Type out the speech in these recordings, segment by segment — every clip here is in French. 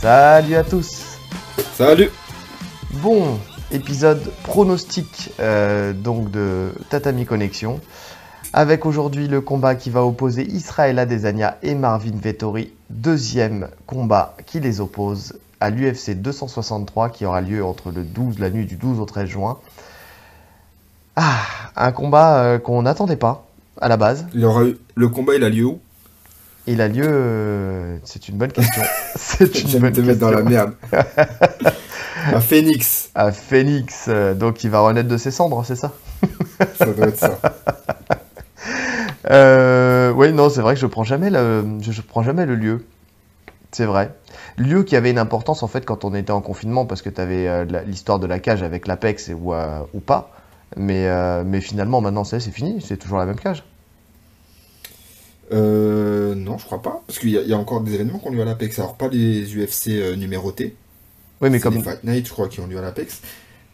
Salut à tous Salut Bon, épisode pronostic euh, donc de Tatami Connexion. Avec aujourd'hui le combat qui va opposer Israël Adesanya et Marvin Vettori. Deuxième combat qui les oppose à l'UFC 263 qui aura lieu entre le 12, la nuit du 12 au 13 juin. Ah, un combat euh, qu'on n'attendait pas à la base. Il y aura eu- Le combat, il a lieu où? Il a lieu. euh, c'est une bonne question. c'est une bonne te mettre dans la question. merde. à Phoenix, À Phoenix, euh, donc il va renaître de ses cendres, c'est ça? Ça doit être ça. euh, Oui, non, c'est vrai que je prends jamais le, je, je prends jamais le lieu. C'est vrai. Lieu qui avait une importance en fait quand on était en confinement parce que tu avais l'histoire de la cage avec l'Apex ou, euh, ou pas. Mais, mais finalement, maintenant, c'est fini, c'est toujours la même cage. Euh, non, je crois pas. Parce qu'il y, a- il y a encore des événements qui ont lieu à l'Apex. Alors, pas les UFC euh, numérotés. Oui, mais comme. les Fight Night, je crois, qui ont lieu à l'Apex.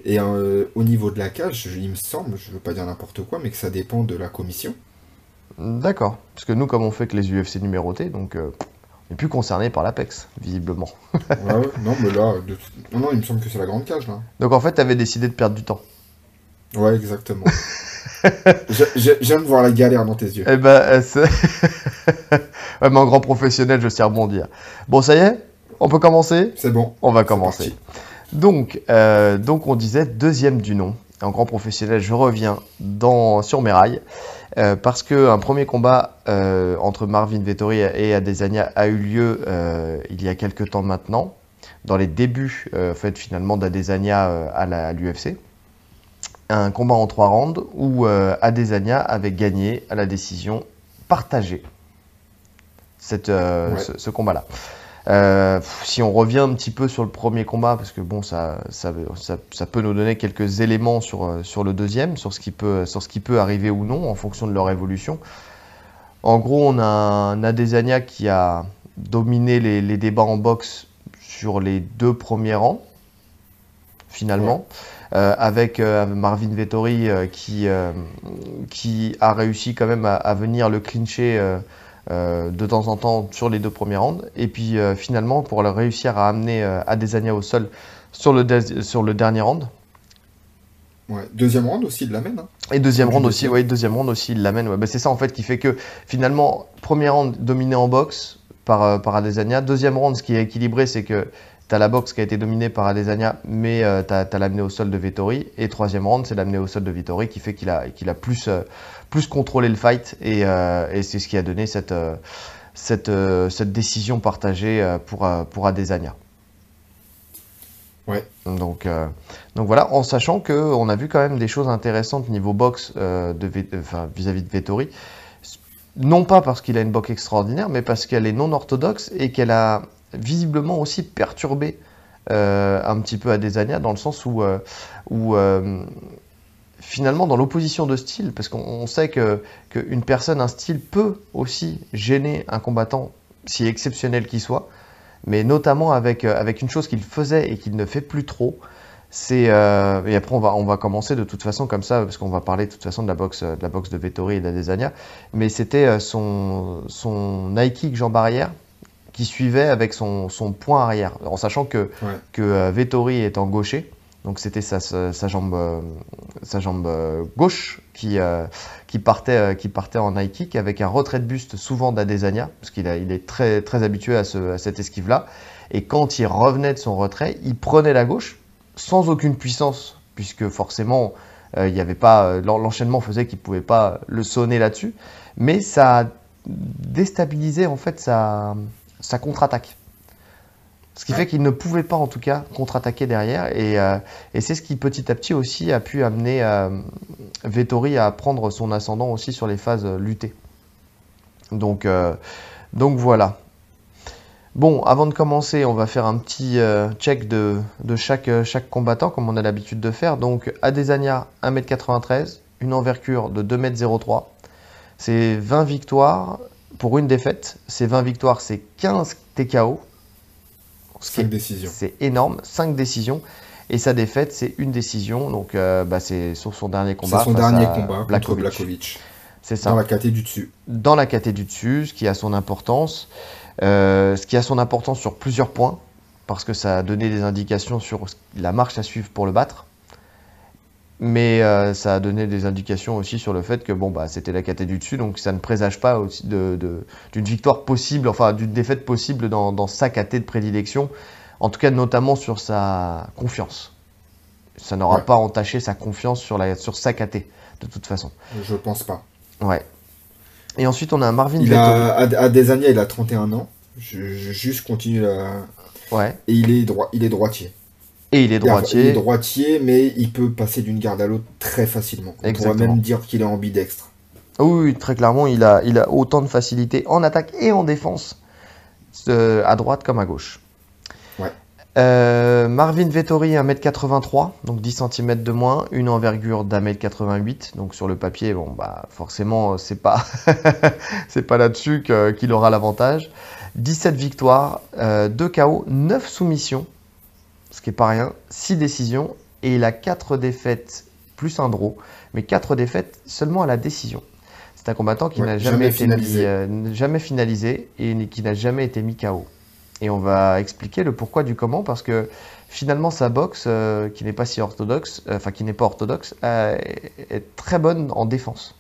Et euh, au niveau de la cage, je- il me semble, je veux pas dire n'importe quoi, mais que ça dépend de la commission. D'accord. Parce que nous, comme on fait que les UFC numérotés, donc euh, on n'est plus concerné par l'Apex, visiblement. Ouais, ouais. Non, mais là, de non, non, il me semble que c'est la grande cage, là. Donc en fait, tu avais décidé de perdre du temps. Ouais, exactement. J'ai- j'ai- J'aime voir la galère dans tes yeux. Eh ben, euh, mais en grand professionnel, je sais rebondir. Bon, ça y est, on peut commencer? C'est bon. On va commencer. Donc, euh, donc, on disait deuxième du nom. En grand professionnel, je reviens dans, sur mes rails. euh, parce qu'un premier combat euh, entre Marvin Vettori et Adesanya a eu lieu il y a quelques temps maintenant, dans les débuts euh, en fait, finalement d'Adesanya euh, à l'UFC. Un combat en trois rounds où euh, Adesanya avait gagné à la décision partagée cette, euh, Ouais. ce, ce combat-là. Euh, si on revient un petit peu sur le premier combat, parce que bon, ça, ça, ça, ça peut nous donner quelques éléments sur, euh, sur le deuxième, sur ce, qui peut, sur ce qui peut arriver ou non en fonction de leur évolution. En gros, on a un Adesanya qui a dominé les, les débats en boxe sur les deux premiers rangs, finalement, avec euh, Marvin Vettori euh, qui, euh, qui a réussi quand même à, à venir le clincher euh, euh, de temps en temps sur les deux premiers rounds. Et puis euh, finalement, pour le réussir à amener euh, Adesanya au sol sur le, sur le dernier round. Ouais. Deuxième round aussi, il l'amène. Hein. Et deuxième round aussi, oui, deuxième round aussi, il l'amène. ouais. Bah, c'est ça en fait qui fait que finalement, premier round dominé en boxe par, euh, par Adesanya. Deuxième round, ce qui est équilibré, c'est que tu as la boxe qui a été dominée par Adesanya, mais tu as, l'amené au sol de Vettori. Et troisième round, c'est l'amené au sol de Vettori qui fait qu'il a, qu'il a plus, euh, plus contrôlé le fight. Et, euh, et c'est ce qui a donné cette, euh, cette, euh, cette décision partagée euh, pour, euh, pour Adesanya. Ouais. Donc, euh, donc voilà, en sachant qu'on a vu quand même des choses intéressantes niveau boxe euh, de euh, vis-à-vis de Vettori. Non pas parce qu'il a une boxe extraordinaire, mais parce qu'elle est non orthodoxe et qu'elle a visiblement aussi perturbé euh, un petit peu Adesanya dans le sens où, euh, euh, finalement dans l'opposition de style, parce qu'on on sait que qu'une personne, un style peut aussi gêner un combattant, si exceptionnel qu'il soit, mais notamment avec, avec une chose qu'il faisait et qu'il ne fait plus trop. C'est euh, et après on va on va commencer de toute façon comme ça parce qu'on va parler de toute façon de la boxe de la boxe de Vettori et d'Adesanya mais c'était euh, son son high kick jambe arrière qui suivait avec son, son point arrière. En sachant que Ouais. que euh, Vettori étant gaucher. Donc c'était sa, sa, sa jambe sa jambe gauche qui euh, qui partait qui partait en high kick avec un retrait de buste souvent d'Adesanya parce qu'il il est très très habitué à, ce, à cette esquive là et quand il revenait de son retrait il prenait la gauche sans aucune puissance, puisque forcément, euh, il y avait pas euh, l'en- l'enchaînement faisait qu'il pouvait pas le sonner là-dessus, mais ça a déstabilisé en fait sa, sa contre-attaque. Ce qui fait qu'il ne pouvait pas en tout cas contre-attaquer derrière, et, euh, et c'est ce qui petit à petit aussi a pu amener euh, Vettori à prendre son ascendant aussi sur les phases luttées. Donc, euh, donc voilà. Bon, avant de commencer, on va faire un petit euh, check de, de chaque, euh, chaque combattant, comme on a l'habitude de faire. Donc, Adesanya, 1m93, une envergure de 2m03. C'est 20 victoires pour une défaite. Ces 20 victoires, c'est 15 TKO. Ce qui Cinq est- décisions. C'est énorme, 5 décisions. Et sa défaite, c'est une décision. Donc, euh, bah, c'est sur son dernier C'est combat. son face dernier à combat contre Blachowicz. Blakovic. C'est ça Dans la caté du dessus. dans la caté du dessus, ce qui a son importance, euh, ce qui a son importance sur plusieurs points. parce que ça a donné des indications sur la marche à suivre pour le battre. Mais euh, ça a donné des indications aussi sur le fait que bon, bah, c'était la KT du dessus, donc ça ne présage pas aussi d'une de, victoire possible, enfin d'une défaite possible dans, dans, sa KT de prédilection, en tout cas notamment sur sa confiance. Ça n'aura pas entaché sa confiance sur, la, sur sa KT, de toute façon. Je pense pas. Ouais. Et ensuite, on a Marvin il a, à, il a 31 ans. Je, juste continue la. Ouais. Et il est, droit, il est droitier. Et il est droitier. Il est droitier, mais il peut passer d'une garde à l'autre très facilement. On pourrait même dire qu'il est ambidextre. Oui, très clairement, il a, il a autant de facilité en attaque et en défense, euh, à droite comme à gauche. Euh, Marvin Vettori, 1m83, donc 10 cm de moins, une envergure d'1m88. Donc sur le papier, bon, bah, forcément, c'est pas, c'est pas là-dessus qu'il aura l'avantage. 17 victoires, 2 euh, KO, 9 soumissions ce qui n'est pas rien, 6 décisions, et il a 4 défaites plus un draw, mais 4 défaites seulement à la décision. C'est un combattant qui n'a jamais, été finalisé. Euh, jamais finalisé et qui n'a jamais été mis KO. Et on va expliquer le pourquoi du comment, parce que finalement sa boxe, euh, qui n'est pas si orthodoxe, euh, enfin qui n'est pas orthodoxe, est très bonne en défense.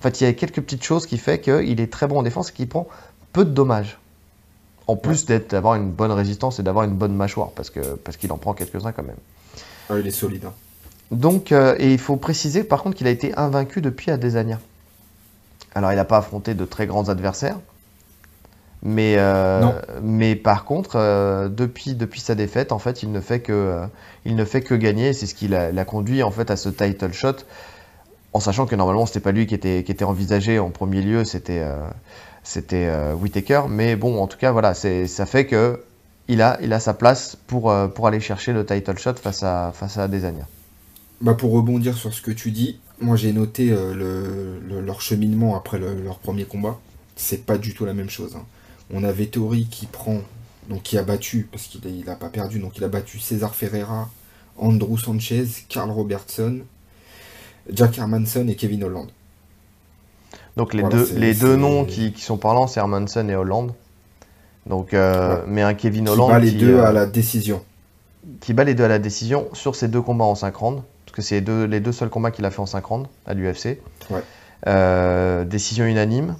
En fait, il y a quelques petites choses qui fait qu'il est très bon en défense et qu'il prend peu de dommages. En plus d'avoir une bonne résistance et d'avoir une bonne mâchoire, parce qu'il parce qu'il en prend quelques-uns quand même. Ah, il est solide. Hein. Donc, euh, et il faut préciser par contre qu'il a été invaincu depuis Adesanya. Alors, il n'a pas affronté de très grands adversaires, mais, euh, mais par contre, euh, depuis, depuis sa défaite, en fait, il ne fait que, il ne fait que gagner. C'est ce qui l'a conduit en fait à ce title shot, en sachant que normalement, c'était pas lui qui était, qui était envisagé en premier lieu, c'était c'était euh, Whitaker. Mais bon, en tout cas, voilà, ça fait que il a, il a sa place pour, euh, pour aller chercher le title shot face à, face à Desania. Bah pour rebondir sur ce que tu dis, moi j'ai noté euh, le, leur cheminement après leur premier combat. C'est pas du tout la même chose. Hein. On a Vettori qui prend, donc qui a battu, parce qu'il n'a pas perdu, donc il a battu César Ferreira, Andrew Sanchez, Carl Robertson, Jack Hermanson et Kevin Holland. Donc les, deux, les deux noms qui, qui sont parlants, c'est Hermanson et Hollande. Donc, euh, mais un Kevin Holland. Qui bat les deux euh, à la décision. Qui bat les deux à la décision sur ces deux combats en 5 rounds. Parce que c'est les deux, les deux seuls combats qu'il a fait en 5 rounds à l'UFC. Ouais. Euh, décision unanime.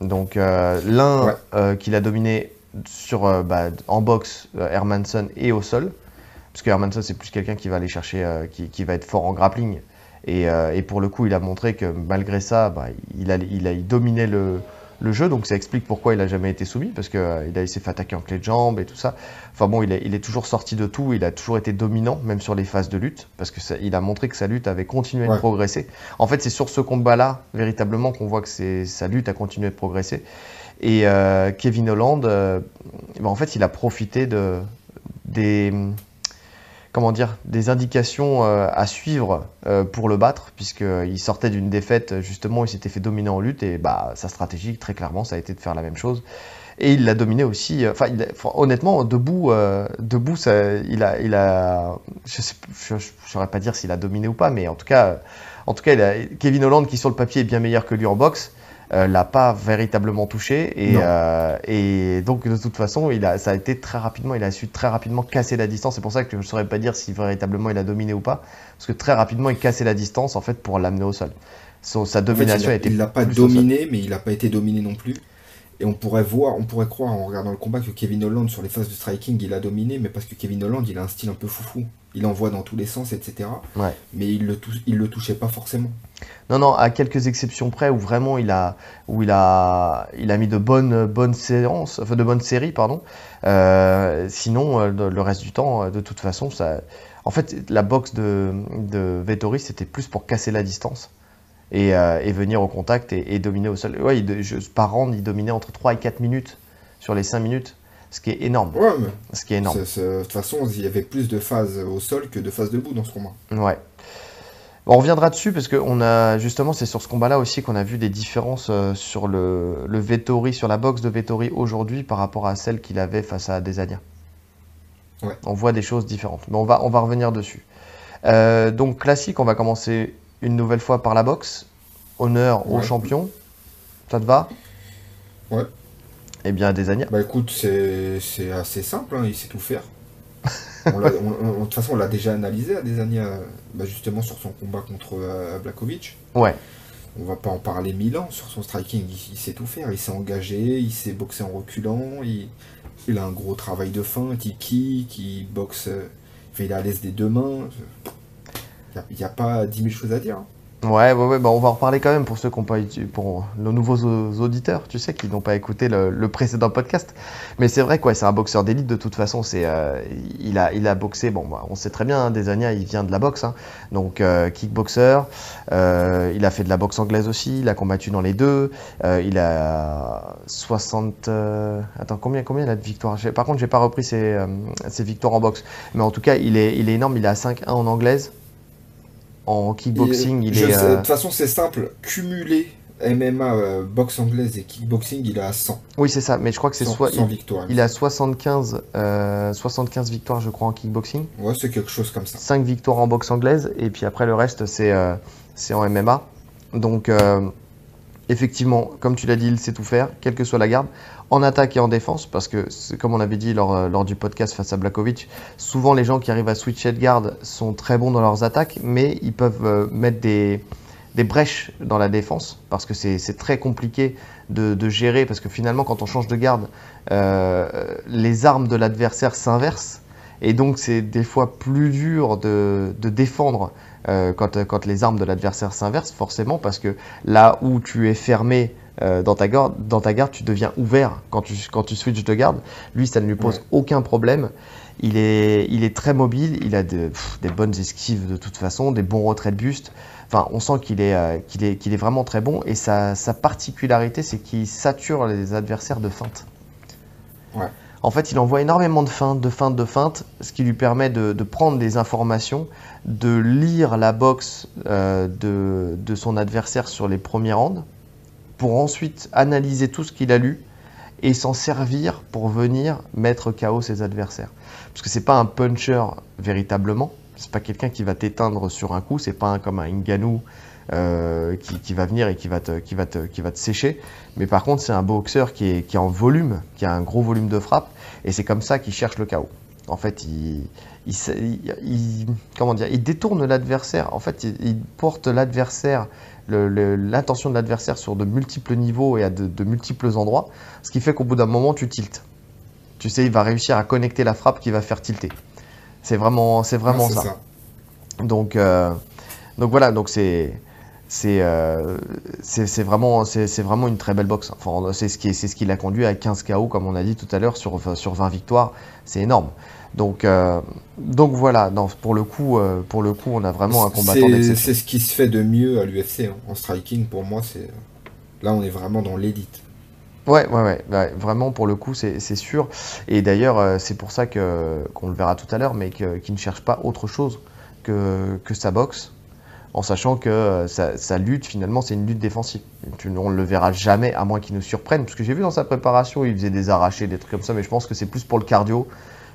Donc l'un qu'il a dominé sur, bah, en boxe, Hermanson et au sol. Parce que Hermanson, c'est plus quelqu'un qui va aller chercher, qui, qui, va être fort en grappling euh, et, pour le coup, il a montré que malgré ça, bah, il, a, il, a, dominé le, le, jeu. Donc ça explique pourquoi il n'a jamais été soumis, parce qu'il euh, il s'est fait attaquer en clé de jambe et tout ça. Enfin bon, il est, il est, toujours sorti de tout, il a toujours été dominant, même sur les phases de lutte, parce qu'il a montré que sa lutte avait continué de progresser. En fait, c'est sur ce combat-là, véritablement, qu'on voit que sa lutte a continué de progresser. Et euh, Kevin Holland, bah, en fait, il a profité de, des comment dire, des indications euh, à suivre euh, pour le battre, puisqu'il sortait d'une défaite, justement, il s'était fait dominer en lutte, et bah, sa stratégie, très clairement, ça a été de faire la même chose. Et il l'a dominé aussi, euh, enfin, honnêtement, debout, debout ça, il a, il a, je ne saurais pas dire s'il a dominé ou pas, mais en tout cas, en tout cas Kevin Holland, qui sur le papier est bien meilleur que lui en boxe, euh, l'a pas véritablement touché et, euh, et, donc de toute façon il a, ça a été très rapidement il a su très rapidement casser la distance. C'est pour ça que je ne saurais pas dire si véritablement il a dominé ou pas. Parce que très rapidement il cassait la distance en fait pour l'amener au sol. Sa domination a, été il l'a pas dominé mais il n'a pas été dominé non plus. Et on pourrait voir, on pourrait croire en regardant le combat que Kevin Holland sur les phases de striking il a dominé, mais parce que Kevin Holland il a un style un peu foufou. Il envoie dans tous les sens, etc. Mais il le, il le touchait pas forcément. Non, non, à quelques exceptions près où vraiment il a, où il a, il a mis de bonnes, bonnes séances, enfin de bonnes séries, pardon. Euh, sinon, euh, le reste du temps, euh, de toute façon, ça. En fait, la boxe de, de Vettori, c'était plus pour casser la distance et, et venir au contact et, dominer au sol. Ouais, il, je, par round, il dominait entre 3 et 4 minutes sur les 5 minutes, ce qui est énorme. Ouais, mais ce qui est énorme. De toute façon, il y avait plus de phases au sol que de phases debout dans ce combat. Ouais. On reviendra dessus parce que on a justement c'est sur ce combat-là aussi qu'on a vu des différences euh, sur le, le Vettori, sur la boxe de Vettori aujourd'hui par rapport à celle qu'il avait face à Desania. Ouais. On voit des choses différentes, mais on va, on va revenir dessus. Euh, donc classique, on va commencer une nouvelle fois par la boxe. Honneur au champion. Ça te va? Ouais. Eh bien, Desania. Bah écoute, c'est c'est assez simple, hein, il sait tout faire. De toute façon, on l'a déjà analysé à Desania, bah, justement sur son combat contre euh, Blakovic. Ouais. On va pas en parler mille ans sur son striking, il, il sait tout faire, il s'est engagé, il sait boxer en reculant, il, il a un gros travail de feinte, il kick, il boxe, euh, il est à l'aise des deux mains. Il n'y a, pas 10 000 choses à dire. Ouais, ouais, ouais, bah on va en reparler quand même pour ceux qui ont pas pour nos nouveaux au- auditeurs, tu sais, qui n'ont pas écouté le, précédent podcast. Mais c'est vrai quoi, c'est un boxeur d'élite de toute façon. C'est, euh, il a, il a boxé. Bon, bah, on sait très bien, hein, Desania, il vient de la boxe, hein. donc euh, kickboxer. Euh, il a fait de la boxe anglaise aussi. Il a combattu dans les deux. Euh, il a 60. euh, Attends, combien, combien il a de victoires? Par contre, j'ai pas repris ses, euh, ses victoires en boxe. Mais en tout cas, il est, il est énorme. Il à 5-1 en anglaise. En kickboxing, il est. sais, euh, De toute façon, c'est simple, cumuler MMA, euh, boxe anglaise et kickboxing, il est à 100. Oui, c'est ça, mais je crois que c'est 100, soit. 100 Il, victoires. il a 75, euh, 75 victoires, je crois, en kickboxing, Ouais, c'est quelque chose comme ça. 5 victoires en boxe anglaise, et puis après le reste, c'est euh, c'est en MMA. Donc, euh, effectivement, comme tu l'as dit, il sait tout faire, quelle que soit la garde, en attaque et en défense, parce que, comme on avait dit lors, euh, lors du podcast face à Blakovic, souvent les gens qui arrivent à switcher de garde sont très bons dans leurs attaques, mais ils peuvent euh, mettre des, des brèches dans la défense, parce que c'est très compliqué de, gérer, parce que finalement, quand on change de garde, euh, les armes de l'adversaire s'inversent, et donc c'est des fois plus dur de, de défendre quand, quand les armes de l'adversaire s'inversent, forcément, parce que là où tu es fermé euh, dans, ta garde, dans ta garde, tu deviens ouvert quand tu, quand tu switches de garde. Lui, ça ne lui pose Ouais. aucun problème. Il est, il est très mobile, il a de- pff, des bonnes esquives de toute façon, des bons retraits de buste. Enfin, on sent qu'il est, euh, qu'il est, qu'il est vraiment très bon. Et sa, sa particularité, c'est qu'il sature les adversaires de feintes. Ouais. En fait, il envoie énormément de feintes, de feintes, de feintes, ce qui lui permet de, de prendre des informations, de lire la boxe euh, de, de son adversaire sur les premiers rounds, pour ensuite analyser tout ce qu'il a lu et s'en servir pour venir mettre KO ses adversaires. Parce que c'est pas un puncher véritablement, c'est pas quelqu'un qui va t'éteindre sur un coup, c'est pas un, comme un Ngannou euh, qui, qui va venir et qui va te, qui va te, qui va te sécher. Mais par contre, c'est un boxeur qui est, qui est en volume, qui a un gros volume de frappe, et c'est comme ça qu'il cherche le KO. En fait, il, comment dire, il détourne l'adversaire. En fait, il porte l'adversaire, l'intention de l'adversaire sur de multiples niveaux et à de, de multiples endroits, ce qui fait qu'au bout d'un moment, tu tiltes. Tu sais, il va réussir à connecter la frappe qui va faire tilter. C'est vraiment, c'est vraiment Ouais, ça. Donc, euh, donc voilà, donc c'est c'est euh, c'est vraiment c'est vraiment une très belle boxe. Enfin, c'est ce qui c'est ce qui l'a conduit à 15 KO comme on a dit tout à l'heure sur sur 20 victoires, c'est énorme. Donc euh, donc voilà, non, pour le coup euh, pour le coup, on a vraiment un combattant C'est d'exception. c'est ce qui se fait de mieux à l'UFC. hein. En striking, pour moi, c'est. Là, on est vraiment dans l'élite. Ouais, ouais, ouais, ouais, vraiment pour le coup, c'est sûr. Et d'ailleurs, euh, c'est pour ça que qu'on le verra tout à l'heure, mais qu'il ne cherche pas autre chose que, que sa boxe, en sachant que sa, sa lutte, finalement, c'est une lutte défensive. Tu- on ne le verra jamais, à moins qu'il nous surprenne, parce que j'ai vu dans sa préparation, il faisait des arrachés, des trucs comme ça, mais je pense que c'est plus pour le cardio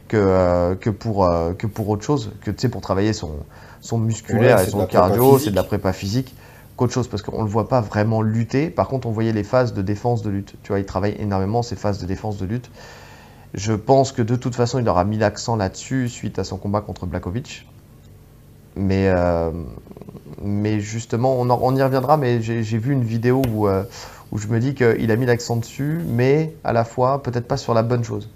que, euh, que, pour, euh, que pour autre chose, que tu sais, pour travailler son, son musculaire Ouais, et son cardio, c'est de la prépa physique qu'autre chose, parce qu'on ne le voit pas vraiment lutter. Par contre, on voyait les phases de défense de lutte. Tu vois, il travaille énormément ces phases de défense de lutte. Je pense que de toute façon, il aura mis l'accent là-dessus suite à son combat contre Blakovic. Mais, euh, mais justement, on, en- on y reviendra, mais j'ai j'ai vu une vidéo où, euh, où je me dis qu'il a mis l'accent dessus, mais à la fois, peut-être pas sur la bonne chose.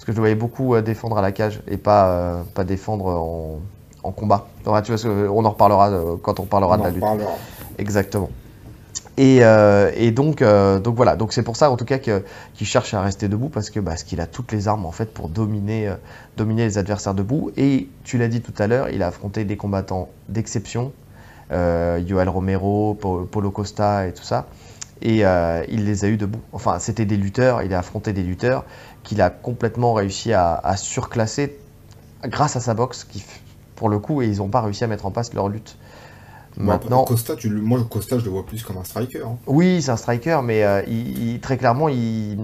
Parce que je le voyais beaucoup euh, défendre à la cage et pas, euh, pas défendre en, en combat. Donc, tu vois, que- on en reparlera euh, quand on parlera On de la lutte. parlera. Exactement. Et, euh, et donc, euh, donc voilà, donc c'est pour ça en tout cas qu'il cherche à rester debout parce que parce qu'il a toutes les armes en fait pour dominer, euh, dominer les adversaires debout. Et tu l'as dit tout à l'heure, il a affronté des combattants d'exception, euh, Yoel Romero, Po- Paulo Costa et tout ça, et euh, il les a eu debout. Enfin, c'était des lutteurs, il a affronté des lutteurs qu'il a complètement réussi à, à surclasser grâce à sa boxe, qui, pour le coup, et ils n'ont pas réussi à mettre en place leur lutte. Maintenant, Costa, tu, moi, Costa, je le vois plus comme un striker. hein. oui, c'est un striker, mais euh, il, il- très clairement, il,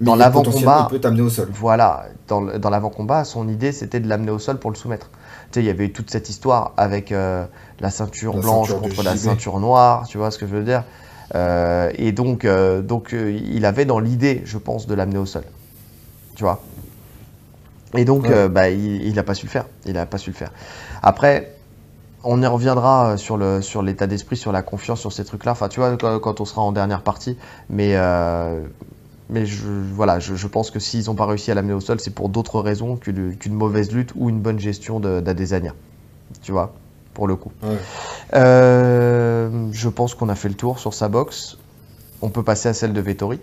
Mais Dans l'avant-combat- Il peut t'amener au sol. voilà, dans, dans l'avant-combat, son idée c'était de l'amener au sol pour le soumettre. Tu sais, il y avait eu toute cette histoire avec euh, la ceinture La blanche ceinture contre la ceinture noire, tu vois ce que je veux dire Euh, et donc, donc il avait dans l'idée, je pense, de l'amener au sol. Tu vois Et donc, Ouais. euh, bah, il n'a pas su le faire. Il n'a pas su le faire. Après, on y reviendra sur le sur l'état d'esprit, sur la confiance, sur ces trucs-là. Enfin, tu vois, quand, quand on sera en dernière partie. Mais euh, mais je, voilà, je, je pense que s'ils n'ont pas réussi à l'amener au sol, c'est pour d'autres raisons qu'une mauvaise lutte ou une bonne gestion de- d'Adesanya. Tu vois, pour le coup. Ouais. Euh, je pense qu'on a fait le tour sur sa boxe. On peut passer à celle de Vettori.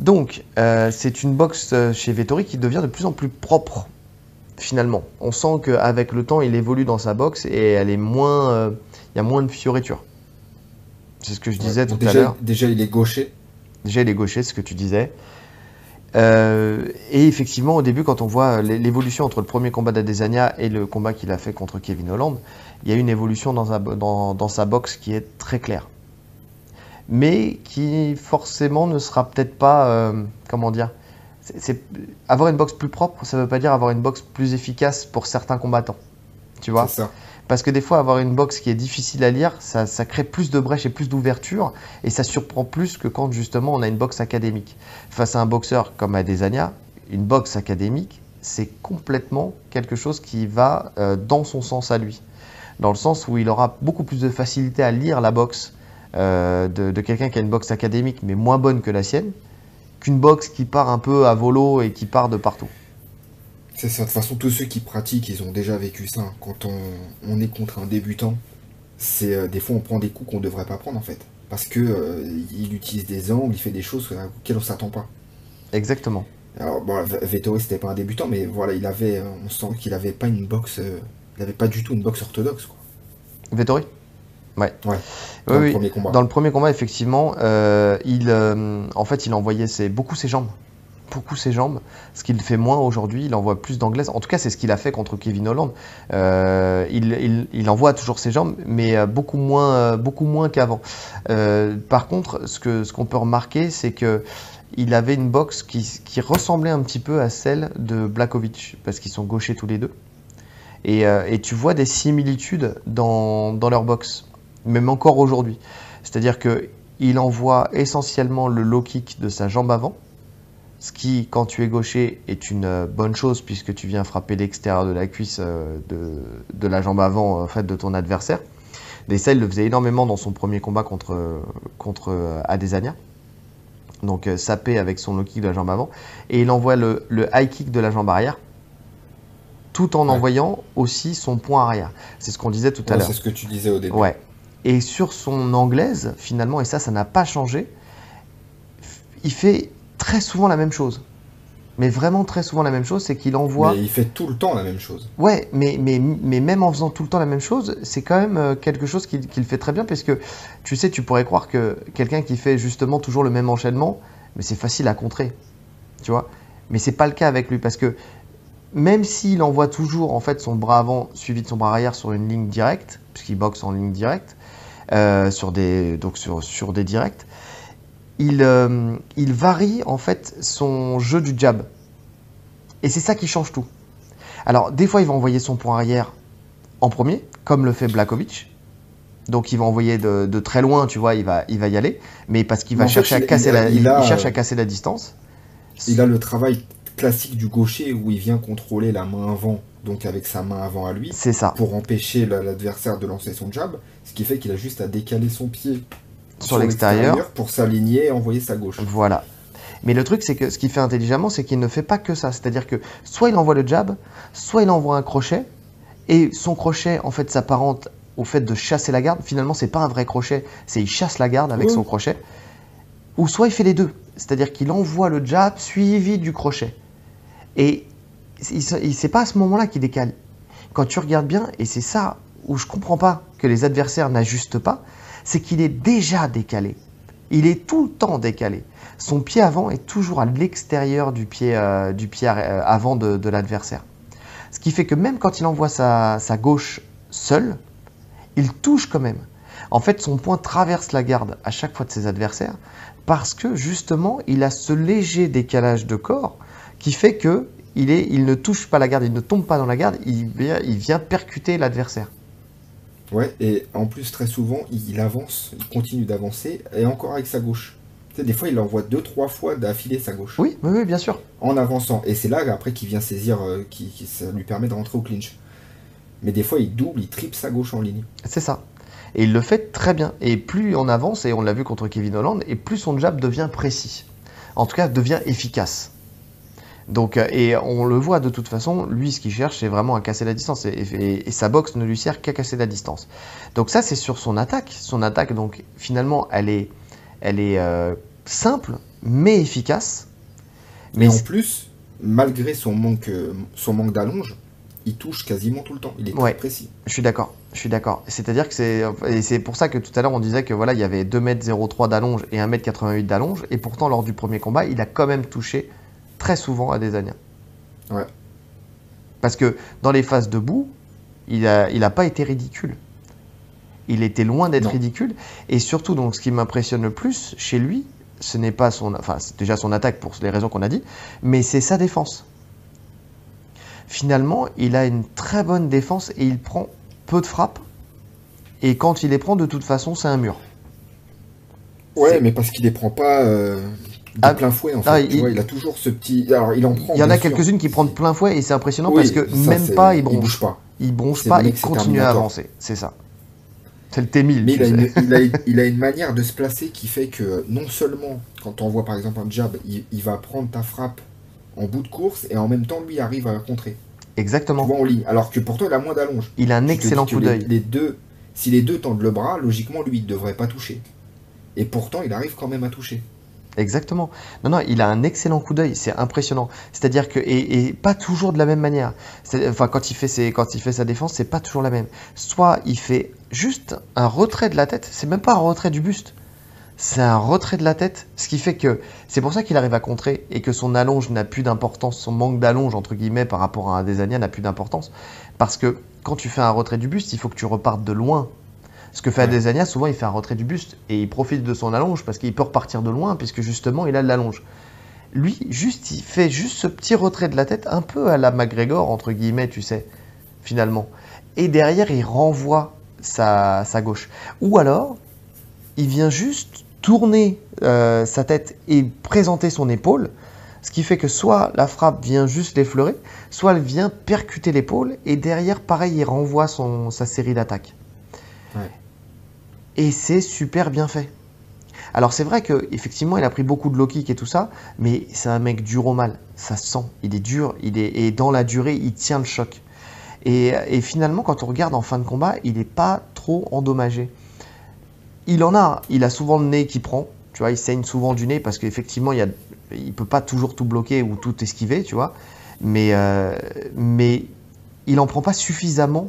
Donc, euh, c'est une boxe euh, chez Vettori qui devient de plus en plus propre, finalement. On sent qu'avec le temps, il évolue dans sa boxe et elle est moins. euh, Il y a moins de fioritures. C'est ce que je disais Ouais. tout Bon, à déjà, l'heure. déjà, il est gaucher. Déjà, il est gaucher, c'est ce que tu disais. Euh, et effectivement, au début, quand on voit l'é- l'évolution entre le premier combat d'Adesanya et le combat qu'il a fait contre Kevin Holland, il y a une évolution dans sa, dans, dans sa boxe qui est très claire. Mais qui forcément ne sera peut-être pas. euh, comment dire c'est, Avoir une boxe plus propre, ça ne veut pas dire avoir une boxe plus efficace pour certains combattants. Tu vois ça. parce que des fois, avoir une boxe qui est difficile à lire, ça, ça crée plus de brèches et plus d'ouverture, et ça surprend plus que quand justement on a une boxe académique. Face à un boxeur comme Adesanya, une boxe académique, c'est complètement quelque chose qui va euh, dans son sens à lui. Dans le sens où il aura beaucoup plus de facilité à lire la boxe euh, de, de quelqu'un qui a une boxe académique mais moins bonne que la sienne, qu'une boxe qui part un peu à volo et qui part de partout. C'est ça. De toute façon, tous ceux qui pratiquent, ils ont déjà vécu ça. Quand on, on est contre un débutant, c'est euh, des fois on prend des coups qu'on devrait pas prendre en fait. Parce que euh, il utilise des angles, il fait des choses auxquelles on s'attend pas. Exactement. Alors bon, Vettori c'était pas un débutant, mais voilà, il avait, on sent qu'il avait pas une boxe, il avait pas du tout une boxe orthodoxe quoi. Vettori? Ouais. Ouais. Oui, Dans le premier combat. Dans le premier combat, effectivement, euh, il, euh, en fait, il envoyait ses, beaucoup ses jambes. Beaucoup ses jambes. Ce qu'il fait moins aujourd'hui, il envoie plus d'anglaise. En tout cas, c'est ce qu'il a fait contre Kevin Holland. Euh, il, il- il envoie toujours ses jambes, mais beaucoup moins, beaucoup moins qu'avant. Par contre, ce qu'on peut remarquer, c'est que il avait une boxe qui, qui ressemblait un petit peu à celle de Blakovic, parce qu'ils sont gauchers tous les deux. Et, et tu vois des similitudes dans, dans leur boxe, même encore aujourd'hui. C'est-à-dire que il envoie essentiellement le low kick de sa jambe avant, ce qui, quand tu es gaucher, est une euh, bonne chose puisque tu viens frapper l'extérieur de la cuisse euh, de, de la jambe avant en fait, de ton adversaire. Il le faisait énormément dans son premier combat contre, contre euh, Adesanya. Donc euh, sapé avec son low kick de la jambe avant. Et il envoie le, le high kick de la jambe arrière, tout en Ouais. envoyant aussi son point arrière. C'est ce qu'on disait tout à l'heure. c'est ce que tu disais au début. Ouais. Et sur son anglaise, finalement, et ça, ça n'a pas changé, il fait très souvent la même chose. Mais vraiment très souvent la même chose, c'est qu'il envoie. Mais il fait tout le temps la même chose. Ouais, mais, mais, mais même en faisant tout le temps la même chose, c'est quand même euh, quelque chose qu'il fait très bien, parce que tu sais, tu pourrais croire que quelqu'un qui fait justement toujours le même enchaînement, mais c'est facile à contrer, tu vois. Mais c'est pas le cas avec lui, parce que même s'il envoie toujours en fait son bras avant suivi de son bras arrière sur une ligne directe, puisqu'il boxe en ligne directe, euh, sur des donc sur, sur des directs, il, euh, il varie en fait son jeu du jab. Et c'est ça qui change tout. Alors, des fois, il va envoyer son point arrière en premier, comme le fait Blakovic. Donc, il va envoyer de, de très loin, tu vois, il va, il va y aller, mais parce qu'il va fait, chercher à il- casser il a- la, il il, a, il cherche à casser la distance. Il a le travail classique du gaucher où il vient contrôler la main avant, donc avec sa main avant à lui, C'est ça. pour empêcher la- l'adversaire de lancer son jab, ce qui fait qu'il a juste à décaler son pied Sur l'extérieur. pour s'aligner et envoyer sa gauche. Voilà. Mais le truc, c'est que ce qu'il fait intelligemment, c'est qu'il ne fait pas que ça. C'est-à-dire que soit il envoie le jab, soit il envoie un crochet, et son crochet, en fait, s'apparente au fait de chasser la garde. Finalement, c'est pas un vrai crochet, c'est il chasse la garde avec son crochet. Ou soit il fait les deux. C'est-à-dire qu'il envoie le jab suivi du crochet. Et c'est pas à ce moment-là qu'il décale. Quand tu regardes bien, et c'est ça où je comprends pas que les adversaires n'ajustent pas, c'est qu'il est déjà décalé. Il est tout le temps décalé. Son pied avant est toujours à l'extérieur du pied, euh, du pied euh, avant de, l'adversaire. Ce qui fait que même quand il envoie sa, sa gauche seule, il touche quand même. En fait, son poing traverse la garde à chaque fois de ses adversaires parce que justement, il a ce léger décalage de corps qui fait que il, est, il ne touche pas la garde, il ne tombe pas dans la garde, il vient, il vient percuter l'adversaire. Ouais, et en plus, très souvent, il avance, il continue d'avancer, et encore avec sa gauche. Tu sais, des fois, il envoie deux, trois fois d'affilée sa gauche. Oui, oui, oui, bien sûr. En avançant. Et c'est là, après, qu'il vient saisir, euh, qui, qui- ça lui permet de rentrer au clinch. Mais des fois, il double, il triple sa gauche en ligne. C'est ça. Et il le fait très bien. Et plus on avance, et on l'a vu contre Kevin Holland, et plus son jab devient précis. En tout cas, devient efficace. Donc, euh, et on le voit de toute façon, lui, ce qu'il cherche, c'est vraiment à casser la distance. Et, et- et sa boxe ne lui sert qu'à casser la distance. Donc ça, c'est sur son attaque. Son attaque, donc, finalement, elle est, elle est euh, simple, mais efficace. Mais Mais en plus, malgré son manque, euh, son manque d'allonge, il touche quasiment tout le temps. Il est Ouais. très précis. Je suis d'accord, je suis d'accord. C'est-à-dire que c'est et c'est pour ça que tout à l'heure on disait que voilà, il y avait 2m03 d'allonge et 1m88 d'allonge et pourtant lors du premier combat, il a quand même touché très souvent à Desania. Ouais. Parce que dans les phases debout, il a il a pas été ridicule. Il était loin d'être ridicule et surtout donc ce qui m'impressionne le plus chez lui, ce n'est pas son enfin, c'est déjà son attaque pour les raisons qu'on a dit, mais c'est sa défense. Finalement, il a une très bonne défense et il prend peu de frappes. Et quand il les prend, de toute façon, c'est un mur. Ouais, mais parce qu'il les prend pas euh, de Ah, plein fouet, en fait. ah, tu il- vois, il a toujours ce petit. Alors, il en prend. Il y en a quelques-unes qui prennent plein fouet et c'est impressionnant Oui, parce que ça, même pas, il il bronche. bouge pas. Il bronche pas, il continue à avancer. C'est ça. C'est le T1000. Mais tu il a, une, il, a, une- il a une manière de se placer qui fait que non seulement quand on voit par exemple un jab, il, il va prendre ta frappe en bout de course et en même temps lui arrive à la contrer. Tu Exactement. vois en ligne. Alors que pourtant il a moins d'allonge. Il a un Tu excellent coup les- d'œil. Les deux, si les deux tendent le bras, logiquement lui il ne devrait pas toucher. Et pourtant il arrive quand même à toucher. Exactement. Non, non, il a un excellent coup d'œil. C'est impressionnant. C'est-à-dire que et, pas toujours de la même manière. Enfin, quand il fait quand il fait sa défense, c'est pas toujours la même. Soit il fait juste un retrait de la tête. C'est même pas un retrait du buste. C'est un retrait de la tête, ce qui fait que c'est pour ça qu'il arrive à contrer et que son allonge n'a plus d'importance, son manque d'allonge entre guillemets par rapport à un Desania n'a plus d'importance parce que quand tu fais un retrait du buste, il faut que tu repartes de loin. Ce que fait. Adesanya, souvent il fait un retrait du buste et il profite de son allonge parce qu'il peut repartir de loin puisque justement il a de l'allonge. Lui, juste, il fait juste ce petit retrait de la tête, un peu à la McGregor, entre guillemets, tu sais, finalement. Et derrière, il renvoie sa, sa gauche. Ou alors, il vient juste tourner euh, sa tête et présenter son épaule, ce qui fait que soit la frappe vient juste l'effleurer, soit elle vient percuter l'épaule, et derrière, pareil, il renvoie son, sa série d'attaques. Ouais. Et c'est super bien fait. Alors c'est vrai que effectivement il a pris beaucoup de low kick et tout ça, mais c'est un mec dur au mal, ça se sent, il est dur, il est et dans la durée il tient le choc. Et, et finalement quand on regarde en fin de combat, il n'est pas trop endommagé. Il en a, il a souvent le nez qui prend, tu vois, il saigne souvent du nez parce qu'effectivement il il peut pas toujours tout bloquer ou tout esquiver, tu vois, mais euh, mais il en prend pas suffisamment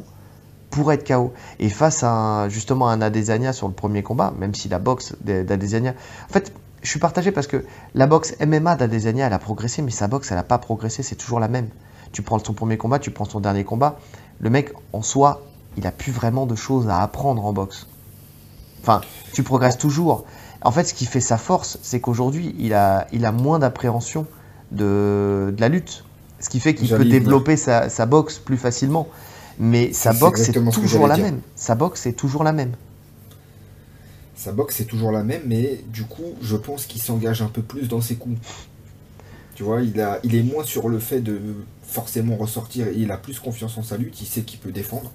pour être KO. Et face à un- justement un Adesanya sur le premier combat, même si la boxe d'Adesanya. En fait, je suis partagé parce que la boxe MMA d'Adesanya, elle a progressé, mais sa boxe, elle n'a pas progressé, c'est toujours la même. Tu prends son premier combat, tu prends son dernier combat. Le mec, en soi, il a plus vraiment de choses à apprendre en boxe. Enfin, tu progresses toujours. En fait, ce qui fait sa force, c'est qu'aujourd'hui, il a, il a moins d'appréhension de, de la lutte. Ce qui fait qu'il peut développer sa, sa boxe plus facilement. Mais sa boxe, que toujours la dire. même. Sa boxe, c'est toujours la même. Sa boxe c'est toujours la même, mais du coup je pense qu'il s'engage un peu plus dans ses coups. Tu vois, il, a, il est moins sur le fait de forcément ressortir, et il a plus confiance en sa lutte, il sait qu'il peut défendre.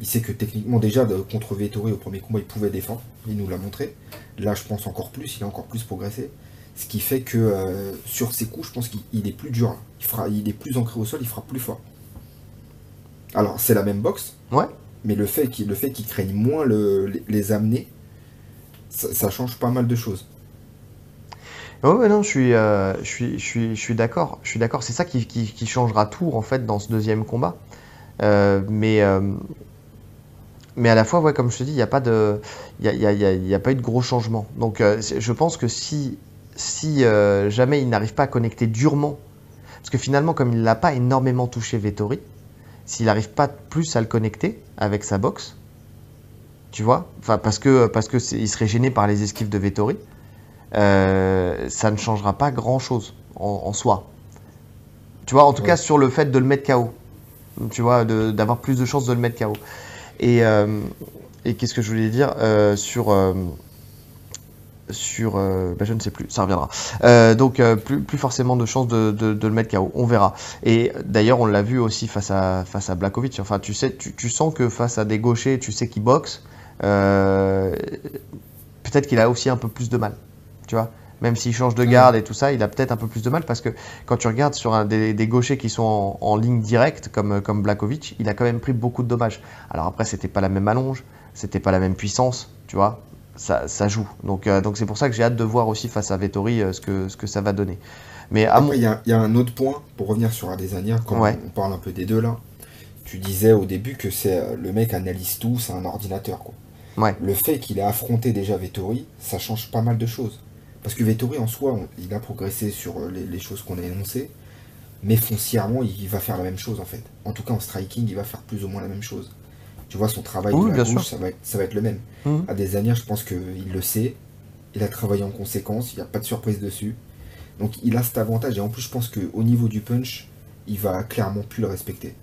Il sait que techniquement déjà de- contre Vettori au premier combat il pouvait défendre, il nous l'a montré. Là je pense encore plus, il a encore plus progressé. Ce qui fait que euh, sur ses coups je pense qu'il il est plus dur. Il, fera, il est plus ancré au sol, il frappe plus fort. Alors c'est la même boxe, Ouais. mais le fait qu'il le fait qu'il craigne moins le- les, les amener, ça, ça change pas mal de choses. Ouais, ouais, non, je suis, euh, je suis, je suis, je suis d'accord. Je suis d'accord. C'est ça qui, qui, qui changera tout en fait dans ce deuxième combat. Euh, mais, euh, mais à la fois, ouais, comme je te dis, il n'y a pas de, il y a, il y a- il y a- il y a pas eu de gros changements. Donc, euh, je pense que si, si jamais il n'arrive pas à connecter durement, parce que finalement, comme il l'a pas énormément touché Vettori, s'il n'arrive pas plus à le connecter avec sa boxe, tu vois, enfin parce que parce que il serait gêné par les esquives de Vettori euh, ça ne changera pas grand chose en, en soi. Tu vois, en tout Ouais. cas sur le fait de le mettre KO. Tu vois, d'avoir plus de chances de le mettre KO. Et, euh, et qu'est-ce que je voulais dire euh, sur sur, euh, bah, je ne sais plus, ça reviendra. Euh, donc euh, plus, plus forcément de chances de, de, de le mettre KO, on verra. Et d'ailleurs, on l'a vu aussi face à face à Blakovic. Enfin, tu sais, tu, tu sens que face à des gauchers, tu sais qu'il boxe. euh, peut-être qu'il a aussi un peu plus de mal, tu vois. Même s'il change de garde et tout ça, il a peut-être un peu plus de mal parce que quand tu regardes sur un des, des gauchers qui sont en, en ligne directe comme comme Blakovic, il a quand même pris beaucoup de dommages. Alors après, c'était pas la même allonge, c'était pas la même puissance, tu vois ça, ça joue. Donc euh, donc c'est pour ça que j'ai hâte de voir aussi face à Vettori euh, ce que ce que ça va donner. Mais à Après, il y, a- il y a un autre point, pour revenir sur Adesanya, quand Ouais. on parle un peu des deux là, tu disais au début que c'est euh, le mec analyse tout, c'est un ordinateur. Quoi. Ouais. Le fait qu'il ait affronté déjà Vettori, ça change pas mal de choses. Parce que Vettori en soi, on- il a progressé sur les, les choses qu'on a énoncées, mais foncièrement, il va faire la même chose en fait. En tout cas, en striking, il va faire plus ou moins la même chose. Tu vois, son travail Oui, de la sûr. ça va, être, ça va être le même. Mhm. Adesanya, je pense qu'il le sait, il a travaillé en conséquence, il n'y a pas de surprise dessus. Donc il a cet avantage, et en plus, je pense qu'au niveau du punch, il va clairement plus le respecter.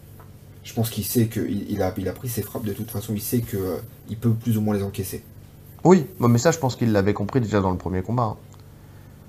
Je pense qu'il sait qu'il il a, il a pris ses frappes de toute façon, il sait qu'il peut plus ou moins les encaisser. Oui, bon, mais ça je pense qu'il l'avait compris déjà dans le premier combat.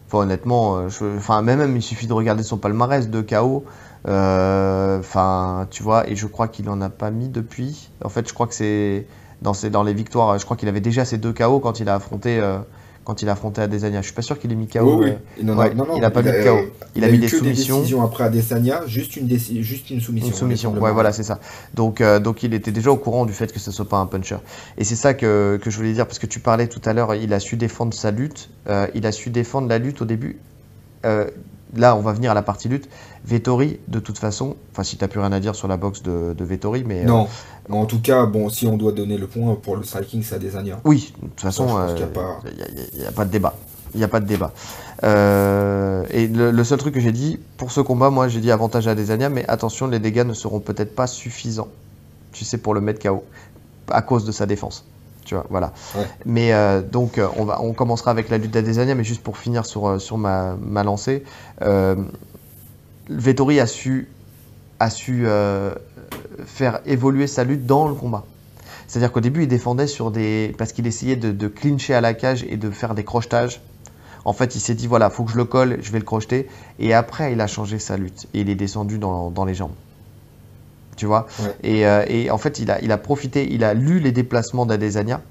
Enfin, honnêtement, euh, je- enfin même, même il suffit de regarder son palmarès de KO. Euh, Enfin, tu vois, et je crois qu'il en a pas mis depuis. En fait, je crois que c'est dans, ses- dans les victoires. Je crois qu'il avait déjà ses deux KO quand il a affronté euh, quand il a affronté Adesanya. Je suis pas sûr qu'il ait mis KO. Oui, oui. Et non, ouais, non, non, il a pas mis de euh, KO. Il a eu mis des que soumissions. Des décisions après Adesanya, juste une, déci- juste une soumission. Une soumission, ouais, voilà, c'est ça. Donc, euh, donc il était déjà au courant du fait que ce soit pas un puncher. Et c'est ça que, que je voulais dire, parce que tu parlais tout à l'heure, il a su défendre sa lutte, euh, il a su défendre la lutte au début. Euh, là, on va venir à la partie lutte. Vettori, de toute façon, enfin, si t'as plus rien à dire sur la boxe de, de Vettori, mais. euh, Non, mais en tout cas, bon, si on doit donner le point pour le striking, c'est Adesanya. oui, de toute façon, pense il a pas- n'y a, pas de débat. Il n'y a pas de débat. Euh, et le, le seul truc que j'ai dit, pour ce combat, moi, j'ai dit avantage à Adesanya, mais attention, les dégâts ne seront peut-être pas suffisants, tu sais, pour le mettre KO, à cause de sa défense. Tu vois, voilà. Ouais. Mais euh, donc, euh, on, va, on commencera avec la lutte d'Adesanya, mais juste pour finir sur, euh, sur ma, ma lancée, euh, Vettori a su, a su euh, faire évoluer sa lutte dans le combat. C'est-à-dire qu'au début, il défendait sur des. parce qu'il essayait de, de clincher à la cage et de faire des crochetages. En fait, il s'est dit voilà, faut que je le colle, je vais le crocheter. Et après, il a changé sa lutte et il est descendu dans, dans les jambes. Tu vois Ouais. et, euh, et en fait, il a, il a profité, il a lu les déplacements d'Adesanya.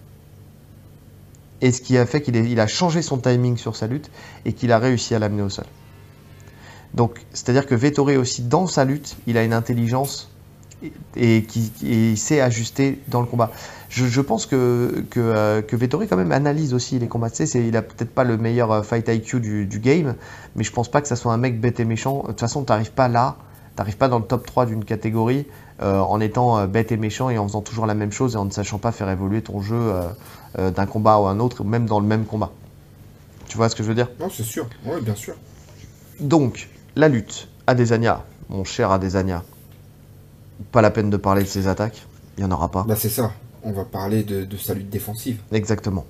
Et ce qui a fait qu'il il a changé son timing sur sa lutte et qu'il a réussi à l'amener au sol. Donc, c'est-à-dire que Vettori aussi, dans sa lutte, il a une intelligence et, qui et il sait ajuster dans le combat. Je, je pense que, que, euh, que Vettori quand même analyse aussi les combats. Tu sais, c'est- il a peut-être pas le meilleur euh, fight IQ du, du game, mais je pense pas que ça soit un mec bête et méchant. De toute façon, t'arrives pas là, t'arrives pas dans le top 3 d'une catégorie euh, en étant euh, bête et méchant et en faisant toujours la même chose et en ne sachant pas faire évoluer ton jeu euh, d'un combat à un autre, même dans le même combat. Tu vois ce que je veux dire? Non, c'est sûr. Oui, bien sûr. donc, la lutte. Adesanya, mon cher Adesanya. Pas la peine de parler de ses attaques. Il n'y en aura pas. Bah, c'est ça. On va parler de, de sa lutte défensive. Exactement.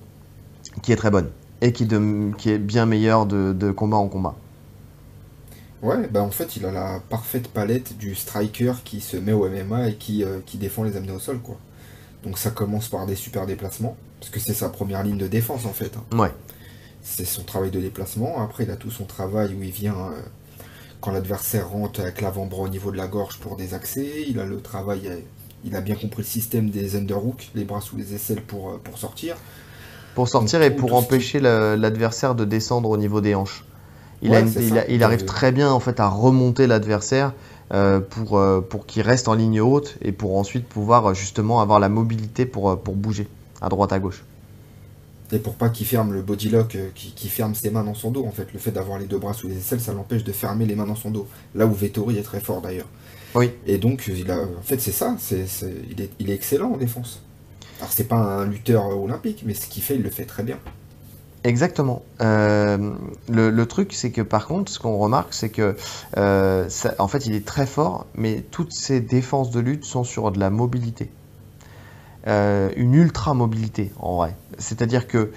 Qui est très bonne. Et qui, de- qui est bien meilleure de, de combat en combat. Ouais, bah en fait, il a la parfaite palette du striker qui se met au MMA et qui, euh, qui défend les amener au sol, quoi. Donc ça commence par des super déplacements, parce que c'est sa première ligne de défense, en fait. hein. Ouais. C'est son travail de déplacement. Après, il a tout son travail où il vient euh, quand l'adversaire rentre avec l'avant-bras au niveau de la gorge pour désaxer. Il a le travail, euh, il a bien compris le système des underhooks, les bras sous les aisselles pour, pour sortir. Pour sortir Donc, et pour empêcher l'adversaire de descendre au niveau des hanches. Il, Ouais, a- arrive Euh, très bien en fait à remonter l'adversaire euh, pour, euh, pour qu'il reste en ligne haute et pour ensuite pouvoir justement avoir la mobilité pour, pour bouger à droite à gauche. Et pour pas qu'il ferme le body lock, qui, qui ferme ses mains dans son dos, en fait. Le fait d'avoir les deux bras sous les aisselles, ça l'empêche de fermer les mains dans son dos. Là où Vettori est très fort d'ailleurs. Oui. Et donc, il a, en fait, c'est ça. C'est, il, est, il est excellent en défense. Alors, c'est pas un lutteur olympique, mais ce qu'il fait, il le fait très bien. Exactement. Euh, le, truc, c'est que par contre, ce qu'on remarque, c'est que euh, en fait, il est très fort, mais toutes ses défenses de lutte sont sur de la mobilité. Euh, une ultra mobilité, en vrai. C'est-à-dire que,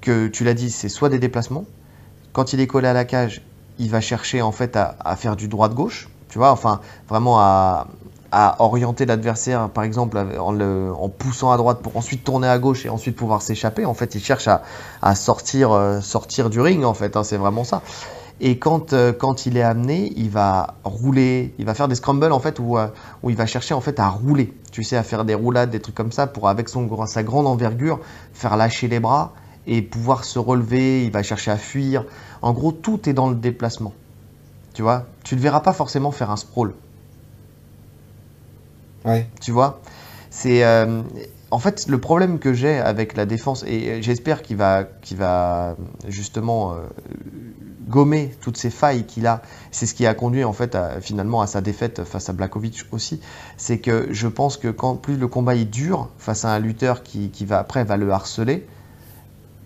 que tu l'as dit, c'est soit des déplacements. Quand il est collé à la cage, il va chercher en fait à, à faire du droit de gauche, tu vois, enfin vraiment à, à orienter l'adversaire, par exemple, en, le, en, poussant à droite pour ensuite tourner à gauche et ensuite pouvoir s'échapper. En fait, il cherche à, euh, sortir du ring, en fait. Hein, c'est vraiment ça. Et quand, euh, quand il est amené, il va rouler, il va faire des scrambles en fait où, euh, où il va chercher en fait à rouler. Tu sais, à faire des roulades, des trucs comme ça pour avec son, sa grande envergure faire lâcher les bras et pouvoir se relever. Il va chercher à fuir. En gros, tout est dans le déplacement. Tu vois, tu ne verras pas forcément faire un sprawl. Tu vois, c'est euh, en fait le problème que j'ai avec la défense et j'espère qu'il va, qu'il va justement euh, gommer toutes ces failles qu'il a. C'est ce qui a conduit en fait finalement à sa défaite face à Blakovic aussi. C'est que je pense que quand plus le combat est dur face à un lutteur qui, qui va après va le harceler,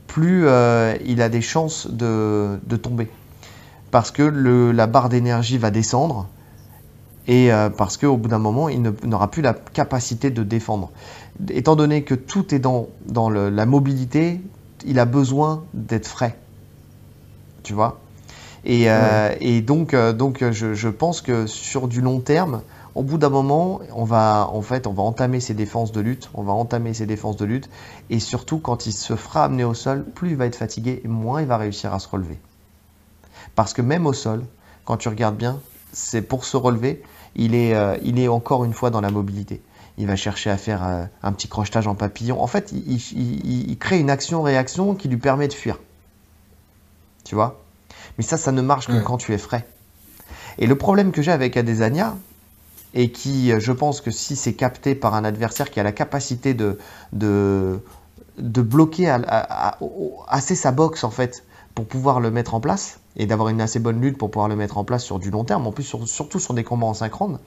plus euh, il a des chances de, de tomber parce que la barre d'énergie va descendre et euh, parce qu'au bout d'un moment, il n'aura plus la capacité de défendre. Étant donné que tout est dans, dans le, la mobilité, il a besoin d'être frais. Tu vois? Et, euh, Ouais. et donc, euh, donc je, je pense que sur du long terme, au bout d'un moment, on va, en fait, on va entamer ses défenses de lutte, on va entamer ses défenses de lutte, et surtout quand il se fera amener au sol, plus il va être fatigué, et moins il va réussir à se relever. Parce que même au sol, quand tu regardes bien, c'est pour se relever, il est, euh, il est encore une fois dans la mobilité. Il va chercher à faire euh, un petit crochetage en papillon. En fait, il, il- il- il crée une action-réaction qui lui permet de fuir. Tu vois? Mais ça, ça ne marche que quand tu es frais. Et le problème que j'ai avec Adesanya, et qui, euh, je pense que si c'est capté par un adversaire qui a la capacité de, de, de bloquer à- à- à- au- assez sa boxe, en fait, pour pouvoir le mettre en place, et d'avoir une assez bonne lutte pour pouvoir le mettre en place sur du long terme, en plus sur- surtout sur des combats en synchrone,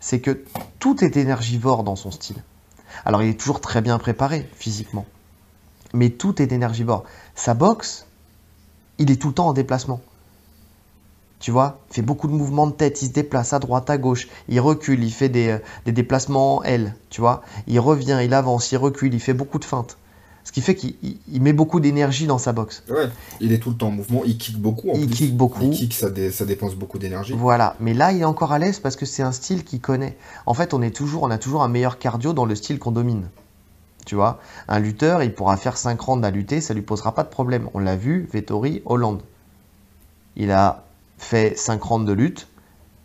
c'est que tout est énergivore dans son style. Alors il est toujours très bien préparé physiquement, mais tout est énergivore. Sa boxe, il est tout le temps en déplacement. Tu vois, il fait beaucoup de mouvements de tête, il se déplace à droite, à gauche, il recule, il fait des, euh, des déplacements en L, tu vois. Il revient, il avance, il recule, il fait beaucoup de feintes. Ce qui fait qu'il il- il met beaucoup d'énergie dans sa boxe. Ouais, il est tout le temps en mouvement, il kick beaucoup en Il plus. kick beaucoup. Il kick, ça, dé- ça dépense beaucoup d'énergie. Voilà, mais là il est encore à l'aise parce que c'est un style qu'il connaît. En fait, on est toujours, on a toujours un meilleur cardio dans le style qu'on domine. Tu vois, un lutteur, il pourra faire 5 rounds à lutter, ça lui posera pas de problème. On l'a vu, Vettori, Hollande. Il a fait 5 rounds de lutte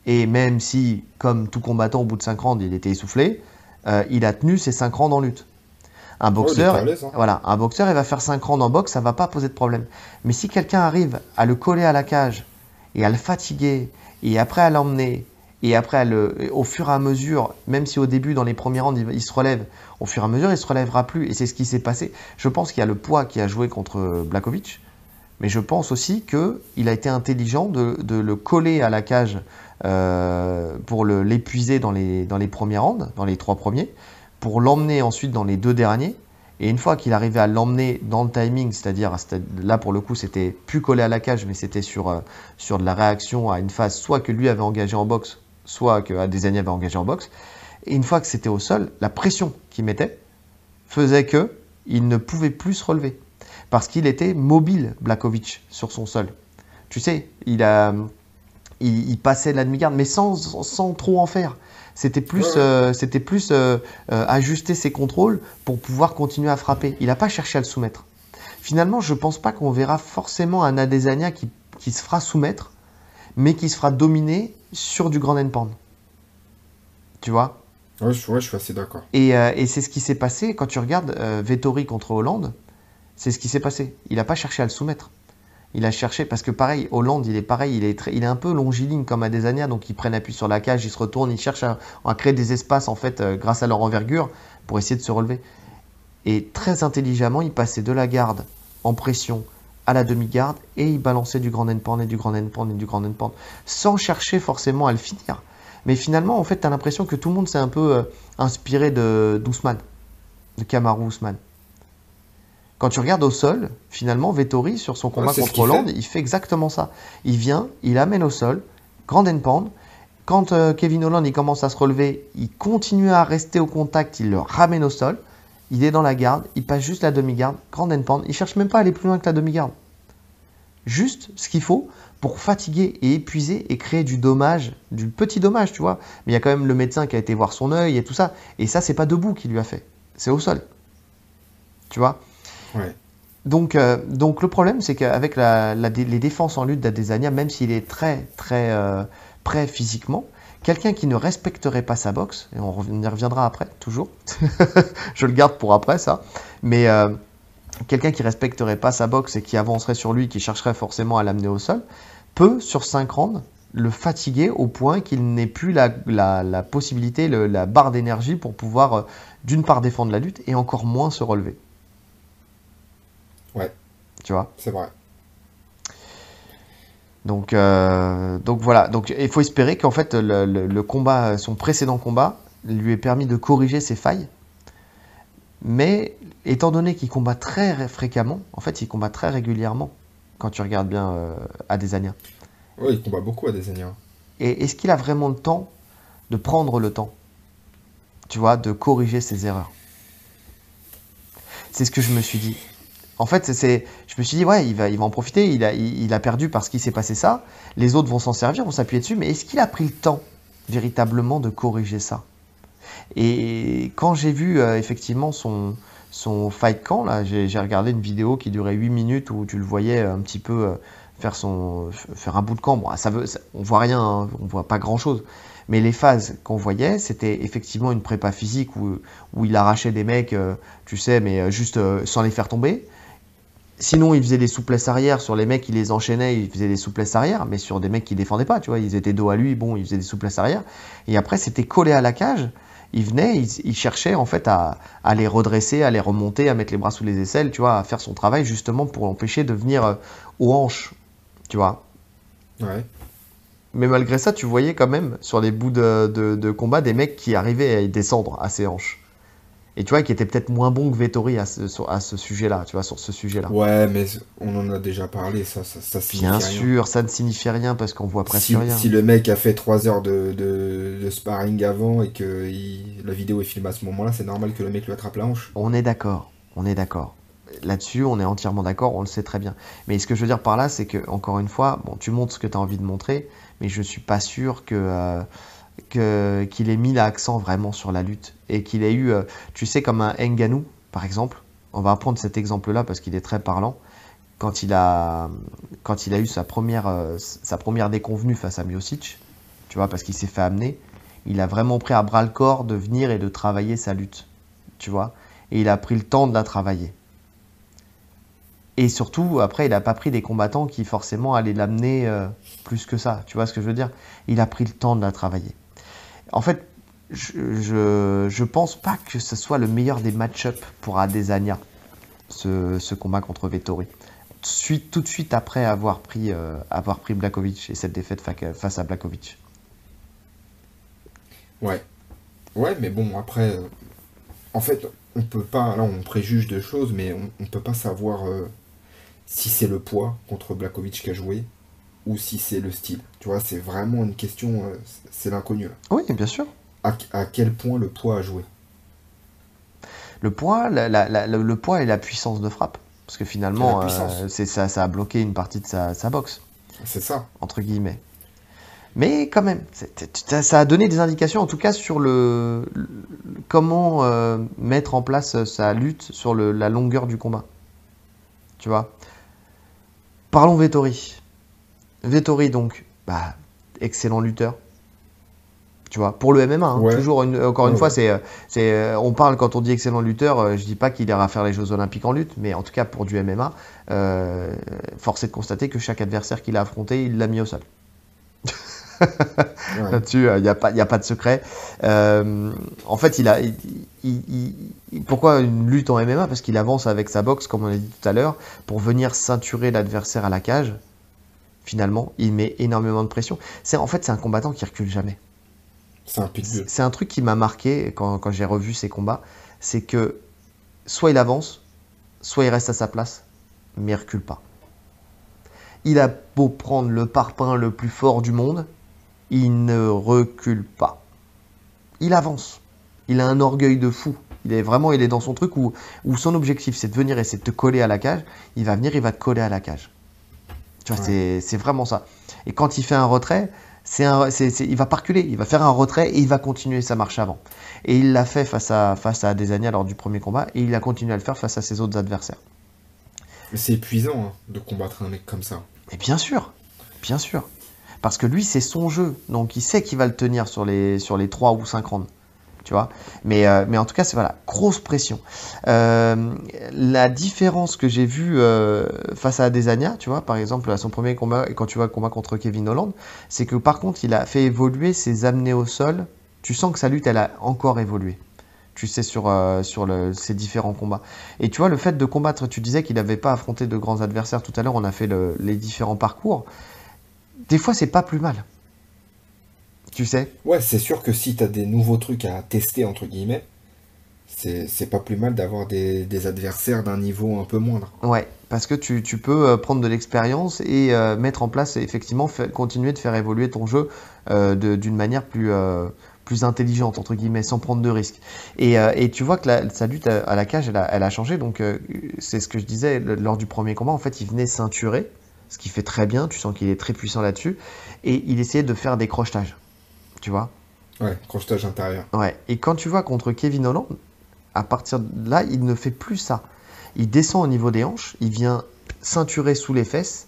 et même si, comme tout combattant au bout de 5 rounds, il était essoufflé, euh, il a tenu ses 5 rounds en lutte. Un il boxeur, hein. voilà, un boxeur, il va faire 5 rounds en boxe, ça va pas poser de problème. Mais si quelqu'un arrive à le coller à la cage et à le fatiguer et après à l'emmener et après à le, au fur et à mesure, même si au début dans les premiers rounds il, il se relève, au fur et à mesure il se relèvera plus et c'est ce qui s'est passé. Je pense qu'il y a le poids qui a joué contre Blakovic, mais je pense aussi que il a été intelligent de, de le coller à la cage euh, pour le- l'épuiser dans les, dans les premiers rounds, dans les trois premiers, pour l'emmener ensuite dans les deux derniers. Et une fois qu'il arrivait à l'emmener dans le timing, c'est-à-dire là pour le coup c'était plus collé à la cage, mais c'était sur, euh, sur de la réaction à une phase soit que lui avait engagé en boxe, soit que Adesanya avait engagé en boxe. Et une fois que c'était au sol, la pression qu'il mettait faisait que il ne pouvait plus se relever parce qu'il était mobile, Blakovic, sur son sol. Tu sais, il a, il, il passait la demi-garde, mais sans, sans trop en faire. C'était plus, euh, c'était plus euh, euh, ajuster ses contrôles pour pouvoir continuer à frapper. Il n'a pas cherché à le soumettre. Finalement, je pense pas qu'on verra forcément un Adesanya qui, qui se fera soumettre, mais qui se fera dominer sur du grand and pound. Tu vois? Ouais, je, ouais, je suis assez d'accord. et, et c'est ce qui s'est passé quand tu regardes Vettori contre Hollande. C'est ce qui s'est passé. Il n'a pas cherché à le soumettre. Il a cherché parce que pareil, Hollande, il est pareil, il est, très- il un peu longiligne comme Adesanya, donc il prennent appui sur la cage, il se retourne, il cherche à, créer des espaces en fait euh, grâce à leur envergure pour essayer de se relever. Et très intelligemment, il passait de la garde en pression à la demi-garde et il balançait du grand end et du grand end et du grand end sans chercher forcément à le finir. Mais finalement, en fait, tu as l'impression que tout le monde s'est un peu euh, inspiré de d'Ousmane, de Kamaru Ousmane. Quand tu regardes au sol, finalement, Vettori, sur son combat ce contre Hollande, il fait exactement ça. Il vient, il amène au sol, grand and pound. Quand euh, Kevin Holland il commence à se relever, il continue à rester au contact, il le ramène au sol. Il est dans la garde, il passe juste la demi-garde, grand and pound. Il cherche même pas à aller plus loin que la demi-garde. Juste ce qu'il faut pour fatiguer et épuiser et créer du dommage, du petit dommage, tu vois. Mais il y a quand même le médecin qui a été voir son œil et tout ça. Et ça, c'est pas debout qu'il lui a fait, c'est au sol. Tu vois? Donc, euh, donc le problème, c'est qu'avec les défenses en lutte d'Adesanya, même s'il est très très euh, prêt physiquement, quelqu'un qui ne respecterait pas sa boxe, et on y reviendra après, toujours, je le garde pour après ça, mais euh, quelqu'un qui respecterait pas sa boxe et qui avancerait sur lui, qui chercherait forcément à l'amener au sol, peut sur 5 rounds le fatiguer au point qu'il n'ait plus la, possibilité, la barre d'énergie pour pouvoir d'une part défendre la lutte et encore moins se relever. Ouais. Tu vois? C'est vrai. Donc, euh, donc voilà. Donc il faut espérer qu'en fait le, le- le combat, son précédent combat, lui ait permis de corriger ses failles. Mais étant donné qu'il combat très ré- fréquemment, en fait, il combat très régulièrement. Quand tu regardes bien euh, Adesanya. Ouais, il combat beaucoup à des années. Et est-ce qu'il a vraiment le temps de prendre le temps, tu vois, de corriger ses erreurs? C'est ce que je me suis dit. En fait, c'est- je me suis dit, ouais, il va, il va en profiter. Il a, il, a perdu parce qu'il s'est passé ça. Les autres vont s'en servir, vont s'appuyer dessus. Mais est-ce qu'il a pris le temps véritablement de corriger ça? Et quand j'ai vu euh, effectivement son, son fight camp, là, j'ai regardé une vidéo qui durait 8 minutes où tu le voyais un petit peu euh, faire, son, faire un bout de camp. Bon, ça veut, on voit rien, hein, on voit pas grand chose. Mais les phases qu'on voyait, c'était effectivement une prépa physique où, où il arrachait des mecs, euh, tu sais, mais euh, juste euh, sans les faire tomber. Sinon, il faisait des souplesses arrière sur les mecs, il les enchaînait, il faisait des souplesses arrière, mais sur des mecs qui défendaient pas, tu vois, ils étaient dos à lui, bon, il faisait des souplesses arrière. Et après, c'était collé à la cage. Il venait, il, il cherchait en fait à, à les redresser, à les remonter, à mettre les bras sous les aisselles, tu vois, à faire son travail justement pour l'empêcher de venir euh, aux hanches, tu vois. Ouais. Mais malgré ça, tu voyais quand même sur les bouts de, de- de combat des mecs qui arrivaient à y descendre à ses hanches. Et tu vois, qui étaient peut-être moins bons que Vettori à ce, sur- à ce sujet-là, tu vois, sur ce sujet-là. Ouais, mais on en a déjà parlé, ça, ça, ça signifie Bien rien. sûr, ça ne signifie rien parce qu'on voit presque Si, rien. si le mec a fait 3 heures de, de, de sparring avant et que il- la vidéo est filmée à ce moment-là, c'est normal que le mec lui attrape la hanche. On est d'accord, on est d'accord. Là-dessus, on est entièrement d'accord, on le sait très bien. Mais ce que je veux dire par là, c'est que, encore une fois, bon, tu montres ce que tu as envie de montrer, mais je suis pas sûr que, euh, qu'il ait mis l'accent vraiment sur la lutte. Et qu'il ait eu, euh, tu sais, comme un Nganou, par exemple. On va prendre cet exemple-là parce qu'il est très parlant. Quand il a, quand il a eu sa première, euh, sa première déconvenue face à Miocic, tu vois, parce qu'il s'est fait amener, il a vraiment pris à bras le corps de venir et de travailler sa lutte, tu vois. Et il a pris le temps de la travailler. Et surtout, après, il n'a pas pris des combattants qui forcément allaient l'amener euh, plus que ça. Tu vois ce que je veux dire Il a pris le temps de la travailler. En fait, je, je, pense pas que ce soit le meilleur des match-up pour Adesanya, ce, combat contre Vettori. Tout de suite après avoir pris, euh, avoir pris Blakovic et cette défaite fa- face à Blakovic. Ouais. Ouais, mais bon, après, en fait, on peut pas, là, on préjuge de choses, mais on, on peut pas savoir euh, si c'est le poids contre Blakovic qui a joué ou si c'est le style. Tu vois, c'est vraiment une question, euh, c'est l'inconnu. Oui, bien sûr. À, à quel point le poids a joué Le poids, la- la- la- le, poids et la puissance de frappe. Parce que finalement, euh, c'est ça, ça a bloqué une partie de sa, sa boxe, C'est ça. entre guillemets. Mais quand même, ça a donné des indications, en tout cas, sur le, le- comment euh, mettre en place sa lutte sur le- la longueur du combat. Tu vois? Parlons Vettori. Vettori, donc, bah, excellent lutteur. Tu vois, pour le MMA, hein, Ouais. toujours une- encore une Ouais, fois, c'est, euh, c'est, euh, on parle quand on dit excellent lutteur, euh, je dis pas qu'il ira faire les Jeux Olympiques en lutte, mais en tout cas pour du MMA, euh, force est de constater que chaque adversaire qu'il a affronté, il l'a mis au sol. Ouais. Là-dessus, il n'y a, pas- y a pas de secret. Euh, en fait, il a, il- il- il- pourquoi une lutte en MMA Parce qu'il avance avec sa boxe, comme on a dit tout à l'heure, pour venir ceinturer l'adversaire à la cage. Finalement, il met énormément de pression. C'est en fait, c'est un combattant qui recule jamais. C'est un pitbull. C'est un truc qui m'a marqué quand, quand j'ai revu ses combats, c'est que soit il avance, soit il reste à sa place, mais il recule pas. Il a beau prendre le parpaing le plus fort du monde, il ne recule pas. Il avance. Il a un orgueil de fou. Il est vraiment, il est dans son truc où, où son objectif c'est de venir et c'est de te coller à la cage. Il va venir, il va te coller à la cage. Tu vois, c'est vraiment ça. Et quand il fait un retrait, c'est un, il va pas reculer, il va faire un retrait et il va continuer sa marche avant. Et il l'a fait face à, face à Adesanya lors du premier combat et il a continué à le faire face à ses autres adversaires. C'est épuisant hein, de combattre un mec comme ça. Mais bien sûr, bien sûr. Parce que lui, c'est son jeu. Donc il sait qu'il va le tenir sur les, sur les 3 ou 5 rounds. Tu vois mais, euh, mais en tout cas, c'est voilà, grosse pression. Euh, la différence que j'ai vue euh, face à Adesanya, tu vois, par exemple, à son premier combat, et quand tu vois le combat contre Kevin Holland, c'est que par contre, il a fait évoluer ses amenés au sol. Tu sens que sa lutte, elle a encore évolué tu sais, sur, sur ces différents combats. Et tu vois, le fait de combattre, tu disais qu'il n'avait pas affronté de grands adversaires tout à l'heure, on a fait les différents parcours. Des fois, c'est pas plus mal tu sais Ouais, c'est sûr que si tu as des nouveaux trucs à tester, entre guillemets, c'est pas plus mal d'avoir des, adversaires d'un niveau un peu moindre. Ouais, parce que tu, peux euh, prendre de l'expérience et euh, mettre en place, effectivement, continuer de faire évoluer ton jeu euh, d'une manière plus, plus intelligente, entre guillemets, sans prendre de risques. Et, tu vois que la, sa lutte à, la cage, elle a, elle a changé. Donc, c'est ce que je disais lors du premier combat. En fait, il venait ceinturer, ce qui fait très bien. Tu sens qu'il est très puissant là-dessus. Et il essayait de faire des crochetages tu vois. Ouais, crochetage intérieur. Ouais, et quand tu vois contre Kevin Holland, à partir de là, il ne fait plus ça. Il descend au niveau des hanches, il vient ceinturer sous les fesses,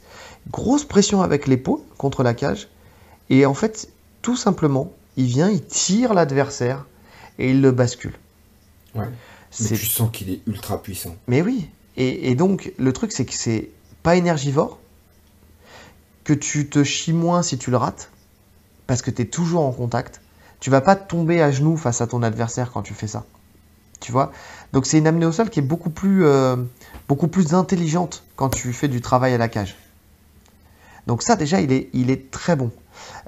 grosse pression avec l'épaule contre la cage, et en fait, tout simplement, il vient, il tire l'adversaire et il le bascule. Ouais. Mais tu sens qu'il est ultra puissant. Mais oui. Et, et donc, le truc, c'est que c'est pas énergivore, que tu te chies moins si tu le rates, parce que tu es toujours en contact. Tu vas pas tomber à genoux face à ton adversaire quand tu fais ça. Tu vois? Donc c'est une amenée au sol qui est beaucoup plus, euh, beaucoup plus intelligente quand tu fais du travail à la cage. Donc ça déjà, il est, il est très bon.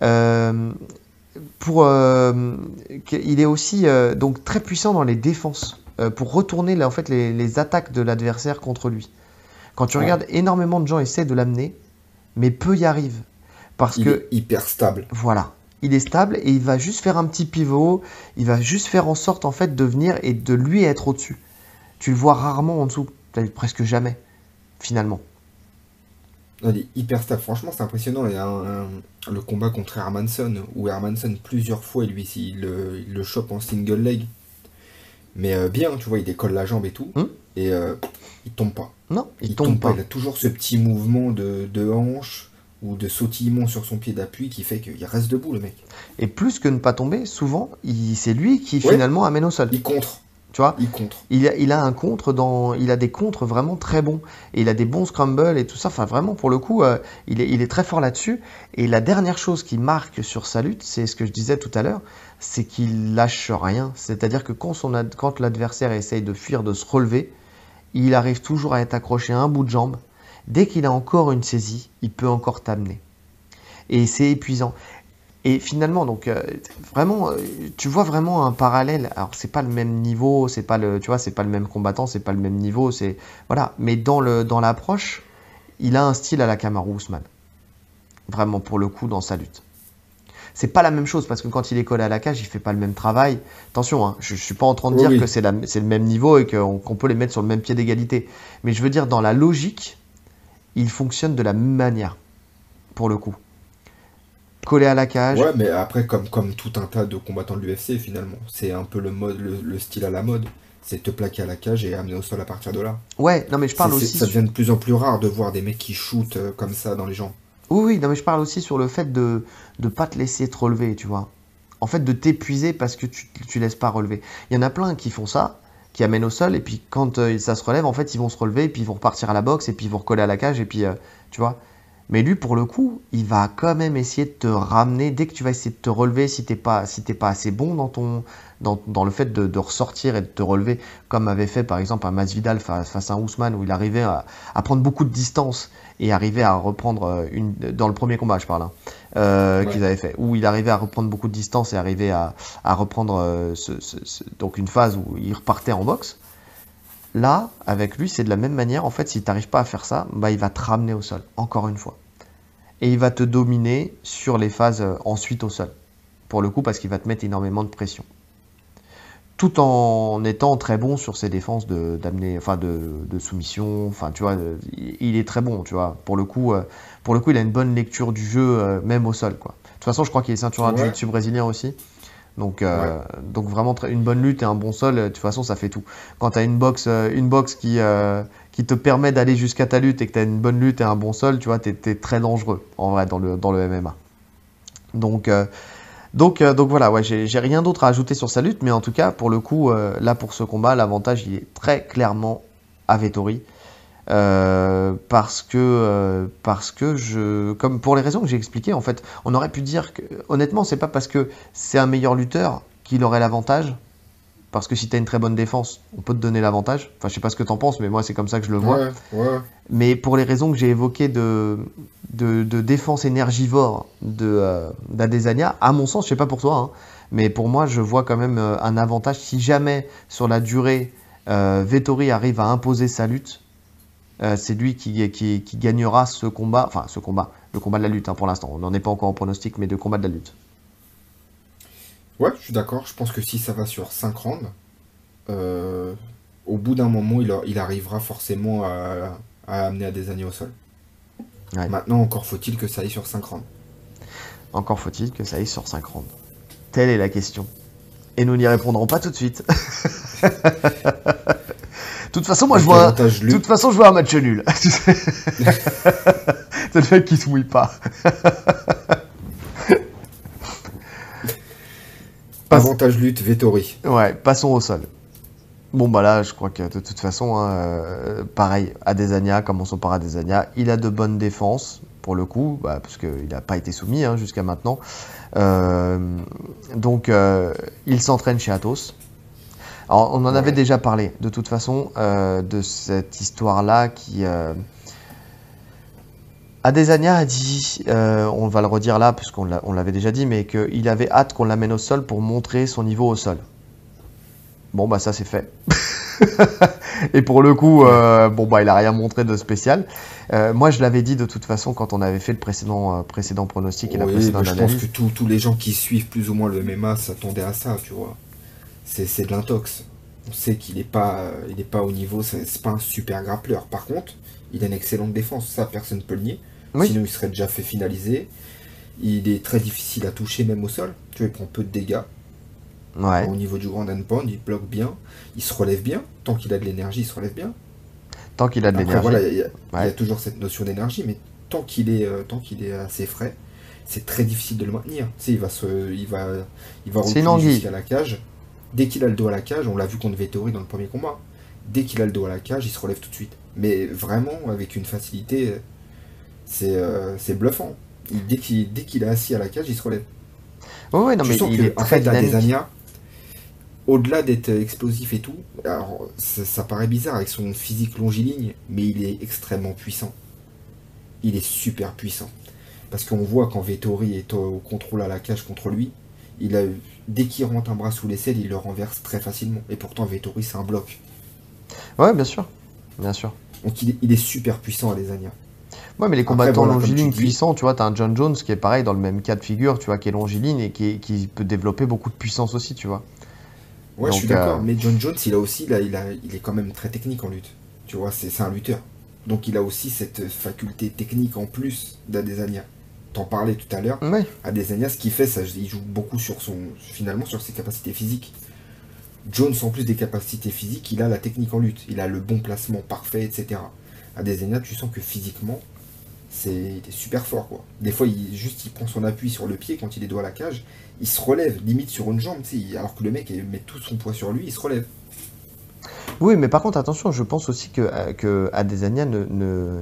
Euh, pour, euh, il est aussi donc très puissant dans les défenses pour retourner en fait, les, attaques de l'adversaire contre lui. Quand tu regardes, énormément de gens essaient de l'amener, mais peu y arrivent. Parce il que, est hyper stable. Voilà. Il est stable et il va juste faire un petit pivot. Il va juste faire en sorte en fait de venir et de lui être au-dessus. Tu le vois rarement en dessous, presque jamais, finalement. Il est hyper stable. Franchement, c'est impressionnant. Il y a le combat contre Hermanson, où Hermanson, plusieurs fois, lui, il le, il le chope en single leg. Mais euh, bien, tu vois, il décolle la jambe et tout. Hum et euh, il tombe pas. Non, il, tombe, pas. Il a toujours ce petit mouvement de, de hanche ou de sautillement sur son pied d'appui qui fait qu'il reste debout le mec. Et plus que ne pas tomber, souvent, c'est lui qui finalement amène au sol. Il contre. Tu vois Il contre. Il a, il a un contre dans, il a des contres vraiment très bons et il a des bons scrambles et tout ça. Enfin vraiment pour le coup, euh, il, est, il est très fort là-dessus. Et la dernière chose qui marque sur sa lutte, c'est ce que je disais tout à l'heure, c'est qu'il lâche rien. C'est-à-dire que quand, son quand l'adversaire essaye de fuir, de se relever, il arrive toujours à être accroché à un bout de jambe Dès qu'il a encore une saisie, il peut encore t'amener. Et c'est épuisant. Et finalement, donc euh, vraiment, euh, tu vois vraiment un parallèle. Alors c'est pas le même niveau, c'est pas le, tu vois, c'est pas le même combattant, c'est pas le même niveau, c'est voilà. Mais dans le dans l'approche, il a un style à la Kamaru Usman. Vraiment pour le coup dans sa lutte. C'est pas la même chose parce que quand il est collé à la cage, il fait pas le même travail. Attention, hein, je, je suis pas en train de dire que c'est le même niveau et qu'on peut les mettre sur le même pied d'égalité. Mais je veux dire dans la logique, il fonctionne de la même manière, pour le coup. Collé à la cage. Ouais, mais après, comme, comme tout un tas de combattants de l'UFC, finalement, c'est un peu le, mode, le, style à la mode. C'est te plaquer à la cage et amener au sol à partir de là. Ouais, non, mais je parle aussi. Ça devient de plus en plus rare de voir des mecs qui shootent euh, comme ça dans les gens. Oui, oui, non, mais je parle aussi sur le fait de ne pas te laisser te relever, tu vois. En fait, de t'épuiser parce que tu ne laisses pas relever. Il y en a plein qui font ça, qui amène au sol. Et puis quand euh, ça se relève, en fait, ils vont se relever, et puis ils vont repartir à la boxe, et puis ils vont recoller à la cage, et puis, euh, tu vois. Mais lui, pour le coup, il va quand même essayer de te ramener. Dès que tu vas essayer de te relever, si t'es pas, si pas assez bon dans ton, dans, dans le fait de, de, ressortir et de te relever, comme avait fait par exemple un Masvidal face, à un Ousmane, où il arrivait à, à prendre beaucoup de distance et arriver à reprendre euh, une dans le premier combat, je parle, hein, euh, qu'ils avaient fait, où il arrivait à reprendre beaucoup de distance et arriver à, à reprendre euh, ce, donc une phase où il repartait en boxe. Là, avec lui, c'est de la même manière. En fait, si tu n'arrives pas à faire ça, bah, il va te ramener au sol, encore une fois. Et il va te dominer sur les phases ensuite au sol. Pour le coup, parce qu'il va te mettre énormément de pression. tout en étant très bon sur ses défenses de d'amener, enfin de, soumission. Enfin, tu vois, il est très bon, tu vois. Pour le coup, pour le coup, il a une bonne lecture du jeu, même au sol, quoi. De toute façon, je crois qu'il est ceinture de jiu brésilien aussi. Donc, donc vraiment une bonne lutte et un bon sol, de toute façon, ça fait tout. Quand tu as une boxe, une boxe qui, qui te permet d'aller jusqu'à ta lutte et que tu as une bonne lutte et un bon sol, tu vois, tu es, très dangereux en vrai dans le, dans le MMA. Donc, euh, donc, euh, donc voilà, ouais, j'ai rien d'autre à ajouter sur sa lutte, mais en tout cas, pour le coup, euh, là pour ce combat, l'avantage il est très clairement à Vettori. Parce que parce que je comme pour les raisons que j'ai expliquées en fait on aurait pu dire que honnêtement c'est pas parce que c'est un meilleur lutteur qu'il aurait l'avantage parce que si tu as une très bonne défense, on peut te donner l'avantage. Enfin, je sais pas ce que tu en penses, mais moi, c'est comme ça que je le vois. Mais pour les raisons que j'ai évoquées de, de, défense énergivore de euh, d'Adesanya, à mon sens, je sais pas pour toi, hein, mais pour moi, je vois quand même euh, un avantage. Si jamais, sur la durée, euh, Vettori arrive à imposer sa lutte, euh, c'est lui qui, qui, qui, gagnera ce combat, enfin, ce combat, le combat de la lutte hein, pour l'instant. On n'en est pas encore en pronostic, mais de combat de la lutte. Ouais, je suis d'accord. Je pense que si ça va sur 5 rounds, euh, au bout d'un moment, il, il, arrivera forcément à, amener à des années au sol. Maintenant, encore faut-il que ça aille sur 5 rounds. Encore faut-il que ça aille sur 5 rounds. Telle est la question. Et nous n'y répondrons pas tout de suite. de toute façon, moi, je vois, un... de toute façon, je vois un match nul. C'est le fait qu'il se mouille pas. Avantage lutte, Vettori. Ouais, passons au sol. Bon, bah là, je crois que de toute façon, hein, euh, pareil, Adesanya, commençons par Adesanya. Il a de bonnes défenses, pour le coup, bah, parce qu'il n'a pas été soumis hein, jusqu'à maintenant. Euh, donc, euh, il s'entraîne chez Athos. Alors, on en avait déjà parlé, de toute façon, de cette histoire-là qui Adesanya a dit, euh, on va le redire là, puisqu'on l'avait déjà dit, mais qu'il avait hâte qu'on l'amène au sol pour montrer son niveau au sol. Bon, bah ça c'est fait. et pour le coup, euh, bon, bah il a rien montré de spécial. Euh, moi, je l'avais dit de toute façon quand on avait fait le précédent, précédent pronostic et la précédente je pense que tous les gens qui suivent plus ou moins le MMA s'attendaient à ça, tu vois. C'est de l'intox. On sait qu'il n'est pas, il pas au niveau, c'est pas un super grappleur. Par contre, il a une excellente défense, ça personne ne peut le nier. Sinon, il serait déjà fait finaliser. Il est très difficile à toucher, même au sol. Tu vois, il prend peu de dégâts. Au niveau du grand endpoint, il bloque bien. Il se relève bien. Tant qu'il a de l'énergie, il se relève bien. Tant qu'il a de l'énergie. Voilà, il y, a toujours cette notion d'énergie, mais tant qu'il est, euh, tant qu'il est assez frais, c'est très difficile de le maintenir. Tu sais, il va se, il va, il va jusqu'à la cage. Dès qu'il a le dos à la cage, on l'a vu contre Vettori dans le premier combat. Dès qu'il a le dos à la cage, il se relève tout de suite. Mais vraiment avec une facilité euh, c'est bluffant. dès qu'il est assis à la cage, il se relève. Non, mais il est en fait, au-delà d'être explosif et tout, alors ça, paraît bizarre avec son physique longiligne, mais il est extrêmement puissant. Il est super puissant. Parce qu'on voit quand Vettori est au contrôle à la cage contre lui, il a, dès qu'il rentre un bras sous l'aisselle, il le renverse très facilement. Et pourtant, Vettori, c'est un bloc. Ouais, bien sûr. Bien sûr. Donc il est, super puissant à Desania. Ouais, mais les combattants longilignes puissants, tu vois, tu as un John Jones qui est pareil dans le même cas de figure, tu vois, qui est longiligne et qui, peut développer beaucoup de puissance aussi, tu vois. Ouais, je suis d'accord, euh, mais John Jones, il a aussi, là, il, a, il est quand même très technique en lutte. Tu vois, c'est un lutteur. Donc il a aussi cette faculté technique en plus d'Adesanya. T'en parlais tout à l'heure. Ouais. Adesanya, ce qu'il fait, ça, il joue beaucoup sur son, finalement, sur ses capacités physiques. Jones, en plus des capacités physiques, il a la technique en lutte. Il a le bon placement parfait, etc. Adesanya, tu sens que physiquement, c'est super fort quoi. Des fois, il juste il prend son appui sur le pied quand il est dos à la cage, il se relève limite sur une jambe, alors que le mec met tout son poids sur lui, il se relève. Oui, mais par contre, attention, je pense aussi que, euh, que Adesanya ne, ne,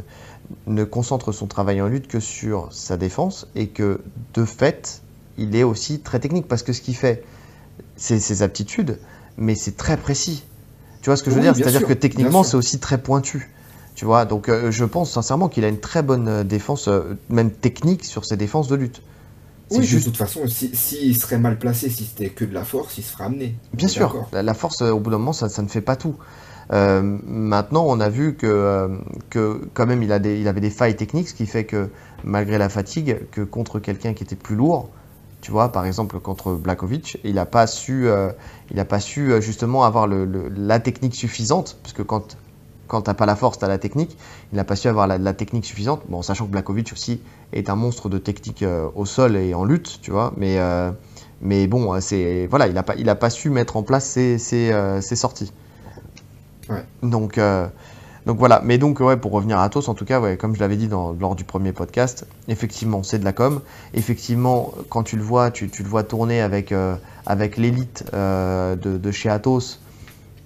concentre son travail en lutte que sur sa défense et que de fait, il est aussi très technique parce que ce qu'il fait, c'est ses aptitudes, mais c'est très précis. Tu vois ce que je veux dire? C'est-à-dire que techniquement, c'est aussi très pointu. Tu vois, donc euh, je pense sincèrement qu'il a une très bonne euh, défense, euh, même technique, sur ses défenses de lutte. Oui, juste... de toute façon, s'il si, serait mal placé, si c'était que de la force, il se ferait amener. Bien sûr, la, force, au bout d'un moment, ça, ça, ne fait pas tout. Maintenant, on a vu que, que quand même, il, avait des failles techniques, ce qui fait que malgré la fatigue, que contre quelqu'un qui était plus lourd, Tu vois, par exemple, contre Blakovic, il n'a pas su, euh, il a pas su euh, justement avoir la technique suffisante, parce que quand, quand t'as pas la force, t'as la technique. Il n'a pas su avoir la, technique suffisante, bon, sachant que Blakovic aussi est un monstre de technique euh, au sol et en lutte, tu vois, mais, euh, bon, euh, voilà, il n'a pas, pas su mettre en place euh, ses sorties. Euh, donc voilà, mais donc ouais, pour revenir à Athos, en tout cas, comme je l'avais dit dans- lors du premier podcast, effectivement, c'est de la com. Effectivement, quand tu le vois, tu, le vois tourner avec, euh, avec l'élite euh, de, chez Athos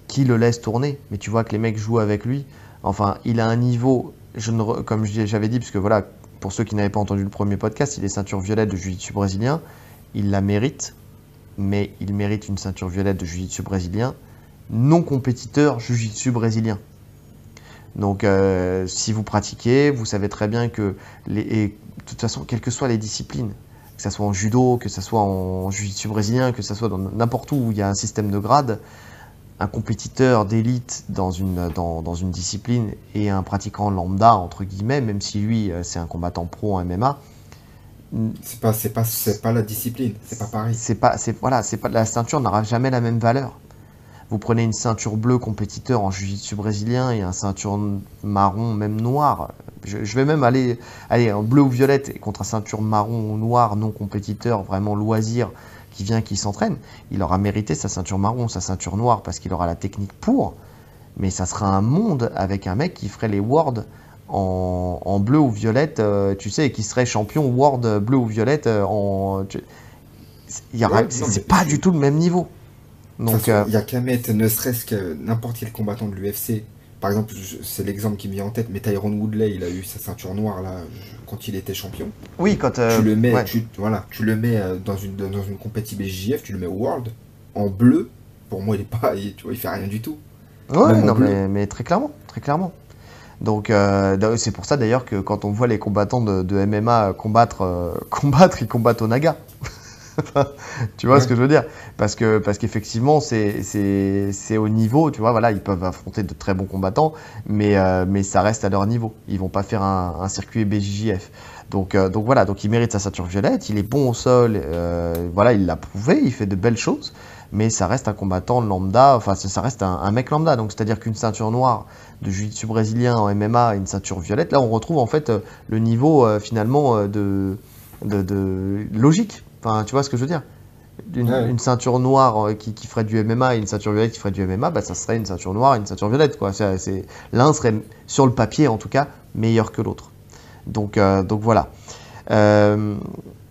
qui le laisse tourner, mais tu vois que les mecs jouent avec lui. Enfin, il a un niveau, je comme j'avais dit, parce que voilà, pour ceux qui n'avaient pas entendu le premier podcast, il est ceinture violette de jiu-jitsu brésilien, il la mérite, mais il mérite une ceinture violette de jiu-jitsu brésilien, non compétiteur jiu-jitsu brésilien. Donc, euh, si vous pratiquez, vous savez très bien que, les, et de toute façon, quelles que soient les disciplines, que ce soit en judo, que ce soit en jiu-jitsu brésilien, que ce soit dans n'importe où où il y a un système de grade, un compétiteur d'élite dans une, dans, dans une discipline et un pratiquant lambda, entre guillemets, même si lui, euh, c'est un combattant pro en MMA, C'est pas, c'est pas, c'est pas la discipline, c'est pas pareil. c'est pas, c'est voilà, c'est pas la ceinture n'aura jamais la même valeur. Vous prenez une ceinture bleue compétiteur en jiu-jitsu brésilien et un ceinture marron, même noire. Je, je vais même aller, aller en bleu ou violette et contre un ceinture marron ou noire non compétiteur, vraiment loisir, qui vient, qui s'entraîne. Il aura mérité sa ceinture marron, sa ceinture noire parce qu'il aura la technique pour. Mais ça sera un monde avec un mec qui ferait les worlds en, en bleu ou violette, euh, tu sais, et qui serait champion world bleu ou violette euh, en. tu- Ouais, c'est pas du tout le même niveau. Donc, euh, il y a qu'à mettre, ne serait-ce que n'importe quel combattant de l'UFC. Par exemple, c'est l'exemple qui me vient en tête, mais Tyrone Woodley, il a eu sa ceinture noire là quand il était champion. oui, quand. euh, tu le mets, ouais. tu, voilà, tu le mets euh, dans une dans une compétition BJJF, tu le mets au World en bleu. Pour moi, il est pas, il, tu vois, il fait rien du tout. Ouais, non, mais, mais très clairement, très clairement. Donc euh, c'est pour ça d'ailleurs que quand on voit les combattants de, de MMA combattre, euh, combattre, ils combattent au Naga. tu vois Ouais. ce que je veux dire? Parce que parce qu'effectivement, c'est c'est c'est au niveau, tu vois, voilà, ils peuvent affronter de très bons combattants, mais euh, mais ça reste à leur niveau. Ils vont pas faire un, un circuit BJJF. Donc euh, donc voilà, donc il mérite sa ceinture violette, il est bon au sol, euh, voilà, il l'a prouvé, il fait de belles choses mais ça reste un combattant lambda, enfin ça reste un, un mec lambda, donc c'est-à-dire qu'une ceinture noire de jiu-jitsu brésilien en MMA et une ceinture violette, là on retrouve en fait le niveau finalement de, de, de logique, enfin tu vois ce que je veux dire? Une, Ouais. une ceinture noire euh, qui, qui ferait du MMA et une ceinture violette qui ferait du MMA, bah, ça serait une ceinture noire et une ceinture violette. Quoi. C'est, c'est- L'un serait, sur le papier en tout cas, meilleur que l'autre. Donc, euh, donc voilà. Euh,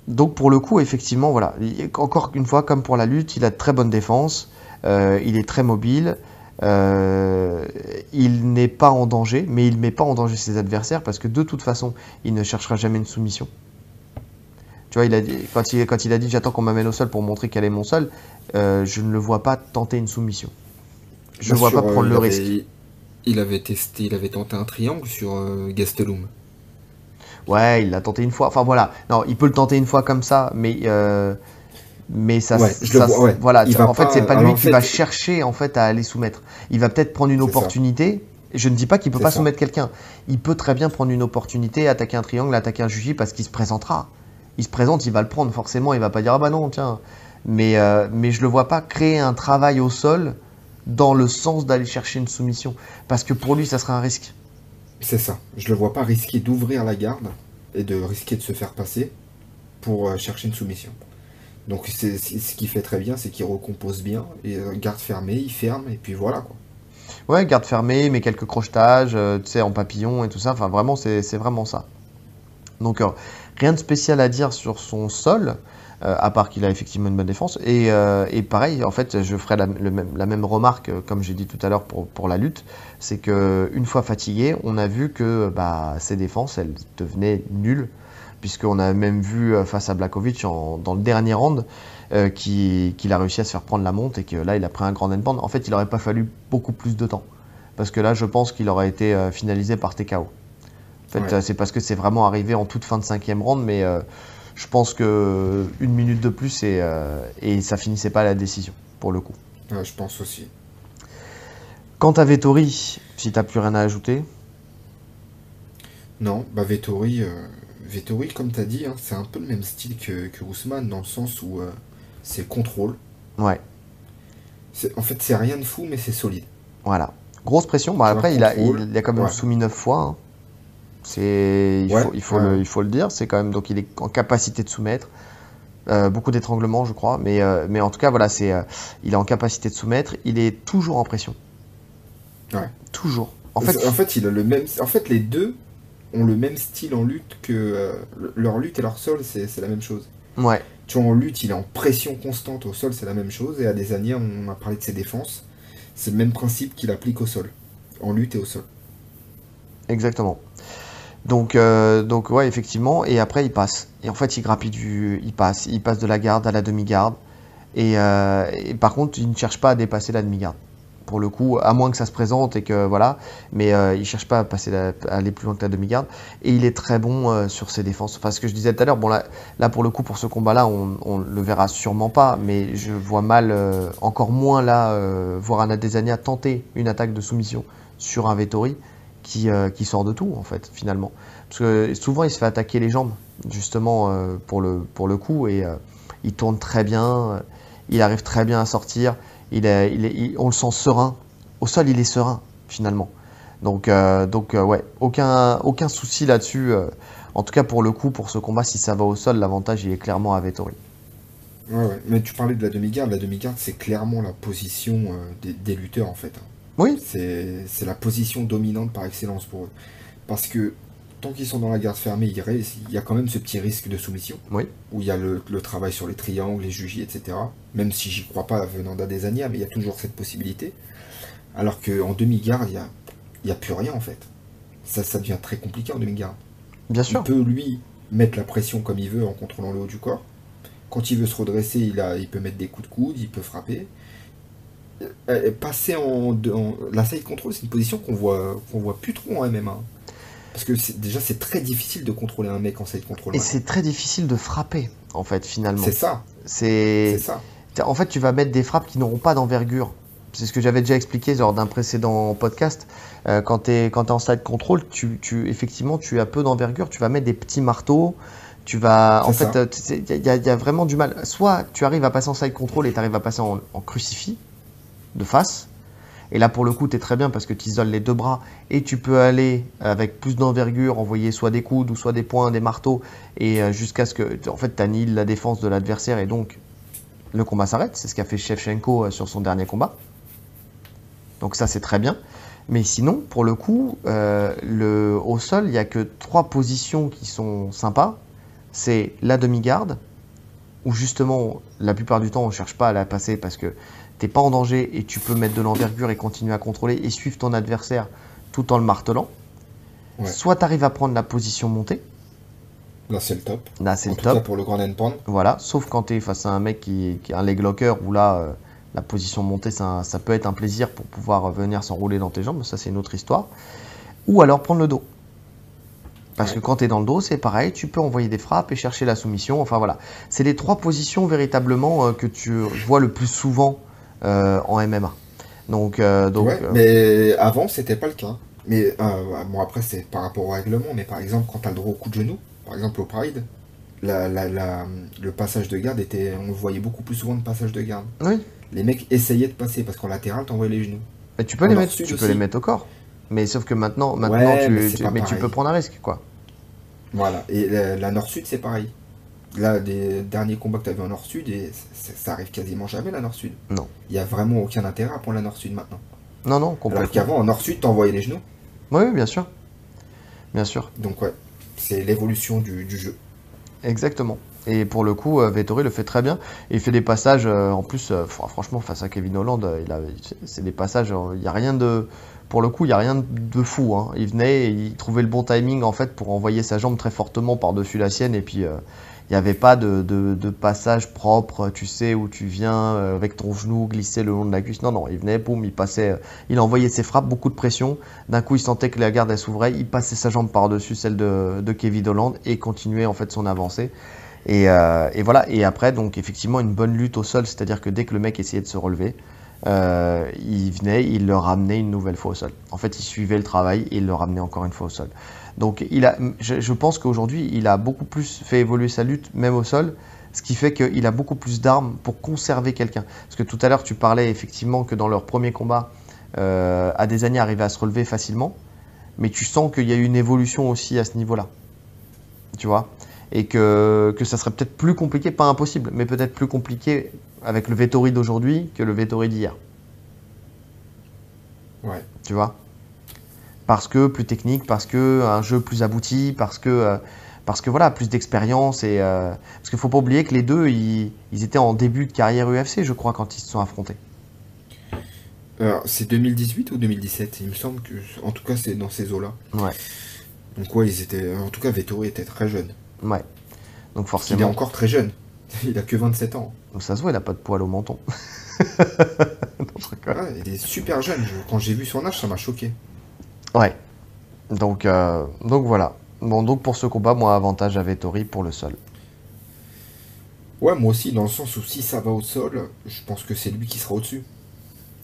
donc pour le coup, effectivement, voilà. Il- Encore une fois, comme pour la lutte, il a de très bonne défense, euh, il est très mobile, euh, il n'est pas en danger, mais il ne met pas en danger ses adversaires parce que de toute façon, il ne cherchera jamais une soumission. Tu vois, il a dit, quand, il, quand il a dit j'attends qu'on m'amène au sol pour montrer quel est mon sol, euh, je ne le vois pas tenter une soumission. Je ne vois sur, pas euh, prendre il le avait- risque. Il avait testé, il avait tenté un triangle sur euh, Gastelum. Ouais, il l'a tenté une fois. Enfin voilà, non, il peut le tenter une fois comme ça, mais euh, mais ça, Ouais, je le ça- vois, ouais. voilà. Il en fait, c'est pas lui qui fait- va chercher en fait à aller soumettre. Il va peut-être prendre une ça. opportunité. Je ne dis pas qu'il peut pas ça. soumettre quelqu'un. Il peut très bien prendre une opportunité, attaquer un triangle, attaquer un juji parce qu'il se présentera. Il se présente, il va le prendre forcément. Il va pas dire ah bah non tiens. Mais euh, mais je le vois pas créer un travail au sol dans le sens d'aller chercher une soumission parce que pour lui ça serait un risque. C'est ça. Je le vois pas risquer d'ouvrir la garde et de risquer de se faire passer pour euh, chercher une soumission. Donc c'est ce qu'il fait très bien, c'est qu'il recompose bien et euh, garde fermée, il ferme et puis voilà quoi. Ouais, garde fermée, mais quelques crochetages, euh, tu sais, en papillon et tout ça. Enfin, vraiment, c'est vraiment ça. Donc, euh, rien de spécial à dire sur son sol, euh, à part qu'il a effectivement une bonne défense. Et, euh, pareil, en fait, je ferai la, même, remarque, comme j'ai dit tout à l'heure pour, la lutte, c'est que une fois fatigué, on a vu que bah, ses défenses, elles devenaient nulles, puisqu'on a même vu face à Blakovic dans le dernier round qui- qu'il a réussi à se faire prendre la monte et que là, il a pris un grand endband. En fait, il n'aurait pas fallu beaucoup plus de temps, parce que là, je pense qu'il aurait été finalisé par TKO. En fait, Ouais. c'est parce que c'est vraiment arrivé en toute fin de cinquième round, mais euh, je pense que une minute de plus et, euh, et ça finissait pas à la décision, pour le coup. Ouais, je pense aussi. Quant à Vettori, si t'as plus rien à ajouter, Non, bah Vettori, euh, Vettori, comme tu as dit, hein, c'est un peu le même style que, que Ousmane, dans le sens où c'est contrôle. Ouais. En fait, c'est rien de fou, mais c'est solide. Voilà. Grosse pression. Bon, après, il a, il, a quand même soumis 9 fois. Hein. C'est, il, faut, il, faut le, il faut le dire. C'est quand même donc il est en capacité de soumettre. Euh, beaucoup d'étranglements, je crois, mais, euh, mais en tout cas, voilà, c'est, il est en capacité de soumettre. Il est toujours en pression. Ouais. Toujours. En fait, en fait, il a le même. En fait, les deux ont le même style en lutte que euh, leur lutte et leur sol, c'est la même chose. Ouais. Tu vois, en lutte, il est en pression constante au sol, c'est la même chose. Et à des années, on a parlé de ses défenses. C'est le même principe qu'il applique au sol, en lutte et au sol. Exactement. Donc, euh, donc ouais, effectivement. Et après, il passe. Et en fait, il grappille du, il passe, il passe de la garde à la demi-garde. Et, euh, et, par contre, il ne cherche pas à dépasser la demi-garde pour le coup, à moins que ça se présente et que voilà, mais euh, il cherche pas à passer aller plus loin que la demi-garde et il est très bon euh, sur ses défenses. Enfin, ce que je disais tout à l'heure, bon là, là pour le coup pour ce combat-là, on, on le verra sûrement pas, mais je vois mal, euh, encore moins là, voir un Adesanya tenter une attaque de soumission sur un Vettori qui, qui sort de tout en fait finalement, parce que souvent il se fait attaquer les jambes justement pour le pour le coup et il tourne très bien, il arrive très bien à sortir il est, on le sent serein. Au sol, il est serein, finalement. Donc, euh, donc euh, ouais, aucun, aucun souci là-dessus. Euh, en tout cas, pour le coup, pour ce combat, si ça va au sol, l'avantage, il est clairement à Vettori. Ouais, ouais. Mais tu parlais de la demi-garde. La demi-garde, c'est clairement la position des, lutteurs, en fait. Oui. C'est la position dominante par excellence pour eux. Parce que tant qu'ils sont dans la garde fermée, il y a quand même ce petit risque de soumission. Oui. Où il y a le, travail sur les triangles, les jugies, etc. Même si j'y crois pas venant d'Adesanya, mais il y a toujours cette possibilité. Alors qu'en demi-garde, il n'y a, y a plus rien en fait. Ça, ça devient très compliqué en demi-garde. Bien sûr. Il peut lui mettre la pression comme il veut en contrôlant le haut du corps. Quand il veut se redresser, il, a, il peut mettre des coups de coude, il peut frapper. Euh, passer en, en la side control, c'est une position qu'on voit, qu'on voit plus trop en MMA. Parce que déjà, c'est très difficile de contrôler un mec en side control. Et c'est très difficile de frapper, en fait, finalement. C'est ça. C'est ça. En fait, tu vas mettre des frappes qui n'auront pas d'envergure. C'est ce que j'avais déjà expliqué lors d'un précédent podcast. Euh, quand tu es, es, en side control, tu, tu, effectivement, tu as peu d'envergure. Tu vas mettre des petits marteaux. Tu vas. En fait, il y, y, a vraiment du mal. Soit tu arrives à passer en side control et tu arrives à passer en, en crucifix, de face et là, pour le coup, tu es très bien parce que tu isoles les deux bras et tu peux aller avec plus d'envergure, envoyer soit des coudes ou soit des poings, des marteaux, et euh, jusqu'à ce que, en fait, tu annihiles la défense de l'adversaire et donc le combat s'arrête. C'est ce qu'a fait Shevchenko euh, sur son dernier combat. Donc ça, c'est très bien. Mais sinon, pour le coup, euh, le, au sol, il n'y a que trois positions qui sont sympas. C'est la demi-garde, où justement, la plupart du temps, on ne cherche pas à la passer parce que t'es pas en danger et tu peux mettre de l'envergure et continuer à contrôler et suivre ton adversaire tout en le martelant. Soit tu arrives à prendre la position montée. Là, c'est le top. Là, c'est le top. Cas pour le grand endpoint. Voilà, sauf quand tu es face à un mec qui, qui a un leg locker où là, euh, la position montée, ça, ça, peut être un plaisir pour pouvoir venir s'enrouler dans tes jambes. Ça, c'est une autre histoire. Ou alors prendre le dos. Parce que quand tu es dans le dos, c'est pareil, tu peux envoyer des frappes et chercher la soumission. Enfin voilà, c'est les trois positions véritablement euh, que tu vois le plus souvent en MMA. Donc, euh, donc euh, mais avant, c'était pas le cas. Mais bon, après, c'est par rapport au règlement. Mais par exemple, quand tu as le droit au coup de genou, par exemple au Pride, la, la, le passage de garde était. On voyait beaucoup plus souvent de passage de garde. Oui. Les mecs essayaient de passer parce qu'en latéral, t'envoyais les genoux. Mais tu peux, les mettre, tu peux les mettre au corps. Mais sauf que maintenant, maintenant tu, mais, tu, peux prendre un risque, quoi. Voilà. Et la, la Nord-Sud, c'est pareil. Là, des derniers combats que tu vu en Nord-Sud, et ça arrive quasiment jamais la Nord-Sud. Non. Il n'y a vraiment aucun intérêt à prendre la Nord-Sud maintenant. Non, non, complètement. Alors qu'avant, en Nord-Sud, t'envoyais les genoux. Oui, bien sûr. Bien sûr. Donc, ouais, c'est l'évolution du, jeu. Exactement. Et pour le coup, euh, Vettori le fait très bien. il fait des passages, euh, en plus, euh, franchement, face à Kevin Holland, c'est des passages, il n'y a rien de. Pour le coup, il n'y a rien de fou. Hein. Il venait et il trouvait le bon timing, en fait, pour envoyer sa jambe très fortement par-dessus la sienne. Et puis, il n'y avait pas de, passage propre, tu sais, où tu viens euh, avec ton genou glisser le long de la cuisse. Non, non, il venait, boum, il passait, euh, il envoyait ses frappes, beaucoup de pression. D'un coup, il sentait que la garde s'ouvrait, il passait sa jambe par-dessus celle de, Kevin Holland et continuait en fait son avancée. Euh, et, voilà. Et après, donc effectivement, une bonne lutte au sol, c'est-à-dire que dès que le mec essayait de se relever, il venait, il le ramenait une nouvelle fois au sol. En fait, il suivait le travail et il le ramenait encore une fois au sol. Donc, il a, je, je pense qu'aujourd'hui, il a beaucoup plus fait évoluer sa lutte, même au sol, ce qui fait qu'il a beaucoup plus d'armes pour conserver quelqu'un. Parce que tout à l'heure, tu parlais effectivement que dans leur premier combat, euh, Adesanya arrivait à se relever facilement, mais tu sens qu'il y a eu une évolution aussi à ce niveau-là. Tu vois? Et que, que ça serait peut-être plus compliqué, pas impossible, mais peut-être plus compliqué avec le Vettori d'aujourd'hui que le Vettori d'hier. Ouais. Tu vois? Parce que plus technique, parce que un jeu plus abouti, parce que, euh, parce que voilà, plus d'expérience. et euh, Parce qu'il faut pas oublier que les deux, ils, ils étaient en début de carrière UFC, je crois, quand ils se sont affrontés. Alors, c'est 2018 ou 2017 Il me semble que, en tout cas, c'est dans ces eaux-là. Ouais, Donc, ouais, ils étaient. En tout cas, Vettori était très jeune. ouais. Donc Il est forcément, encore très jeune. Il a que 27 ans. ça se voit, il a pas de poil au menton. Non, je. Ouais, il est super jeune. Je- Quand j'ai vu son âge, ça m'a choqué. Ouais. Donc, euh, donc voilà. Bon, donc pour ce combat, moi, avantage à Vettori pour le sol. Ouais, moi aussi, dans le sens où si ça va au sol, je pense que c'est lui qui sera au-dessus.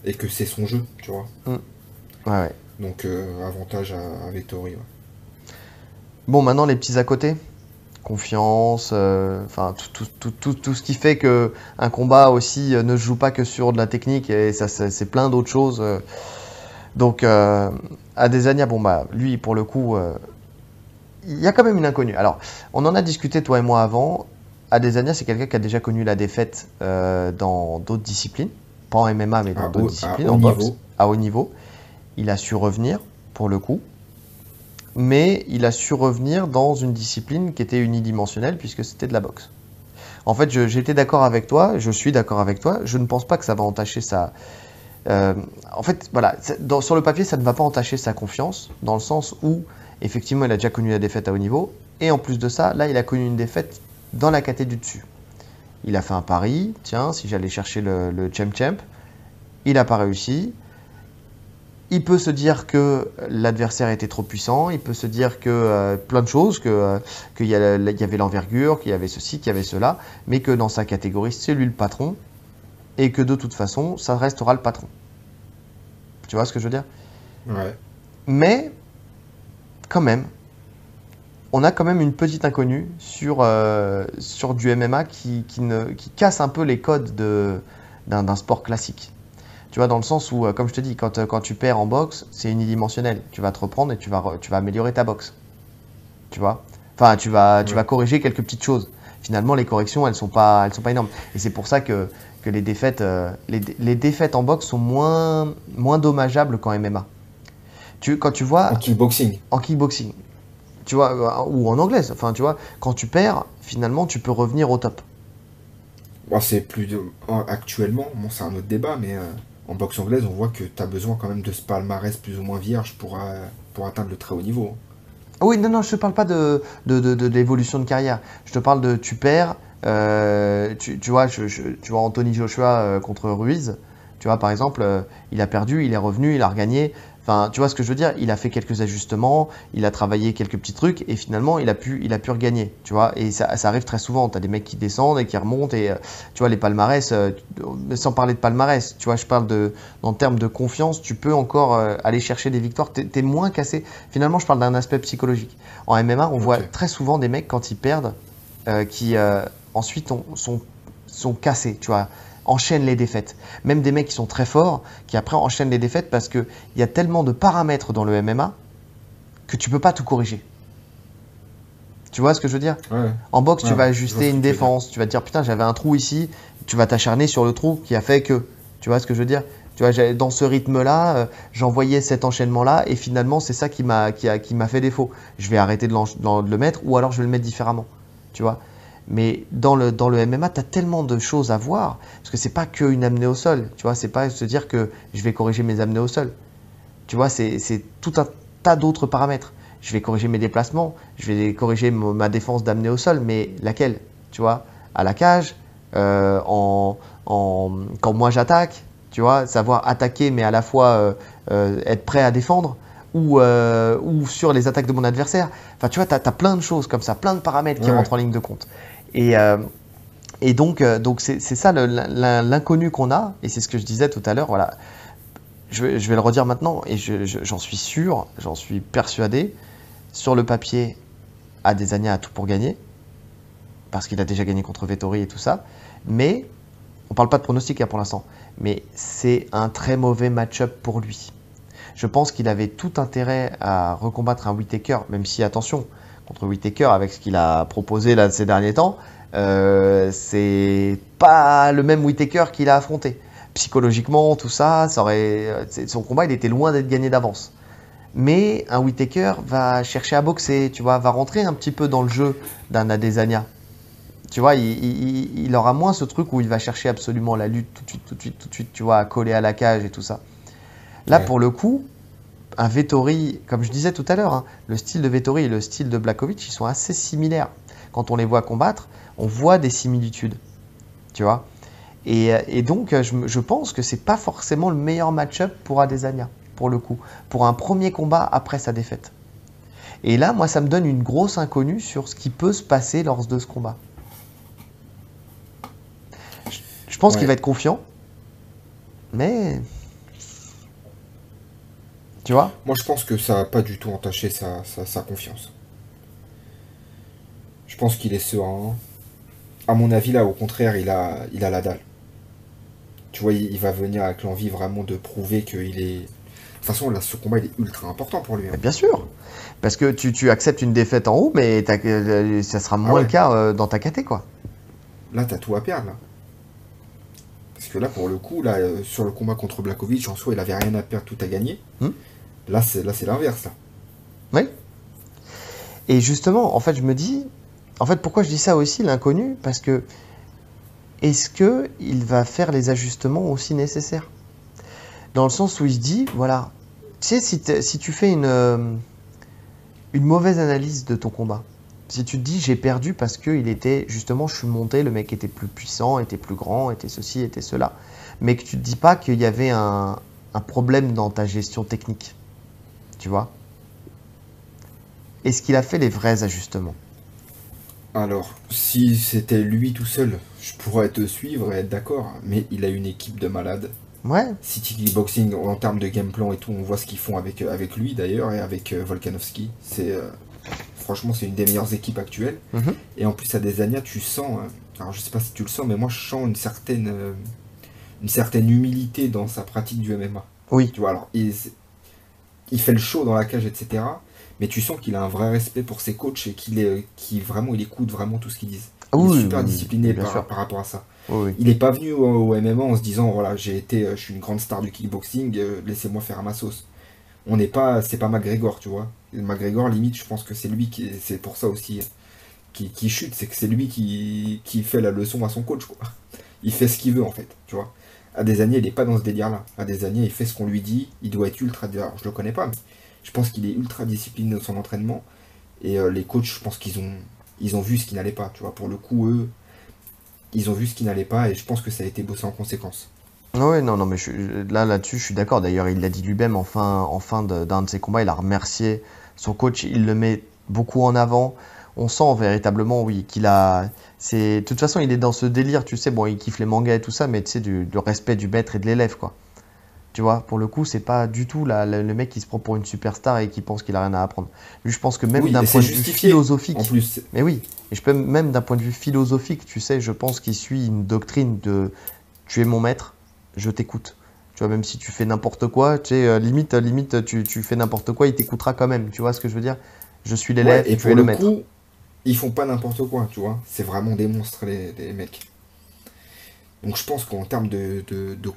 Et que c'est son jeu, tu vois. Ouais, ouais. Donc, euh, avantage à, à Vettori. ouais. Bon, maintenant les petits à côté. Confiance, euh, enfin tout, tout, tout, tout, tout ce qui fait que un combat aussi ne se joue pas que sur de la technique et ça c'est plein d'autres choses. Donc euh, Adesanya, bon bah lui pour le coup, euh, il y a quand même une inconnue. Alors on en a discuté toi et moi avant. Adesanya c'est quelqu'un qui a déjà connu la défaite euh, dans d'autres disciplines, pas en MMA mais dans d'autres haut- à disciplines, haut boxe, niveau. à haut niveau. Il a su revenir pour le coup mais il a su revenir dans une discipline qui était unidimensionnelle puisque c'était de la boxe. En fait, j'étais d'accord avec toi, je suis d'accord avec toi, je ne pense pas que ça va entacher sa... euh, en fait, voilà, sur le papier, ça ne va pas entacher sa confiance, dans le sens où, effectivement, il a déjà connu la défaite à haut niveau, et en plus de ça, là, il a connu une défaite dans la caté du dessus. Il a fait un pari, tiens, si j'allais chercher le, le champ champ, il n'a pas réussi, il peut se dire que l'adversaire était trop puissant, il peut se dire que euh, plein de choses, que euh, qu'il il y avait l'envergure, qu'il y avait ceci, qu'il y avait cela, mais que dans sa catégorie, c'est lui le patron, et que de toute façon, ça restera le patron. Tu vois ce que je veux dire? Ouais. Mais, quand même, on a quand même une petite inconnue sur, euh, sur du MMA qui, qui, ne, qui casse un peu les codes de- d'un sport classique. Tu vois, dans le sens où, euh, comme je te dis, quand, euh, quand tu perds en boxe, c'est unidimensionnel. Tu vas te reprendre et tu vas, tu vas améliorer ta boxe. Tu vois? Enfin, tu vas, tu Ouais. vas corriger quelques petites choses. Finalement, les corrections, elles sont pas, elles sont pas énormes. Et c'est pour ça que, que les, défaites, euh, les, dé- les défaites en boxe sont moins, moins dommageables qu'en MMA. Tu, quand tu vois En kickboxing. en kickboxing, tu vois, euh, ou en anglaise, enfin, tu vois, quand tu perds, finalement, tu peux revenir au top. Bon, c'est plus de... en- Actuellement, bon, c'est un autre débat, mais euh, en boxe anglaise, on voit que tu as besoin quand même de ce palmarès plus ou moins vierge pour, euh, pour atteindre le très haut niveau. Ah Oui, non, non, je te parle pas de, de, de, de l'évolution de carrière. Je te parle de tu perds, euh, tu, tu vois, je, je- tu vois Anthony Joshua euh, contre Ruiz, tu vois, par exemple, euh, il a perdu, il est revenu, il a regagné. Enfin, tu vois ce que je veux dire? Il a fait quelques ajustements, il a travaillé quelques petits trucs et finalement, il a pu, il a pu regagner, tu vois? Et ça, ça arrive très souvent. Tu as des mecs qui descendent et qui remontent et tu vois, les palmarès, sans parler de palmarès, tu vois, je parle de, en termes de confiance, tu peux encore aller chercher des victoires. Tu es, moins cassé. Finalement, je parle d'un aspect psychologique. En MMA, on voit très souvent des mecs quand ils perdent, euh, qui euh, ensuite ont- sont, sont cassés, tu vois, enchaînent les défaites. Même des mecs qui sont très forts, qui après enchaînent les défaites parce qu'il y a tellement de paramètres dans le MMA que tu peux pas tout corriger. Tu vois ce que je veux dire? Ouais. En boxe, tu vas ajuster une défense, tu vas te dire putain, j'avais un trou ici, tu vas t'acharner sur le trou qui a fait que. Tu vois ce que je veux dire? Tu vois, dans ce rythme-là, euh, j'envoyais cet enchaînement-là et finalement, c'est ça qui m'a qui a- qui m'a fait défaut. Je vais arrêter de le mettre ou alors je vais le mettre différemment. Tu vois? Mais dans le, dans le MMA, tu as tellement de choses à voir, parce que c'est pas qu'une amenée au sol, tu vois, c'est pas se dire que je vais corriger mes amenées au sol. Tu vois, c'est tout un tas d'autres paramètres. Je vais corriger mes déplacements, je vais corriger ma défense d'amener au sol, mais laquelle Tu vois, à la cage, euh, en, en- quand moi j'attaque, tu vois, savoir attaquer, mais à la fois euh, euh, être prêt à défendre, ou, euh, ou sur les attaques de mon adversaire. Enfin, tu vois, tu as, plein de choses comme ça, plein de paramètres qui Ouais. rentrent en ligne de compte. Et, euh, Et donc, euh, donc c'est ça l'inconnu qu'on a, et c'est ce que je disais tout à l'heure. Voilà, je, vais- le redire maintenant, et je- je- j'en suis sûr, j'en suis persuadé. Sur le papier, Adesanya a tout pour gagner, parce qu'il a déjà gagné contre Vettori et tout ça. Mais on parle pas de pronostic hein, pour l'instant, mais c'est un très mauvais match-up pour lui. Je pense qu'il avait tout intérêt à recombattre un Whittaker, même si attention contre Whittaker avec ce qu'il a proposé là ces derniers temps, euh, c'est pas le même Whittaker qu'il a affronté. Psychologiquement, tout ça, ça aurait, euh, son combat, il était loin d'être gagné d'avance. Mais un Whittaker va chercher à boxer, tu vois, va rentrer un petit peu dans le jeu d'un Adesanya. Tu vois, il, il- il aura moins ce truc où il va chercher absolument la lutte tout de suite, tout de suite, tout de suite, tu vois, à coller à la cage et tout ça. Là, Ouais. pour le coup, un Vettori, comme je disais tout à l'heure, hein, le style de Vettori et le style de Blakovic, ils sont assez similaires. Quand on les voit combattre, on voit des similitudes. Tu vois et, euh, et donc, je, pense que c'est pas forcément le meilleur match-up pour Adesanya, pour le coup, pour un premier combat après sa défaite. Et là, moi, ça me donne une grosse inconnue sur ce qui peut se passer lors de ce combat. Je, je pense Ouais. qu'il va être confiant, mais. Tu vois Moi, je pense que ça n'a pas du tout entaché sa, sa, sa confiance. Je pense qu'il est serein. À mon avis, là, au contraire, il a, il a la dalle. Tu vois, il, il va venir avec l'envie vraiment de prouver qu'il est. De toute façon, là, ce combat, il est ultra important pour lui. hein. Bien sûr. Parce que tu, tu acceptes une défaite en haut, mais euh, ça sera moins ouais. le cas euh, dans ta caté, quoi. Là, t'as tout à perdre, là. Parce que là, pour le coup, là, euh, sur le combat contre Blakovic, en soi, il avait rien à perdre, tout à gagner. Hmm. Là, c'est là, c'est l'inverse. Oui. Et justement, en fait, je me dis, en fait, pourquoi je dis ça aussi, l'inconnu? Parce que est-ce que il va faire les ajustements aussi nécessaires? Dans le sens où il se dit, voilà, tu sais, si, si tu fais une, euh, une mauvaise analyse de ton combat, si tu te dis j'ai perdu parce que il était justement, je suis monté, le mec était plus puissant, était plus grand, était ceci, était cela, mais que tu te dis pas qu'il y avait un problème dans ta gestion technique, tu vois Est-ce qu'il a fait les vrais ajustements? Alors, si c'était lui tout seul, je pourrais te suivre et être d'accord, mais il a une équipe de malades. Ouais, City Kickboxing, en termes de game plan et tout, on voit ce qu'ils font avec, euh, avec lui d'ailleurs et avec euh, Volkanovski. C'est euh, franchement, c'est une des meilleures équipes actuelles. Mhm. Et en plus, à Desania, tu sens, alors je sais pas si tu le sens, mais moi je sens une certaine, euh, une certaine humilité dans sa pratique du MMA. oui, Tu vois, alors il, il fait le show dans la cage, etc. Mais tu sens qu'il a un vrai respect pour ses coachs et qu'il est, qu'il vraiment, il écoute vraiment tout ce qu'ils disent. Ah il est super oui, discipliné par, rapport à ça. oui. Il est pas venu au, au MMA en se disant voilà j'ai été euh, je suis une grande star du kickboxing euh, laissez-moi faire à ma sauce. On n'est pas c'est pas McGregor tu vois. McGregor limite je pense que c'est lui qui c'est pour ça aussi euh, qui, qui chute c'est que c'est lui qui, qui fait la leçon à son coach quoi. Il fait ce qu'il veut en fait tu vois. À des années il est pas dans ce délire là. À des années il fait ce qu'on lui dit il doit être ultra je le connais pas je pense qu'il est ultra discipliné dans son entraînement et euh, les coachs je pense qu'ils ont vu ce qui n'allait pas tu vois pour le coup eux ils ont vu ce qui n'allait pas et je pense que ça a été bossé en conséquence. Oui, non, non, mais là, là-dessus, je suis d'accord. D'ailleurs, il l'a dit lui-même en fin, en fin d'un de, ses combats. Il a remercié son coach. Il le met beaucoup en avant. On sent véritablement, oui, qu'il a. C'est, de toute façon, il est dans ce délire, tu sais. Bon, il kiffe les mangas et tout ça, mais tu sais, du, du respect du maître et de l'élève, quoi. Tu vois, pour le coup, c'est pas du tout là, le, le mec qui se prend pour une superstar et qui pense qu'il a rien à apprendre. Lui, je pense que même Oui, d'un point de vue philosophique. En plus, Mais oui, et je peux même d'un point de vue philosophique, tu sais, je pense qu'il suit une doctrine de tu es mon maître, je t'écoute. Tu vois, même si tu fais n'importe quoi, tu sais, euh, limite, limite, tu, tu fais n'importe quoi, il t'écoutera quand même. Tu vois ce que je veux dire? Je suis l'élève, ouais, et tu es le le maître. coup, ils font pas n'importe quoi, tu vois. C'est vraiment des monstres, les, mecs. Donc je pense qu'en termes de,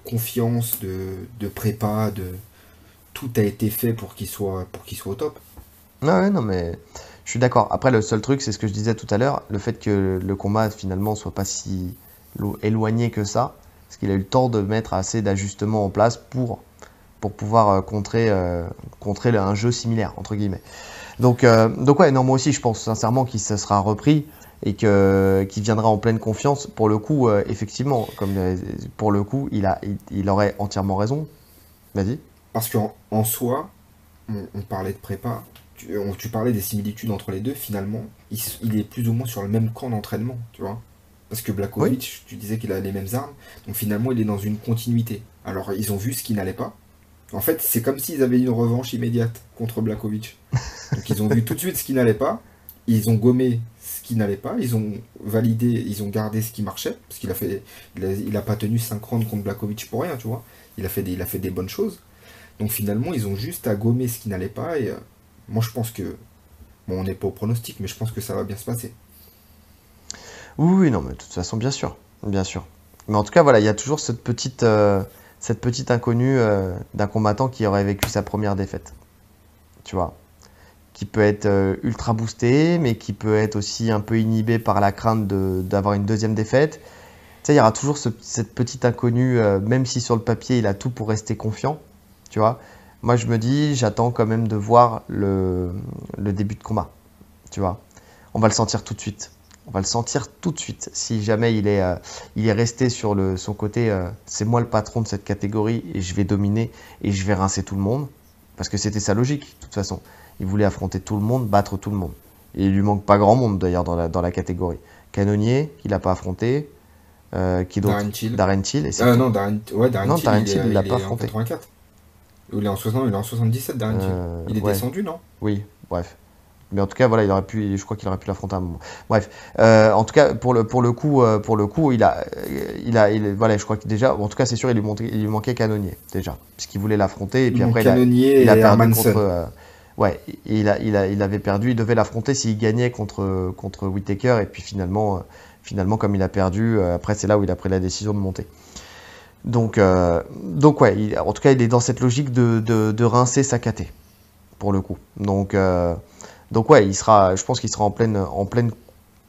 confiance, de, de prépa, de tout a été fait pour qu'il soit, pour qu'il soit au top. Ouais, ouais, non, mais je suis d'accord. Après, le seul truc, c'est ce que je disais tout à l'heure, le fait que le combat finalement soit pas si lo- éloigné que ça, parce qu'il a eu le temps de mettre assez d'ajustements en place pour, pouvoir euh, contrer, euh, contrer un jeu similaire, entre guillemets. Donc, euh, donc ouais, non, moi aussi, je pense sincèrement qu'il se sera repris et que qu'il viendra en pleine confiance. Pour le coup, euh, effectivement, comme euh, pour le coup, il a, il, il aurait entièrement raison. Vas-y. Parce qu'en en soi, on, on parlait de prépa, tu, on- tu parlais des similitudes entre les deux, finalement, il est plus ou moins sur le même camp d'entraînement, tu vois. Parce que Blakovic, tu disais qu'il a les mêmes armes. Donc finalement, il est dans une continuité. Alors, ils ont vu ce qui n'allait pas. En fait, c'est comme s'ils avaient une revanche immédiate contre Blakovic. Donc ils ont vu tout de suite ce qui n'allait pas. Ils ont gommé ce qui n'allait pas. Ils ont validé, ils ont gardé ce qui marchait. Parce qu'il a fait, il a, pas tenu 5 rounds contre Blakovic pour rien, tu vois. Il a fait des, il a fait des bonnes choses. Donc finalement, ils ont juste à gommer ce qui n'allait pas. Et euh, moi, je pense que, bon, on n'est pas au pronostic, mais je pense que ça va bien se passer. Oui, non, mais de toute façon, bien sûr, bien sûr. Mais en tout cas, voilà, il y a toujours cette petite, euh, cette petite inconnue euh, d'un combattant qui aurait vécu sa première défaite. Tu vois Qui peut être euh, ultra boosté, mais qui peut être aussi un peu inhibé par la crainte d'avoir une deuxième défaite. Tu sais, il y aura toujours cette petite inconnue, euh, même si sur le papier, il a tout pour rester confiant. Tu vois Moi, je me dis, j'attends quand même de voir le, le début de combat. Tu vois On va le sentir tout de suite. On va le sentir tout de suite. Si jamais il est, euh, il est resté sur le, son côté, euh, c'est moi le patron de cette catégorie et je vais dominer et je vais rincer tout le monde. Parce que c'était sa logique, de toute façon. Il voulait affronter tout le monde, battre tout le monde. Et il lui manque pas grand monde d'ailleurs dans la, dans la catégorie. Canonnier, qu'il n'a pas affronté. Euh, qui d'autre? Darren Till. Euh, non, Darren, ouais, Darren non, Till, il, l'a pas affronté. En 84. Il est en, 60, il est en 77, Darren Till. Il est descendu, non? Oui, bref. Mais en tout cas, voilà, il aurait pu, je crois qu'il aurait pu l'affronter à un moment. Bref, euh, en tout cas, pour le, pour le coup, euh, pour le coup, il a, il a, il, voilà, je crois que déjà, en tout cas, c'est sûr, il lui, il lui manquait Canonnier déjà, puisqu'il voulait l'affronter et puis après, il a, il a perdu contre. Euh, ouais, il a, il a, il avait perdu, il devait l'affronter s'il gagnait contre, contre Whitaker et puis finalement, finalement, comme il a perdu, après, c'est là où il a pris la décision de monter. Donc, donc ouais, il, en tout cas, il est dans cette logique de, de, de rincer sa caté, pour le coup. Donc donc ouais, il sera, je pense qu'il sera en pleine, en pleine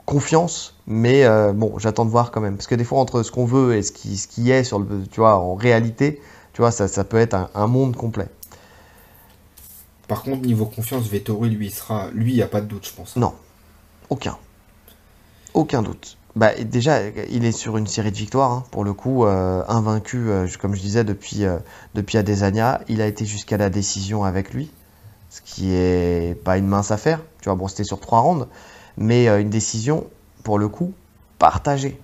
confiance, mais euh, bon, j'attends de voir quand même, parce que des fois entre ce qu'on veut et ce qui, ce qui est sur le, tu vois, en réalité, tu vois, ça, ça peut être un, monde complet. Par contre, niveau confiance, Vettori, lui, il sera, lui, il n'y a pas de doute, je pense. Non, aucun, aucun doute. Bah, déjà, il est sur une série de victoires, hein, pour le coup, euh, invaincu, euh, comme je disais, depuis, depuis Adesanya. Il a été jusqu'à la décision avec lui ce qui est pas une mince affaire. Tu vois, bon, c'était sur trois rounds, mais euh, une décision, pour le coup, partagée.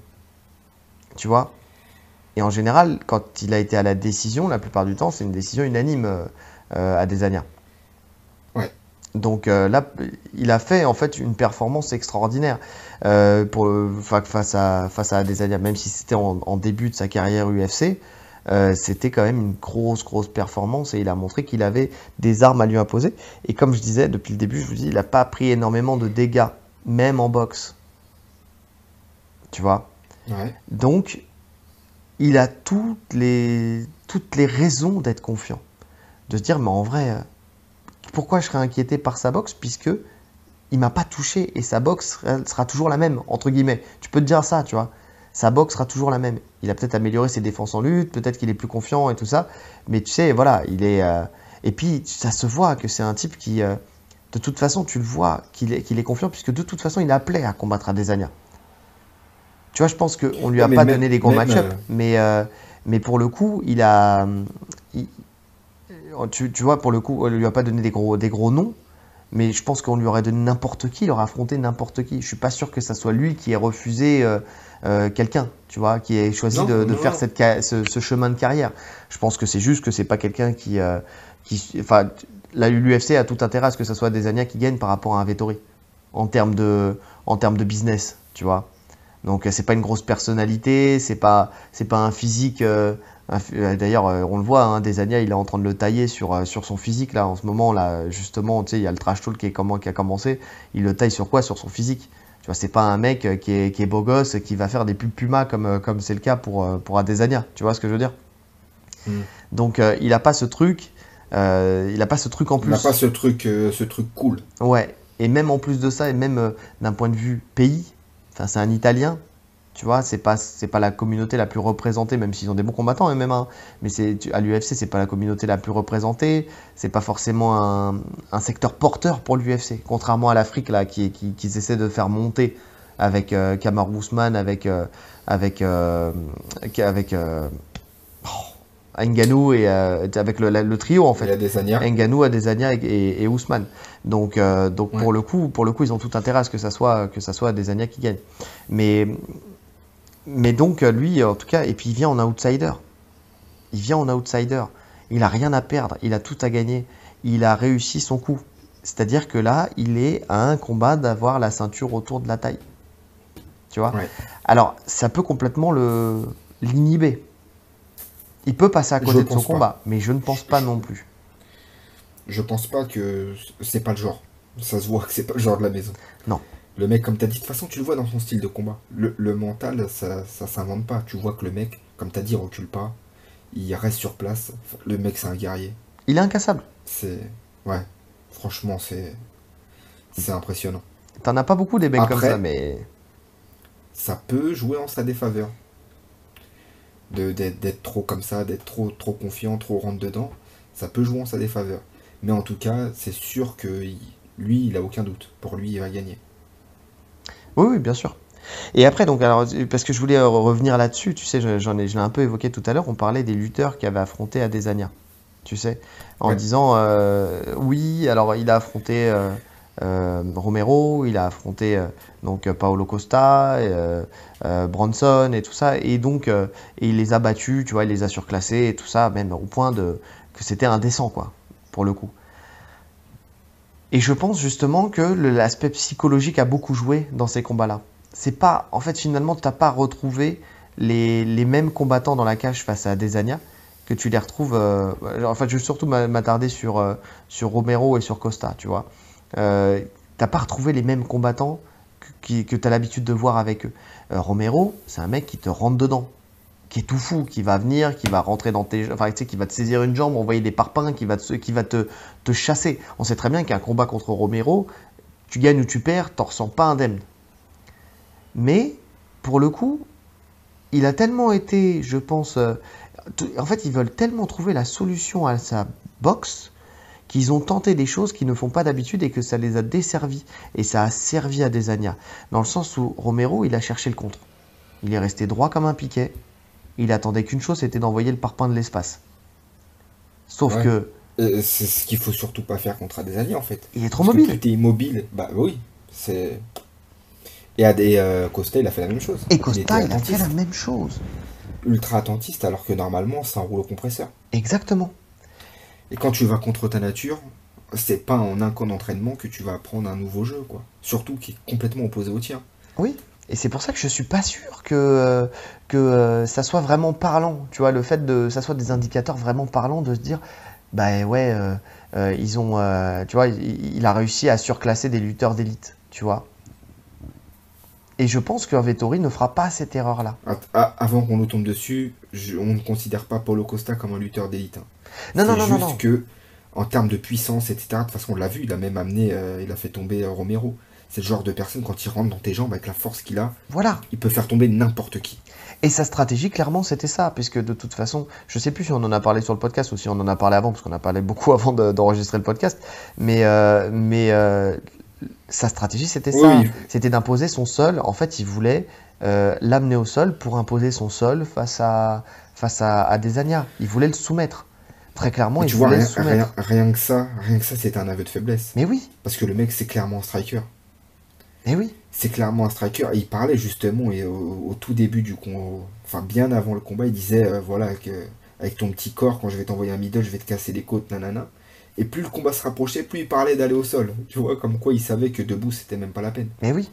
Tu vois? Et en général, quand il a été à la décision, la plupart du temps, c'est une décision unanime euh, euh, à Desania. Ouais. Donc là, il a fait en fait une performance extraordinaire pour, face à face à Adesanya, même si c'était en, en, début de sa carrière UFC. Euh, c'était quand même une grosse, grosse performance et il a montré qu'il avait des armes à lui imposer. Et comme je disais depuis le début, je vous dis, il n'a pas pris énormément de dégâts, même en boxe. Tu vois? Donc, il a toutes les, toutes les raisons d'être confiant. De se dire, mais en vrai, euh, pourquoi je serais inquiété par sa boxe Puisque il m'a pas touché et sa boxe sera toujours la même, entre guillemets. Tu peux te dire ça, tu vois sa boxe sera toujours la même. Il a peut-être amélioré ses défenses en lutte, peut-être qu'il est plus confiant et tout ça, mais tu sais, voilà, il est. Euh, et puis, ça se voit que c'est un type qui, euh, de toute façon, tu le vois qu'il est, qu'il est confiant, puisque de toute façon, il est appelé à combattre à Desania. Tu vois, je pense qu'on lui a pas donné des gros match-up, euh, mais, mais pour le coup, il a. tu, tu, vois, pour le coup, on lui a pas donné des gros, des gros noms, mais je pense qu'on lui aurait donné n'importe qui, il aurait affronté n'importe qui. Je suis pas sûr que ça soit lui qui ait refusé euh, euh, quelqu'un, tu vois, qui ait choisi de, faire Cette, ce, chemin de carrière. Je pense que c'est juste que c'est pas quelqu'un qui, euh, qui, enfin, l'UFC a tout intérêt à ce que ce soit des Ania qui gagnent par rapport à un Vettori en termes de, en termes de business, tu vois. Donc c'est pas une grosse personnalité, c'est pas, c'est pas un physique. Euh, d'ailleurs, euh, on le voit, hein, Desania, il est en train de le tailler sur, euh, sur son physique là en ce moment là. Justement, tu sais, il y a le trash talk qui, est comment, qui a commencé. Il le taille sur quoi? Sur son physique. Tu vois, c'est pas un mec qui est, qui est beau gosse qui va faire des pubs Puma comme comme c'est le cas pour pour Adesanya. Tu vois ce que je veux dire? Mm. Donc il a pas ce truc. il a pas ce truc en plus. Il a pas ce truc ce truc cool. Ouais. Et même en plus de ça, et même d'un point de vue pays, enfin c'est un Italien, tu vois, c'est pas c'est pas la communauté la plus représentée, même s'ils ont des bons combattants même. Hein. mais c'est à l'UFC, c'est pas la communauté la plus représentée. C'est pas forcément un, secteur porteur pour l'UFC, contrairement à l'Afrique là, qui, qui, qui essaie de faire monter avec euh, Kamar Ousmane, avec euh, avec euh, avec euh, oh, Ngannou et euh, avec le, le, trio en fait. Ngannou, Adesanya et, et, et Ousmane. Donc donc pour le coup pour le coup ils ont tout intérêt à ce que ça soit que ça soit Adesanya qui gagne. Mais Mais donc, euh, lui, en tout cas, et puis il vient en outsider. Il vient en outsider. Il a rien à perdre, il a tout à gagner. Il a réussi son coup. C'est-à-dire que là, il est à un combat d'avoir la ceinture autour de la taille. Tu vois? Ouais. Alors, ça peut complètement le l'inhiber. Il peut passer à côté Je de son pas. combat, mais je ne pense pas non plus. Je pense pas que c'est pas le genre. Ça se voit que c'est pas le genre de la maison. Non. Le mec, comme t'as dit, de toute façon, tu le vois dans son style de combat. Le, le mental, ça, ça s'invente pas. Tu vois que le mec, comme t'as dit, il recule pas. Il reste sur place. Le mec, c'est un guerrier. Il est incassable. C'est. Ouais. Franchement, c'est. C'est impressionnant. T'en as pas beaucoup des mecs comme ça, mais Ça peut jouer en sa défaveur. De- D'être trop comme ça, d'être trop, trop confiant, trop rentre dedans. Ça peut jouer en sa défaveur. Mais en tout cas, c'est sûr que lui, il a aucun doute. Pour lui, il va gagner. Oui, oui, bien sûr. Et après, donc, alors, parce que je voulais revenir là-dessus, tu sais, je- j'en ai, je l'ai un peu évoqué tout à l'heure, on parlait des lutteurs qui avaient affronté Adesanya, tu sais, en Ouais. disant, euh, oui, alors il a affronté euh, Romero, il a affronté euh, donc euh, Paolo Costa, euh, euh, Bronson et tout ça, et donc, euh, il les a battus, tu vois, il les a surclassés et tout ça, même au point de que c'était indécent, quoi, pour le coup. Et je pense justement que l'aspect psychologique a beaucoup joué dans ces combats-là. C'est pas, en fait, finalement, tu n'as pas retrouvé les, mêmes combattants dans la cage face à Desania que tu les retrouves. euh, en fait, je vais surtout m'a- m'attarder sur, euh, sur Romero et sur Costa, tu vois. Euh, t'as pas retrouvé les mêmes combattants que, qui- que tu as l'habitude de voir avec eux. Euh, Romero, c'est un mec qui te rentre dedans, qui est tout fou, qui va venir, qui va rentrer dans tes, enfin, tu sais, qui va te saisir une jambe, envoyer des parpaings, qui va te, qui va te, te chasser. On sait très bien qu'un combat contre Romero, tu gagnes ou tu perds, t'en ressens pas indemne. Mais pour le coup, il a tellement été, je pense, euh, en fait, ils veulent tellement trouver la solution à sa boxe qu'ils ont tenté des choses qu'ils ne font pas d'habitude et que ça les a desservis. Et ça a servi à Desania. Dans le sens où Romero, il a cherché le contre. Il est resté droit comme un piquet. Il attendait qu'une chose, c'était d'envoyer le parpaing de l'espace. Sauf Ouais. que Euh, C'est ce qu'il faut surtout pas faire contre Adesanya, en fait. il est trop Parce mobile. t'es immobile, bah oui, c'est. Et, et, euh, Costa, il a fait la même chose. Et Il Costa, il a fait la même chose. ultra attentiste, alors que normalement, c'est un rouleau compresseur. Exactement. Et quand tu vas contre ta nature, c'est pas en un camp d'entraînement que tu vas apprendre un nouveau jeu, quoi. Surtout qui est complètement opposé au tien. Oui, et c'est pour ça que je suis pas sûr que, euh, que euh, ça soit vraiment parlant. Tu vois, le fait de ça soit des indicateurs vraiment parlants de se dire, bah ouais, euh, euh, ils ont, euh, tu vois, il, il a réussi à surclasser des lutteurs d'élite, tu vois. Et je pense que Vettori ne fera pas cette erreur-là. Avant qu'on nous tombe dessus, je- on ne considère pas Paulo Costa comme un lutteur d'élite. hein. Non, non, non, juste non. que, en termes de puissance, etc., de toute façon, on l'a vu, il a même amené, euh, il a fait tomber euh, Romero. C'est le genre de personne, quand il rentre dans tes jambes avec la force qu'il a, Voilà. il peut faire tomber n'importe qui. Et sa stratégie, clairement, c'était ça, puisque de toute façon, je sais plus si on en a parlé sur le podcast ou si on en a parlé avant, parce qu'on a parlé beaucoup avant de- d'enregistrer le podcast, mais, euh, mais euh, sa stratégie, c'était ça. Oui. C'était d'imposer son sol. En fait, il voulait euh, l'amener au sol pour imposer son sol face à, face à, à Desania. Il voulait le soumettre. Très clairement, il tu vois, rien, que ça, rien que ça, c'est un aveu de faiblesse. Mais oui, Parce que le mec, c'est clairement un striker. mais oui. C'est clairement un striker. Et il parlait justement, et au, au tout début du combat, enfin bien avant le combat, il disait, euh, voilà, que avec ton petit corps, quand je vais t'envoyer un middle, je vais te casser les côtes, nanana. Et plus le combat se rapprochait, plus il parlait d'aller au sol. Tu vois, comme quoi il savait que debout, c'était même pas la peine. Mais oui.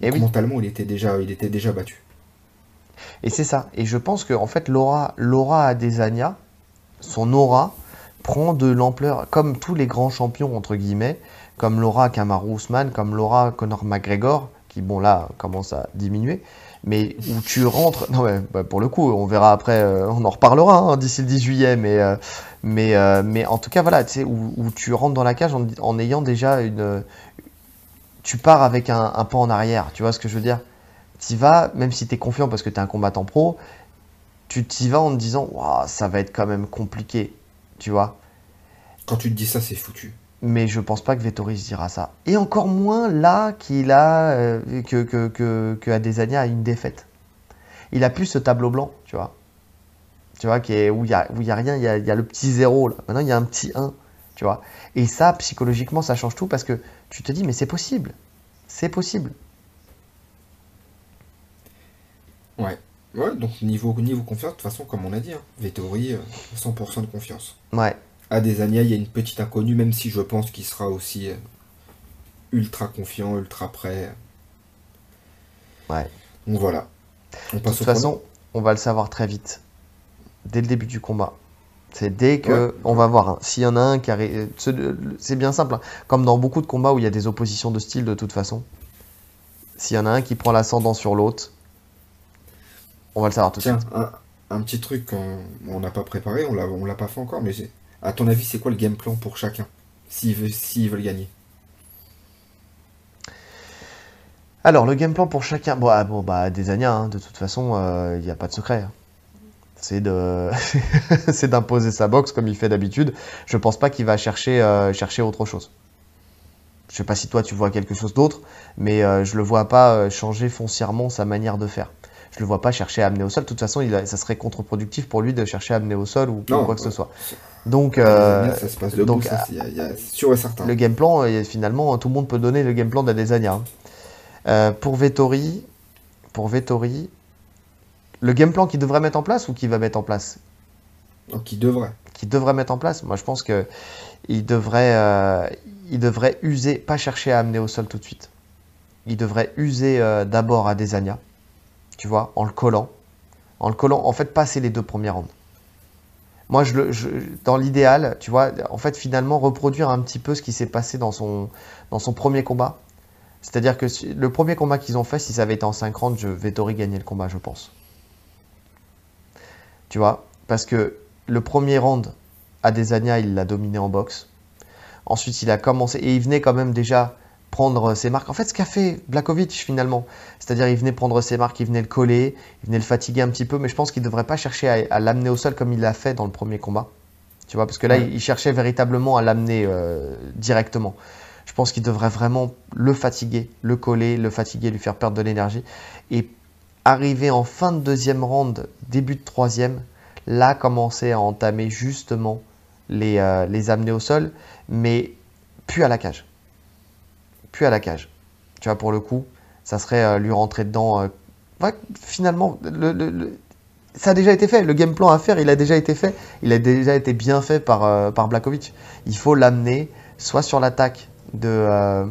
Et oui. Mentalement, il était déjà, il était déjà battu. Et c'est ça. Et je pense que en fait, l'aura, l'aura Adesanya, son aura, prend de l'ampleur, comme tous les grands champions, entre guillemets, comme l'aura Kamaru Usman, comme l'aura Conor McGregor, qui, bon, là, commence à diminuer, mais où tu rentres. Non, mais bah, pour le coup, on verra après, euh, on en reparlera hein, d'ici le 10 juillet, mais, euh, mais, euh, mais en tout cas, voilà, tu sais, où, tu rentres dans la cage en, ayant déjà une. Tu pars avec un, pas en arrière, tu vois ce que je veux dire? T'y vas, même si tu es confiant parce que tu es un combattant pro, tu t'y vas en te disant, Waouh, ça va être quand même compliqué, tu vois. Quand tu te dis ça, c'est foutu. Mais je pense pas que Vettori se dira ça. Et encore moins là qu'il a euh, que, que, que, que Adesanya a une défaite. Il a plus ce tableau blanc, tu vois. Tu vois, qui est, où il n'y a, où y a rien, il y a, il y a le petit zéro là. Maintenant, il y a un petit 1, tu vois. Et ça, psychologiquement, ça change tout parce que tu te dis, mais c'est possible. C'est possible. Ouais. Donc niveau, niveau confiance, de toute façon, comme on a dit, hein, Vettori, euh, 100% de confiance. Ouais. Adesanya, il y a une petite inconnue, même si je pense qu'il sera aussi euh, ultra confiant, ultra prêt. Ouais. Donc voilà. On De toute façon, on va le savoir très vite. Dès le début du combat. C'est dès que Ouais. on va voir. hein. S'il y en a un qui arrive, ce- c'est bien simple. hein. Comme dans beaucoup de combats où il y a des oppositions de style de toute façon. S'il y en a un qui prend l'ascendant sur l'autre, on va le savoir tout de Tiens, suite. un, un petit truc qu'on on n'a pas préparé, on l'a, on l'a pas fait encore, mais à ton avis, c'est quoi le game plan pour chacun? S'ils veulent, s'ils veulent gagner. Alors, le game plan pour chacun. Bon, ah, bon bah, des hein, de toute façon, euh, il n'y a pas de secret. hein. C'est de... c'est d'imposer sa boxe comme il fait d'habitude. Je pense pas qu'il va chercher, euh, chercher autre chose. Je sais pas si toi tu vois quelque chose d'autre, mais euh, je le vois pas euh, changer foncièrement sa manière de faire. Je le vois pas chercher à amener au sol. De toute façon, il a- ça serait contre-productif pour lui de chercher à amener au sol ou, Non, quoi que ce soit. Donc, euh, Adesanya, ça se passe debout, donc, ça, c'est y a- y a- c'est sûr et certain. le game plan, euh, finalement, tout le monde peut donner le game plan d'Adesanya. hein. Euh, pour Vettori, pour Vettori, le game plan qu'il devrait mettre en place ou qu'il va mettre en place? Donc il devrait. Qu'il devrait mettre en place Moi, je pense que il devrait, euh, il devrait user, pas chercher à amener au sol tout de suite. Il devrait user euh, d'abord Adesanya, tu vois, en le collant. En le collant, en fait, passer les deux premiers rounds. Moi, dans l'idéal, tu vois, en fait, finalement, reproduire un petit peu ce qui s'est passé dans son, dans son premier combat. C'est-à-dire que le premier combat qu'ils ont fait, si ça avait été en 5 rounds, je, Vettori gagnait le combat, je pense. Tu vois, parce que le premier round, Adesanya, il l'a dominé en boxe. Ensuite, il a commencé, et il venait quand même déjà prendre ses marques. En fait, ce qu'a fait Blakovic finalement, c'est-à-dire il venait prendre ses marques, il venait le coller, il venait le fatiguer un petit peu, mais je pense qu'il ne devrait pas chercher à, à l'amener au sol comme il l'a fait dans le premier combat. Tu vois, parce que là, Ouais. il, il cherchait véritablement à l'amener euh, directement. Je pense qu'il devrait vraiment le fatiguer, le coller, le fatiguer, lui faire perdre de l'énergie. Et arriver en fin de deuxième round, début de troisième, là, commencer à entamer justement les, euh, les amener au sol, mais plus à la cage. Plus à la cage. Tu vois, pour le coup, ça serait euh, lui rentrer dedans. euh, finalement, le, ça a déjà été fait. Le game plan à faire, il a déjà été fait. Il a déjà été bien fait par, euh, par Blakovic. Il faut l'amener soit sur l'attaque de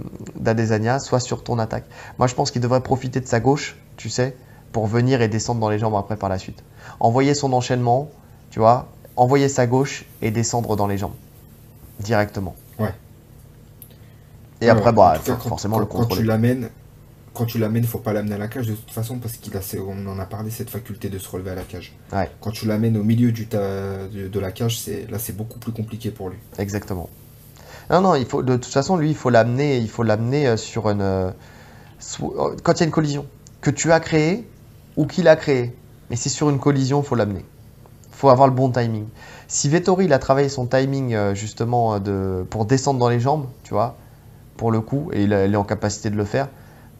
soit sur ton attaque. Moi, je pense qu'il devrait profiter de sa gauche, tu sais, pour venir et descendre dans les jambes après par la suite. Envoyer son enchaînement, tu vois, envoyer sa gauche et descendre dans les jambes directement. Ouais. Et Ouais, après, ouais. bah, cas, quand- forcément quand, le Quand tu contrôler. l'amènes, quand tu l'amènes, faut pas l'amener à la cage de toute façon parce qu'il a, on en a parlé cette faculté de se relever à la cage. Ouais. Quand tu l'amènes au milieu du ta- de, de la cage, c'est là c'est beaucoup plus compliqué pour lui. Exactement. Non, non, il faut, de toute façon, lui, il faut l'amener, il faut l'amener euh, sur une. euh, euh, Quand il y a une collision, que tu as créée ou qu'il a créée, mais c'est sur une collision, il faut l'amener. Il faut avoir le bon timing. Si Vettori, il a travaillé son timing justement de, pour descendre dans les jambes, tu vois, pour le coup, et il, est en capacité de le faire,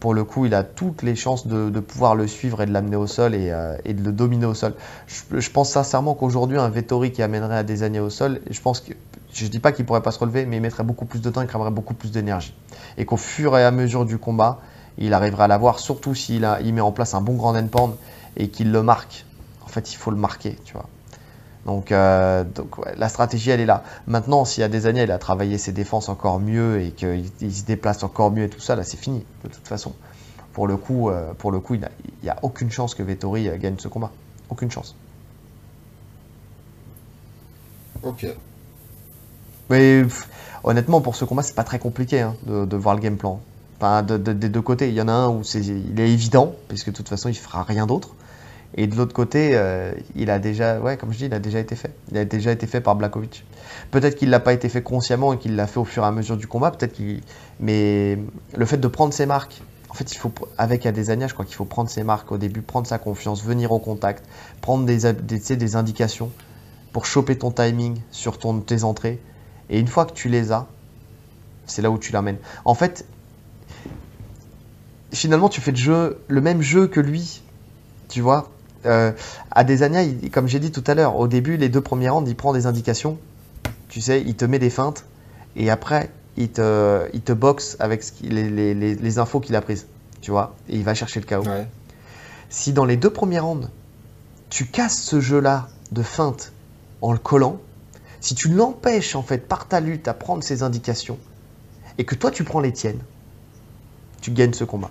pour le coup, il a toutes les chances de, pouvoir le suivre et de l'amener au sol et, euh, de le dominer au sol. Je, pense sincèrement qu'aujourd'hui, un Vettori qui amènerait à des années au sol, je pense que je dis pas qu'il pourrait pas se relever, mais il mettrait beaucoup plus de temps, il cramerait beaucoup plus d'énergie. Et qu'au fur et à mesure du combat, il arrivera à l'avoir, surtout s'il il met en place un bon grand endpoint et qu'il le marque. En fait, il faut le marquer, tu vois. Donc, euh, donc ouais, la stratégie, elle est là. Maintenant, s'il y a des années, il a travaillé ses défenses encore mieux et qu'il il se déplace encore mieux et tout ça, là, c'est fini, de toute façon. Pour le coup, euh, pour le coup il n'y a, aucune chance que Vettori euh, gagne ce combat. Aucune chance. Ok. Mais pff, honnêtement, pour ce combat, c'est pas très compliqué hein, de, de voir le game plan. Enfin, de- de- des deux côtés, il y en a un où c'est, il est évident, puisque de toute façon, il fera rien d'autre. Et de l'autre côté, euh, il a déjà, ouais, comme je dis, il a déjà été fait. Il a déjà été fait par Blakovic. Peut-être qu'il l'a pas été fait consciemment et qu'il l'a fait au fur et à mesure du combat. Peut-être qu'il, mais le fait de prendre ses marques. En fait, il faut, avec Adesanya, je crois qu'il faut prendre ses marques au début, prendre sa confiance, venir au contact, prendre des, des, des indications pour choper ton timing sur ton, tes entrées. Et une fois que tu les as, c'est là où tu l'amènes. En fait, finalement, tu fais le même jeu que lui. Tu vois euh, Adesanya, il- comme j'ai dit tout à l'heure, au début, les deux premiers rounds, il prend des indications. Tu sais, il te met des feintes. Et après, il te, il te boxe avec ce qui- les, les- les- les infos qu'il a prises. Tu vois Et il va chercher le chaos. Ouais. Si dans les deux premiers rounds, tu casses ce jeu-là de feinte en le collant, si tu l'empêches en fait par ta lutte à prendre ses indications, et que toi tu prends les tiennes, tu gagnes ce combat.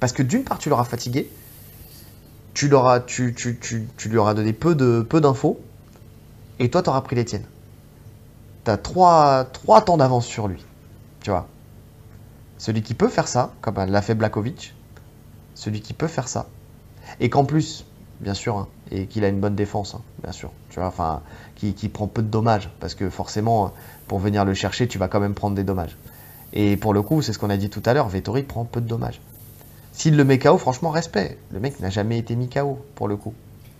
Parce que d'une part, tu l'auras fatigué, tu, l'auras, tu, tu, tu, lui auras donné peu, de, peu d'infos, et toi, tu auras pris les tiennes. Tu as trois, trois temps d'avance sur lui. Tu vois. Celui qui peut faire ça, comme l'a fait Blakovic, celui qui peut faire ça, et qu'en plus, bien sûr, hein, et qu'il a une bonne défense, hein, bien sûr, tu vois, enfin, qui prend peu de dommages, parce que forcément, pour venir le chercher, tu vas quand même prendre des dommages. Et pour le coup, c'est ce qu'on a dit tout à l'heure, Vettori prend peu de dommages. S'il le met KO, franchement, respect. Le mec n'a jamais été mis KO, pour le coup.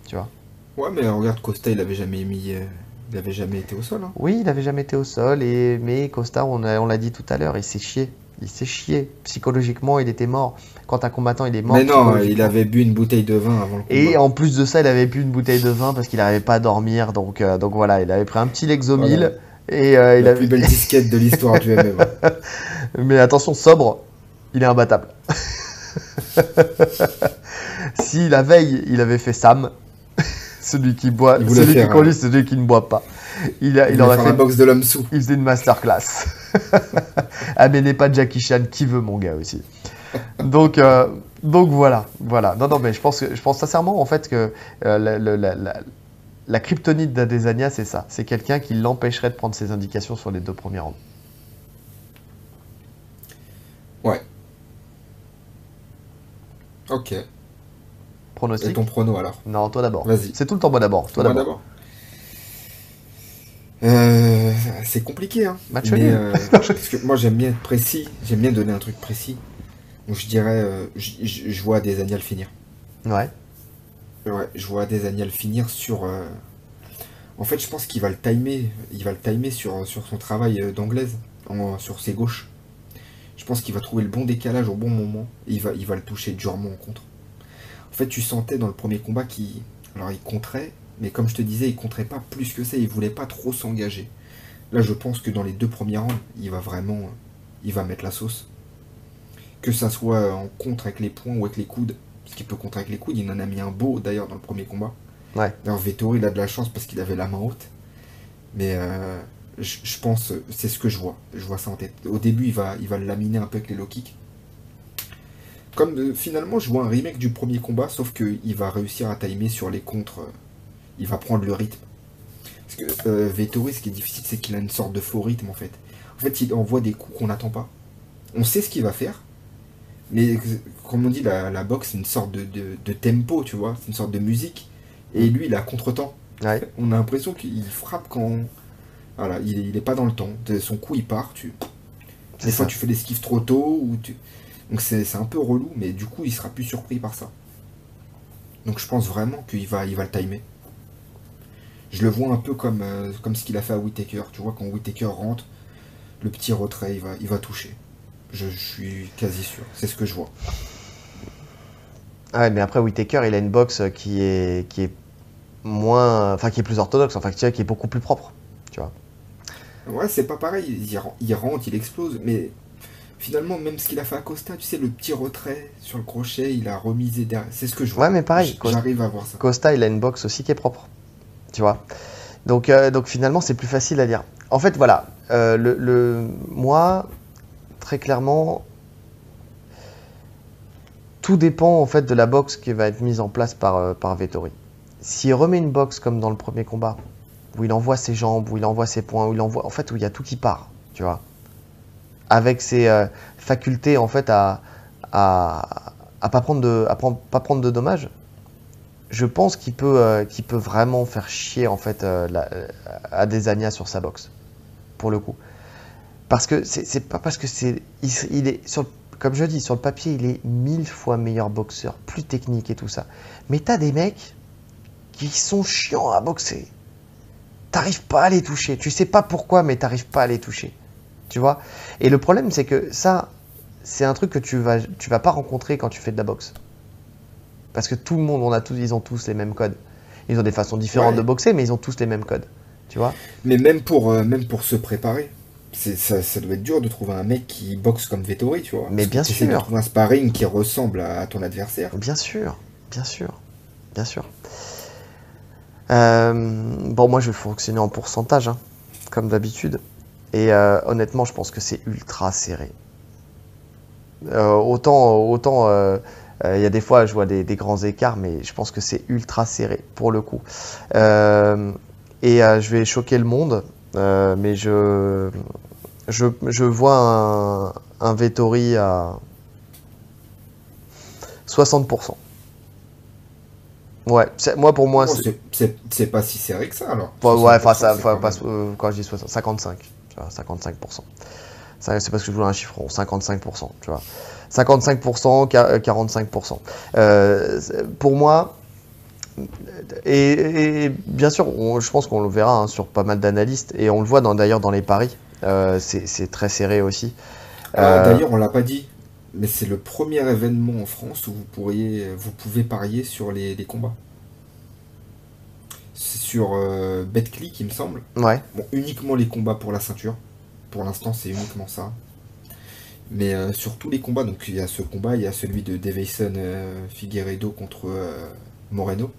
Tu vois Ouais, mais regarde, Costa, il avait jamais mis. euh, il avait jamais été au sol. Hein. Oui, il avait jamais été au sol, et... mais Costa, on, l'a dit tout à l'heure, il s'est chié. Il s'est chié. Psychologiquement, il était mort. Quand un combattant, il est mort. mais non, il avait bu une bouteille de vin avant le combat. Et en plus de ça, il avait plus une bouteille de vin parce qu'il n'arrivait pas à dormir. Donc, euh, donc voilà, il avait pris un petit Lexomil. Voilà. Et euh, il la plus belle disquette de l'histoire du MMA. Mais attention, sobre, il est imbattable. si la veille, il avait fait Sam, celui qui boit, celui qui faire, conduit, celui qui ne boit pas. Il, a, il, va faire fait la boxe de l'homme sous. il faisait une masterclass. ah mais n'est pas Jackie Chan qui veut mon gars aussi. Donc euh, donc voilà voilà. Non non mais je pense que je pense sincèrement en fait que euh, la, la, la, la- kryptonite d'Adesanya c'est ça. C'est quelqu'un qui l'empêcherait de prendre ses indications sur les deux premiers rounds. Ouais. Ok. Et Pronostic. ton prono alors? Non toi d'abord. Vas-y. C'est tout le temps moi d'abord. Toi d'abord. Euh, c'est compliqué, hein. Match Mais, euh, parce que moi, j'aime bien être précis. J'aime bien donner un truc précis. Donc, je dirais, euh, je vois des le finir. Ouais. Je vois des le finir sur. euh, En fait, je pense qu'il va le timer. Il va le timer sur, sur son travail euh, d'anglaise, sur ses gauches. Je pense qu'il va trouver le bon décalage au bon moment. Et il va, le toucher durement en contre. En fait, tu sentais dans le premier combat qu'il. Alors, il contrait, mais comme je te disais, il contrait pas plus que ça. Il voulait pas trop s'engager. Là, je pense que dans les deux premiers rounds, il va vraiment. euh, Il va mettre la sauce. Que ça soit en contre avec les poings ou avec les coudes. Parce qu'il peut contrer avec les coudes. Il en a mis un beau d'ailleurs dans le premier combat. Ouais. D'ailleurs, Vettori, il a de la chance parce qu'il avait la main haute. Mais euh, je, je pense, c'est ce que je vois. Je vois ça en tête. Au début, il va, il va le laminer un peu avec les low kicks. Comme euh, finalement, je vois un remake du premier combat, sauf qu'il va réussir à timer sur les contres. euh, il va prendre le rythme. Parce que euh, Vettori, ce qui est difficile, c'est qu'il a une sorte de faux rythme en fait. En fait, il envoie des coups qu'on n'attend pas. On sait ce qu'il va faire. Mais comme on dit, la, la boxe, c'est une sorte de, de- de tempo, tu vois. C'est une sorte de musique. Et lui, il a contre-temps. Ouais. On a l'impression qu'il frappe quand. Voilà, il, il est pas dans le temps. De- Son coup, il part. Tu... C'est Des fois, ça. tu fais l'esquive trop tôt. Ou tu... Donc, c'est c'est un peu relou, mais du coup, il sera plus surpris par ça. Donc, je pense vraiment qu'il va, il va le timer. Je le vois un peu comme, euh, comme ce qu'il a fait à Whitaker. Tu vois, quand Whitaker rentre, le petit retrait, il va, il va toucher. Je, je suis quasi sûr. C'est ce que je vois. Ouais, mais après Whitaker, il a une boxe qui est qui est moins, enfin qui est plus orthodoxe, enfin qui est beaucoup plus propre. Tu vois. Ouais, c'est pas pareil. Il, ren- il rentre, il explose, mais finalement, même ce qu'il a fait à Costa, tu sais, le petit retrait sur le crochet, il a remisé derrière. C'est ce que je vois. Ouais, mais pareil, Costa- J'arrive à voir ça. Costa, il a une boxe aussi qui est propre. Tu vois. Donc, euh, donc finalement, c'est plus facile à dire. En fait, voilà. euh, le, le- moi, très clairement, tout dépend en fait de la boxe qui va être mise en place par, euh, par Vettori. S'il remet une boxe comme dans le premier combat, où il envoie ses jambes, où il envoie ses poings, où il envoie, en fait, où il y a tout qui part, tu vois, avec ses euh, facultés en fait à, à, à pas prendre de, à prendre- pas prendre de dommages, je pense qu'il peut, euh, peut vraiment faire chier en fait euh, la- euh, Adesanya sur sa boxe, pour le coup. Parce que c'est pas parce que c'est, il, est sur, comme je dis sur le papier, il est mille fois meilleur boxeur, plus technique et tout ça. Mais t'as des mecs qui sont chiants à boxer. T'arrives pas à les toucher. Tu sais pas pourquoi, mais t'arrives pas à les toucher. Tu vois? Et le problème, c'est que ça, c'est un truc que tu vas, tu vas pas rencontrer quand tu fais de la boxe. Parce que tout le monde, on a tous, ils ont tous les mêmes codes. Ils ont des façons différentes Ouais. de boxer, mais ils ont tous les mêmes codes. Tu vois? Mais même pour, euh, même pour se préparer, ça, ça doit être dur de trouver un mec qui boxe comme Vettori, tu vois. Mais bien t'essaies de sûr. trouver un sparring qui ressemble à, à ton adversaire. Bien sûr, bien sûr, bien sûr. Euh, bon, moi, je vais fonctionner en pourcentage, hein, comme d'habitude. Et euh, honnêtement, je pense que c'est ultra serré. Euh, autant, autant, il y a des fois, je vois des, des grands écarts, mais je pense que c'est ultra serré pour le coup. Et je vais choquer le monde, euh, mais je, je, je vois un, un Vettori à 60%. Ouais, moi pour moi, Bon, c'est. pas si serré que ça alors. Ouais, ouais, enfin, ça, 60%, enfin, c'est pas- quand même- euh, quand je dis 60, 55, tu vois, 55%. Ça, c'est parce que je voulais un chiffre rond, 55%, tu vois. 55%, qua- euh, 45%. Euh, pour moi, et, et bien sûr, on- je pense qu'on le verra hein, sur pas mal d'analystes, et on le voit d'ailleurs dans les paris, euh, c'est très serré aussi. Ah, Euh, D'ailleurs, on l'a pas dit, mais c'est le premier événement en France où vous pourriez, vous pouvez parier sur les, les combats. C'est sur euh, BetClick, il me semble. ouais, Bon, uniquement les combats pour la ceinture. Pour l'instant, c'est uniquement ça. Mais euh, sur tous les combats, donc il y a ce combat, il y a celui de Davison euh, Figueiredo contre euh, Moreno.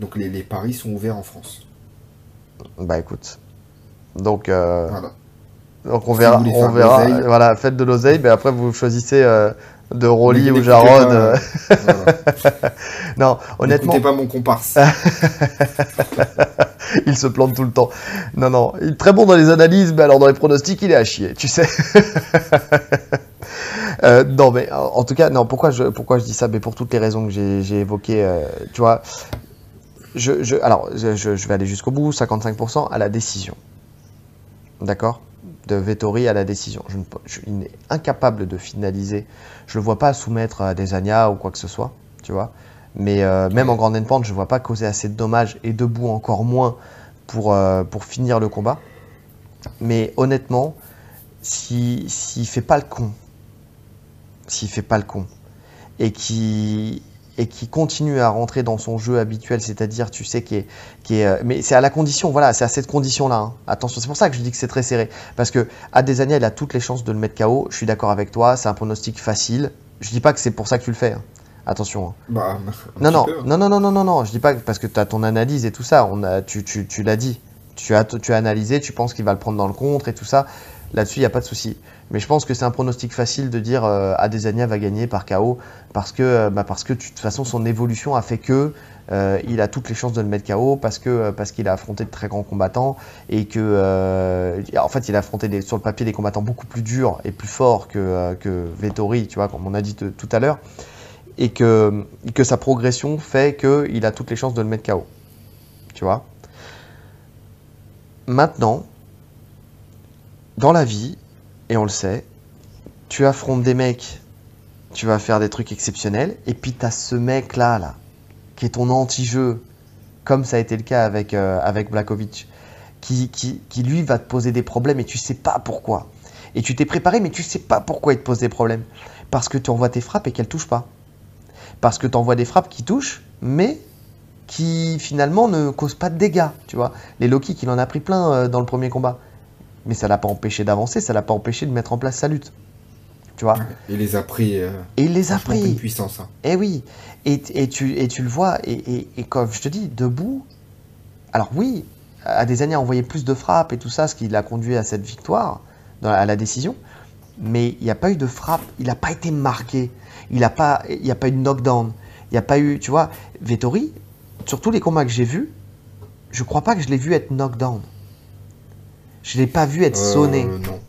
Donc les, les paris sont ouverts en France. bah écoute. Donc, euh, Voilà. Donc on verra, on verra. Voilà, faites de l'oseille, mais après vous choisissez euh, de Rolly ou Jarod. pas, euh. voilà. Non, honnêtement, N'écoutez pas mon comparse. il se plante tout le temps. Non, non, il est très bon dans les analyses, mais alors dans les pronostics, il est à chier, tu sais. Euh, non, mais en tout cas, non. Pourquoi je, pourquoi je dis ça? Mais pour toutes les raisons que j'ai j'ai évoquées, euh, tu vois. Je, alors, je, vais aller jusqu'au bout. 55% à la décision. D'accord? De Vettori à la décision. Je, ne il est incapable de finaliser. Je le vois pas soumettre à des Anya ou quoi que ce soit, tu vois. Mais euh, même en grande endpoint, je ne vois pas causer assez de dommages et debout encore moins pour, euh, pour finir le combat. Mais honnêtement, si- s'il fait pas le con, s'il fait pas le con, et qui et qui continue à rentrer dans son jeu habituel, c'est-à-dire, tu sais, qui est, qui est, euh, mais c'est à la condition, voilà, c'est à cette condition-là. hein. Attention, c'est pour ça que je dis que c'est très serré, parce que Adesanya, il a toutes les chances de le mettre KO. Je suis d'accord avec toi, c'est un pronostic facile. Je dis pas que c'est pour ça que tu le fais. hein. Attention. hein. Bah, Non, non, peu. non, non, non, non, non, non, je dis pas que- parce que tu as ton analyse et tout ça, on a, tu, tu, tu l'as dit, tu as, tu as analysé, tu penses qu'il va le prendre dans le contre et tout ça, là-dessus, il n'y a pas de souci. Mais je pense que c'est un pronostic facile de dire euh, Adesanya va gagner par KO, parce que, euh, bah, parce que de toute façon, son évolution a fait que euh, il a toutes les chances de le mettre KO, parce que euh, parce qu'il a affronté de très grands combattants, et que, en fait, il a affronté sur le papier des combattants beaucoup plus durs et plus forts que, Vettori, tu vois, comme on a dit tout à l'heure et que, que sa progression fait qu'il a toutes les chances de le mettre KO. Tu vois Maintenant, dans la vie, et on le sait, tu affrontes des mecs, tu vas faire des trucs exceptionnels, et puis tu as ce mec-là, là, qui est ton anti-jeu, comme ça a été le cas avec, euh, avec Blakovic, qui, lui va te poser des problèmes et tu sais pas pourquoi. Et tu t'es préparé, mais tu sais pas pourquoi il te pose des problèmes. Parce que tu envoies tes frappes et qu'elles touchent pas parce que tu envoies des frappes qui touchent, mais qui finalement ne causent pas de dégâts, tu vois. Les Loki, il en a pris plein euh, dans le premier combat. Mais ça l'a pas empêché d'avancer, ça l'a pas empêché de mettre en place sa lutte. Tu vois? Il les a pris. euh, Et il les a pris. puissance. hein. Eh oui. Et, et tu, et tu le vois, et, et, et comme je te dis, debout. Alors oui, à des années, a envoyé plus de frappes et tout ça, ce qui l'a conduit à cette victoire, dans- à la décision. Mais il n'y a pas eu de frappe, il n'a pas été marqué, il n'y a, pas- il y a pas eu de knockdown, il n'y a pas eu, tu vois, Vettori, sur tous les combats que j'ai vus, je crois pas que je l'ai vu être knockdown. Je l'ai pas vu être Euh, sonné. non.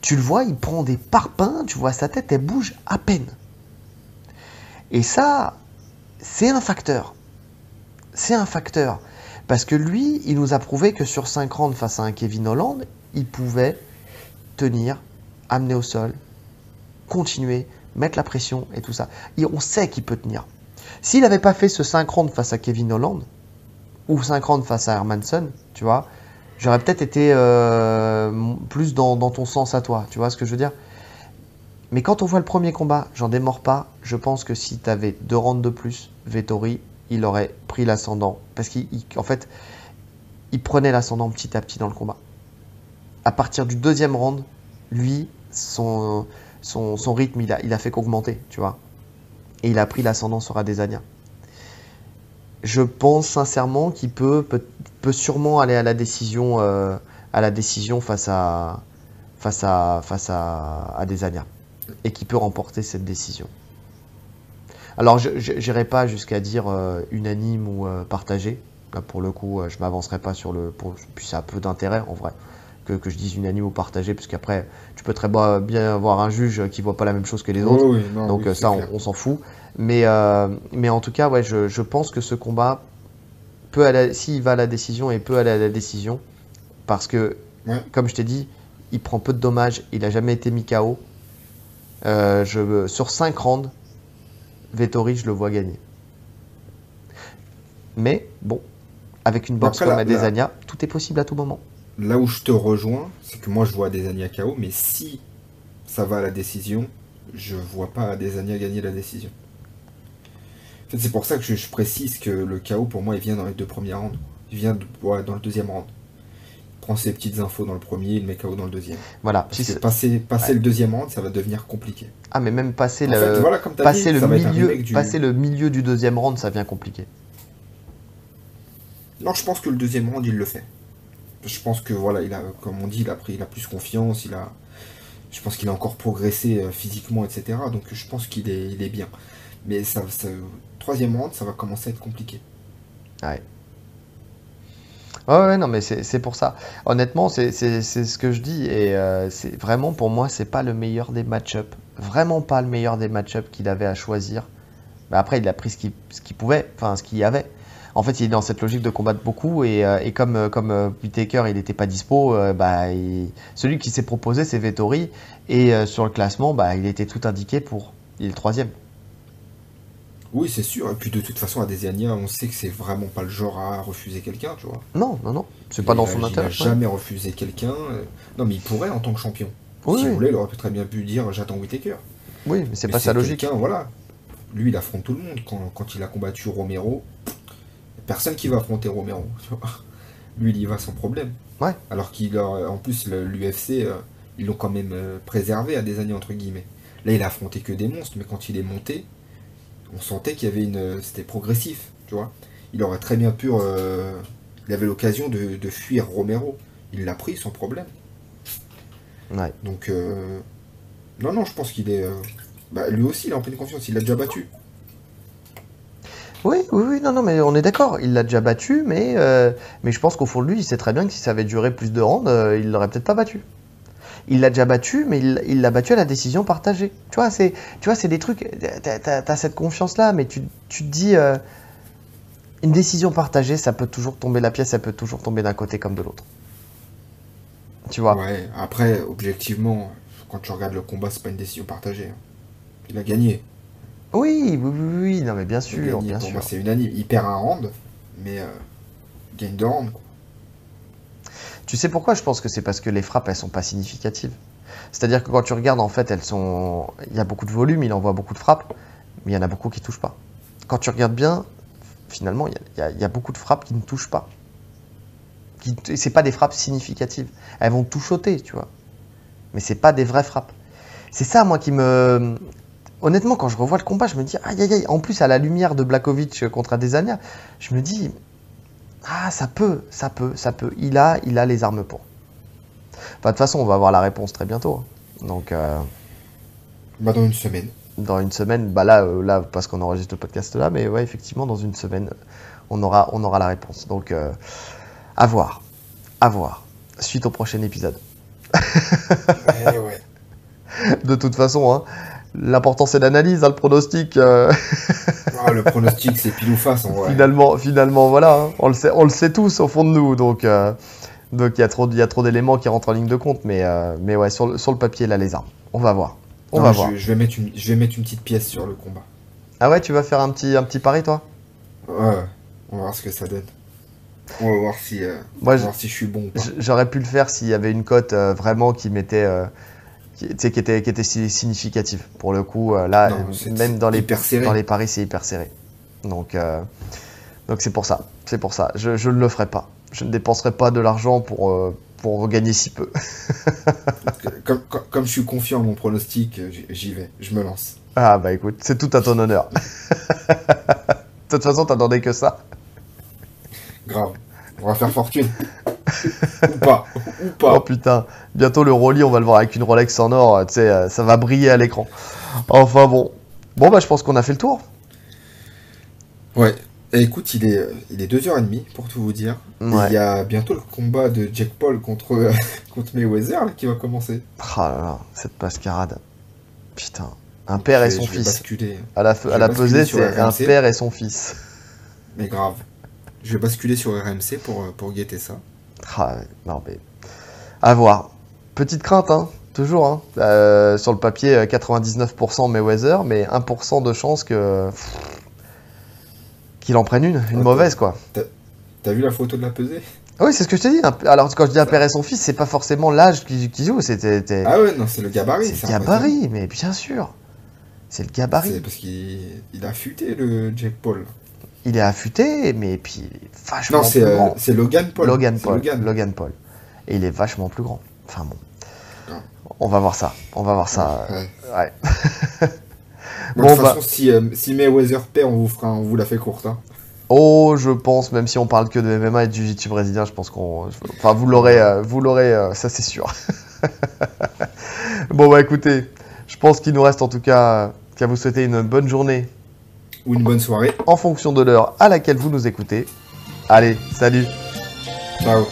Tu le vois, il prend des parpaings, tu vois sa tête, elle bouge à peine. Et ça, c'est un facteur. C'est un facteur. Parce que lui, il nous a prouvé que sur 5 rounds face à un Kevin Holland, il pouvait tenir, amener au sol, continuer, mettre la pression et tout ça. Et on sait qu'il peut tenir. S'il n'avait pas fait ce 5 rounds face à Kevin Holland, ou 5 rounds face à Hermanson, tu vois, j'aurais peut-être été euh, plus dans, ton sens à toi, tu vois ce que je veux dire? Mais quand on voit le premier combat, j'en démords pas, je pense que si tu avais deux rounds de plus, Vettori, il aurait pris l'ascendant. Parce qu'en fait, il prenait l'ascendant petit à petit dans le combat. à partir du deuxième round, lui, son, son, son rythme, il a, il a fait qu'augmenter, tu vois. Et il a pris l'ascendant sur Adesanya. Je pense sincèrement qu'il peut, peut, peut sûrement aller à la décision, euh, à la décision face à, face à, face à Adesanya. Et qu'il peut remporter cette décision. Alors, je n'irai pas jusqu'à dire euh, unanime ou euh, partagé. Là, pour le coup, je m'avancerai pas sur le. Pour, puis ça a peu d'intérêt en vrai que, que, je dise unanime ou partagé, parce qu'après, tu peux très bien avoir un juge qui voit pas la même chose que les autres. Oui, oui, non, Donc oui, ça, c'est clair. on, on s'en fout. Mais, euh, mais en tout cas, ouais, je, je pense que ce combat peut aller, s'il va à la décision, et peut aller à la décision, parce que, Ouais. comme je t'ai dit, il prend peu de dommages, il a jamais été mis KO. Euh, je, sur 5 rounds, Vettori, je le vois gagner. Mais bon, avec une boxe comme là- Adesanya, tout est possible à tout moment. Là où je te rejoins, c'est que moi je vois Adesanya KO, mais si ça va à la décision, je vois pas Adesanya gagner la décision. C'est pour ça que je, je précise que le KO pour moi il vient dans les deux premiers rounds. Il vient de- ouais, dans le deuxième round. Il prend ses petites infos dans le premier, il met KO dans le deuxième. Voilà. Parce Si que passer, passer Ouais. le deuxième round, ça va devenir compliqué. ah, mais même passer En le, fait, voilà, comme t'as passer dit, le ça va être un milieu, du- passer le milieu du deuxième round, ça devient compliqué. Non, je pense que le deuxième round, il le fait. Je pense que voilà, il a, comme on dit, il a pris, il a plus confiance, il a, je pense qu'il a encore progressé euh, physiquement, etc. Donc je pense qu'il est, il est bien. Mais ça, ça- troisième round, ça va commencer à être compliqué. Ouais. Ouais, ouais, non, mais c'est pour ça. Honnêtement, c'est ce que je dis. Et euh, vraiment, pour moi, c'est pas le meilleur des match-up. Vraiment pas le meilleur des match-up qu'il avait à choisir. Mais après, il a pris ce qu'il pouvait, enfin, ce qu'il y avait. En fait, il est dans cette logique de combattre beaucoup. Et, euh, et comme, euh, comme euh, Whittaker, il n'était pas dispo, bah, celui qui s'est proposé, c'est Vettori. Et sur le classement, bah, il était tout indiqué pour. Il est le troisième. Oui, c'est sûr. Et puis de toute façon, Adesanya, on sait que c'est vraiment pas le genre à refuser quelqu'un, tu vois. Non, non, non. C'est pas Il dans son Il intérêt. ouais. jamais refusé quelqu'un. euh, Non, mais il pourrait en tant que champion. Oui, S'il oui. voulait, il aurait très bien pu dire j'attends Whittaker. Oui, mais c'est pas sa logique. quelqu'un, voilà. Lui, il affronte tout le monde. Quand, quand il a combattu Romero, personne qui va affronter Romero. tu vois. Lui, il y va sans problème. Ouais. Alors qu'il a, en plus, l'UFC, euh, ils l'ont quand même euh, préservé à des années, entre guillemets. Là, il a affronté que des monstres, mais quand il est monté, on sentait qu'il y avait une. C'était progressif, tu vois. Il aurait très bien pu. euh, il avait l'occasion de, de fuir Romero. Il l'a pris sans problème. Ouais. Donc, euh, non, non, je pense qu'il est. euh, bah, lui aussi, il est en pleine confiance. Il l'a déjà battu. Oui, oui, oui, non, non, mais on est d'accord. Il l'a déjà battu, mais, euh, mais je pense qu'au fond de lui, il sait très bien que si ça avait duré plus de rounds, euh, il l'aurait peut-être pas battu. Il l'a déjà battu, mais il l'a battu à la décision partagée. Tu vois, c'est, tu vois, c'est des trucs. T'as, cette confiance-là, mais tu, tu te dis, euh, une décision partagée, ça peut toujours tomber la pièce, ça peut toujours tomber d'un côté comme de l'autre. Tu vois. Ouais, après, objectivement, quand tu regardes le combat, c'est pas une décision partagée. hein. Il a gagné. Oui, oui, oui, oui, non, mais bien sûr, gagné. bien Pour sûr. moi, c'est unanime. Il perd un round, mais euh, il gagne deux rounds. quoi. Tu sais pourquoi Je pense que c'est parce que les frappes, elles sont pas significatives? C'est-à-dire que quand tu regardes, en fait, elles sont. Il y a beaucoup de volume, il envoie beaucoup de frappes, mais il y en a beaucoup qui touchent pas. Quand tu regardes bien, finalement, il y a, beaucoup de frappes qui ne touchent pas. Qui... C'est pas des frappes significatives. Elles vont tout shotter, tu vois. Mais c'est pas des vraies frappes. C'est ça, moi, qui me. Honnêtement, quand je revois le combat, je me dis, aïe aïe aïe. En plus, à la lumière de Blakovic contre Adesanya, je me dis, ah, ça peut, ça peut, ça peut. Il a, il a les armes pour. Enfin, de toute façon, on va avoir la réponse très bientôt. hein. Donc, euh, Bah, dans une semaine. dans une semaine, bah là, euh, là parce qu'on enregistre le podcast là, mais ouais, effectivement, dans une semaine, on aura, on aura la réponse. Donc, euh, à voir, à voir. Suite au prochain épisode. Eh ouais. De toute façon, hein, l'important c'est l'analyse, hein, le pronostic. euh, Ah, le pronostic, c'est pile ou face en vrai. Finalement, finalement, voilà, hein, on le sait, on le sait tous au fond de nous. Donc, euh, donc il y a trop, il y a trop d'éléments qui rentrent en ligne de compte, mais, euh, mais ouais, sur le, sur le papier, là, les armes. On va voir. On Non, va je, voir. je vais mettre une, je vais mettre une petite pièce sur le combat. Ah ouais, tu vas faire un petit, un petit pari, toi? Ouais, on va voir ce que ça donne. On va voir si, euh, on Moi, va je- voir si je suis bon J'aurais pu le faire s'il y avait une cote euh, vraiment qui mettait, euh, qui, qui était, qui était si- significative. Pour le coup, euh, là, Non, même dans les, dans les paris, c'est hyper serré. Donc, euh, donc c'est pour ça. C'est pour ça. Je, je ne le ferai pas. Je ne dépenserai pas de l'argent pour, euh, pour gagner si peu. comme, comme, comme je suis confiant en mon pronostic, j'y- j'y vais, je me lance. Ah bah écoute, c'est tout à ton honneur. De toute façon, t'attendais que ça. Grave. On va faire fortune. ou pas. Ou pas. Oh putain, bientôt le Rolly, on va le voir avec une Rolex en or, euh, tu sais, euh, ça va briller à l'écran. Enfin bon. Bon bah je pense qu'on a fait le tour. Ouais. Et écoute, il est, euh, il est 2h30 pour tout vous dire. Ouais. Il y a bientôt le combat de Jack Paul contre, euh, contre Mayweather là, qui va commencer. Ah là là, cette mascarade. Putain. Un père et son fils. basculer. À la, à la pesée, c'est un père et son fils. Mais grave. Je vais basculer sur RMC pour, euh, pour guetter ça. Ah, non mais. À voir. Petite crainte, hein. Toujours, hein. Euh, sur le papier, euh, 99% Mayweather, mais 1% de chance que. Qu'il en prenne une, une mauvaise quoi. T'as vu la photo de la pesée? Oui, c'est ce que je t'ai dit. un- Alors, quand je dis un père et son fils, c'est pas forcément l'âge qui, qui joue, c'était. Ah ouais, non, c'est le gabarit. c'est c'est le gabarit, mais bien sûr. C'est le C'est gabarit. parce qu'il il a futé le Jack Paul. Il est affûté, mais puis il est vachement Non, plus euh, grand. c'est Logan Paul. Logan Paul. Logan. Logan Paul. Et il est vachement plus grand. Enfin bon. Grave. On va voir ça. On va voir ça. Ouais. Ouais. Bon, Bon, de toute bah- façon, si, euh, si Mayweather perd, on vous, fera, on vous la fait courte. Hein. Oh, je pense, même si on parle que de MMA et de Jiu-Jitsu brésilien, je pense qu'on. Enfin, vous l'aurez, euh, vous l'aurez, euh, ça c'est sûr. bon, bah écoutez, je pense qu'il nous reste en tout cas qu'à vous souhaiter une bonne journée Ou une bonne soirée. en fonction de l'heure à laquelle vous nous écoutez. Allez, salut Ciao.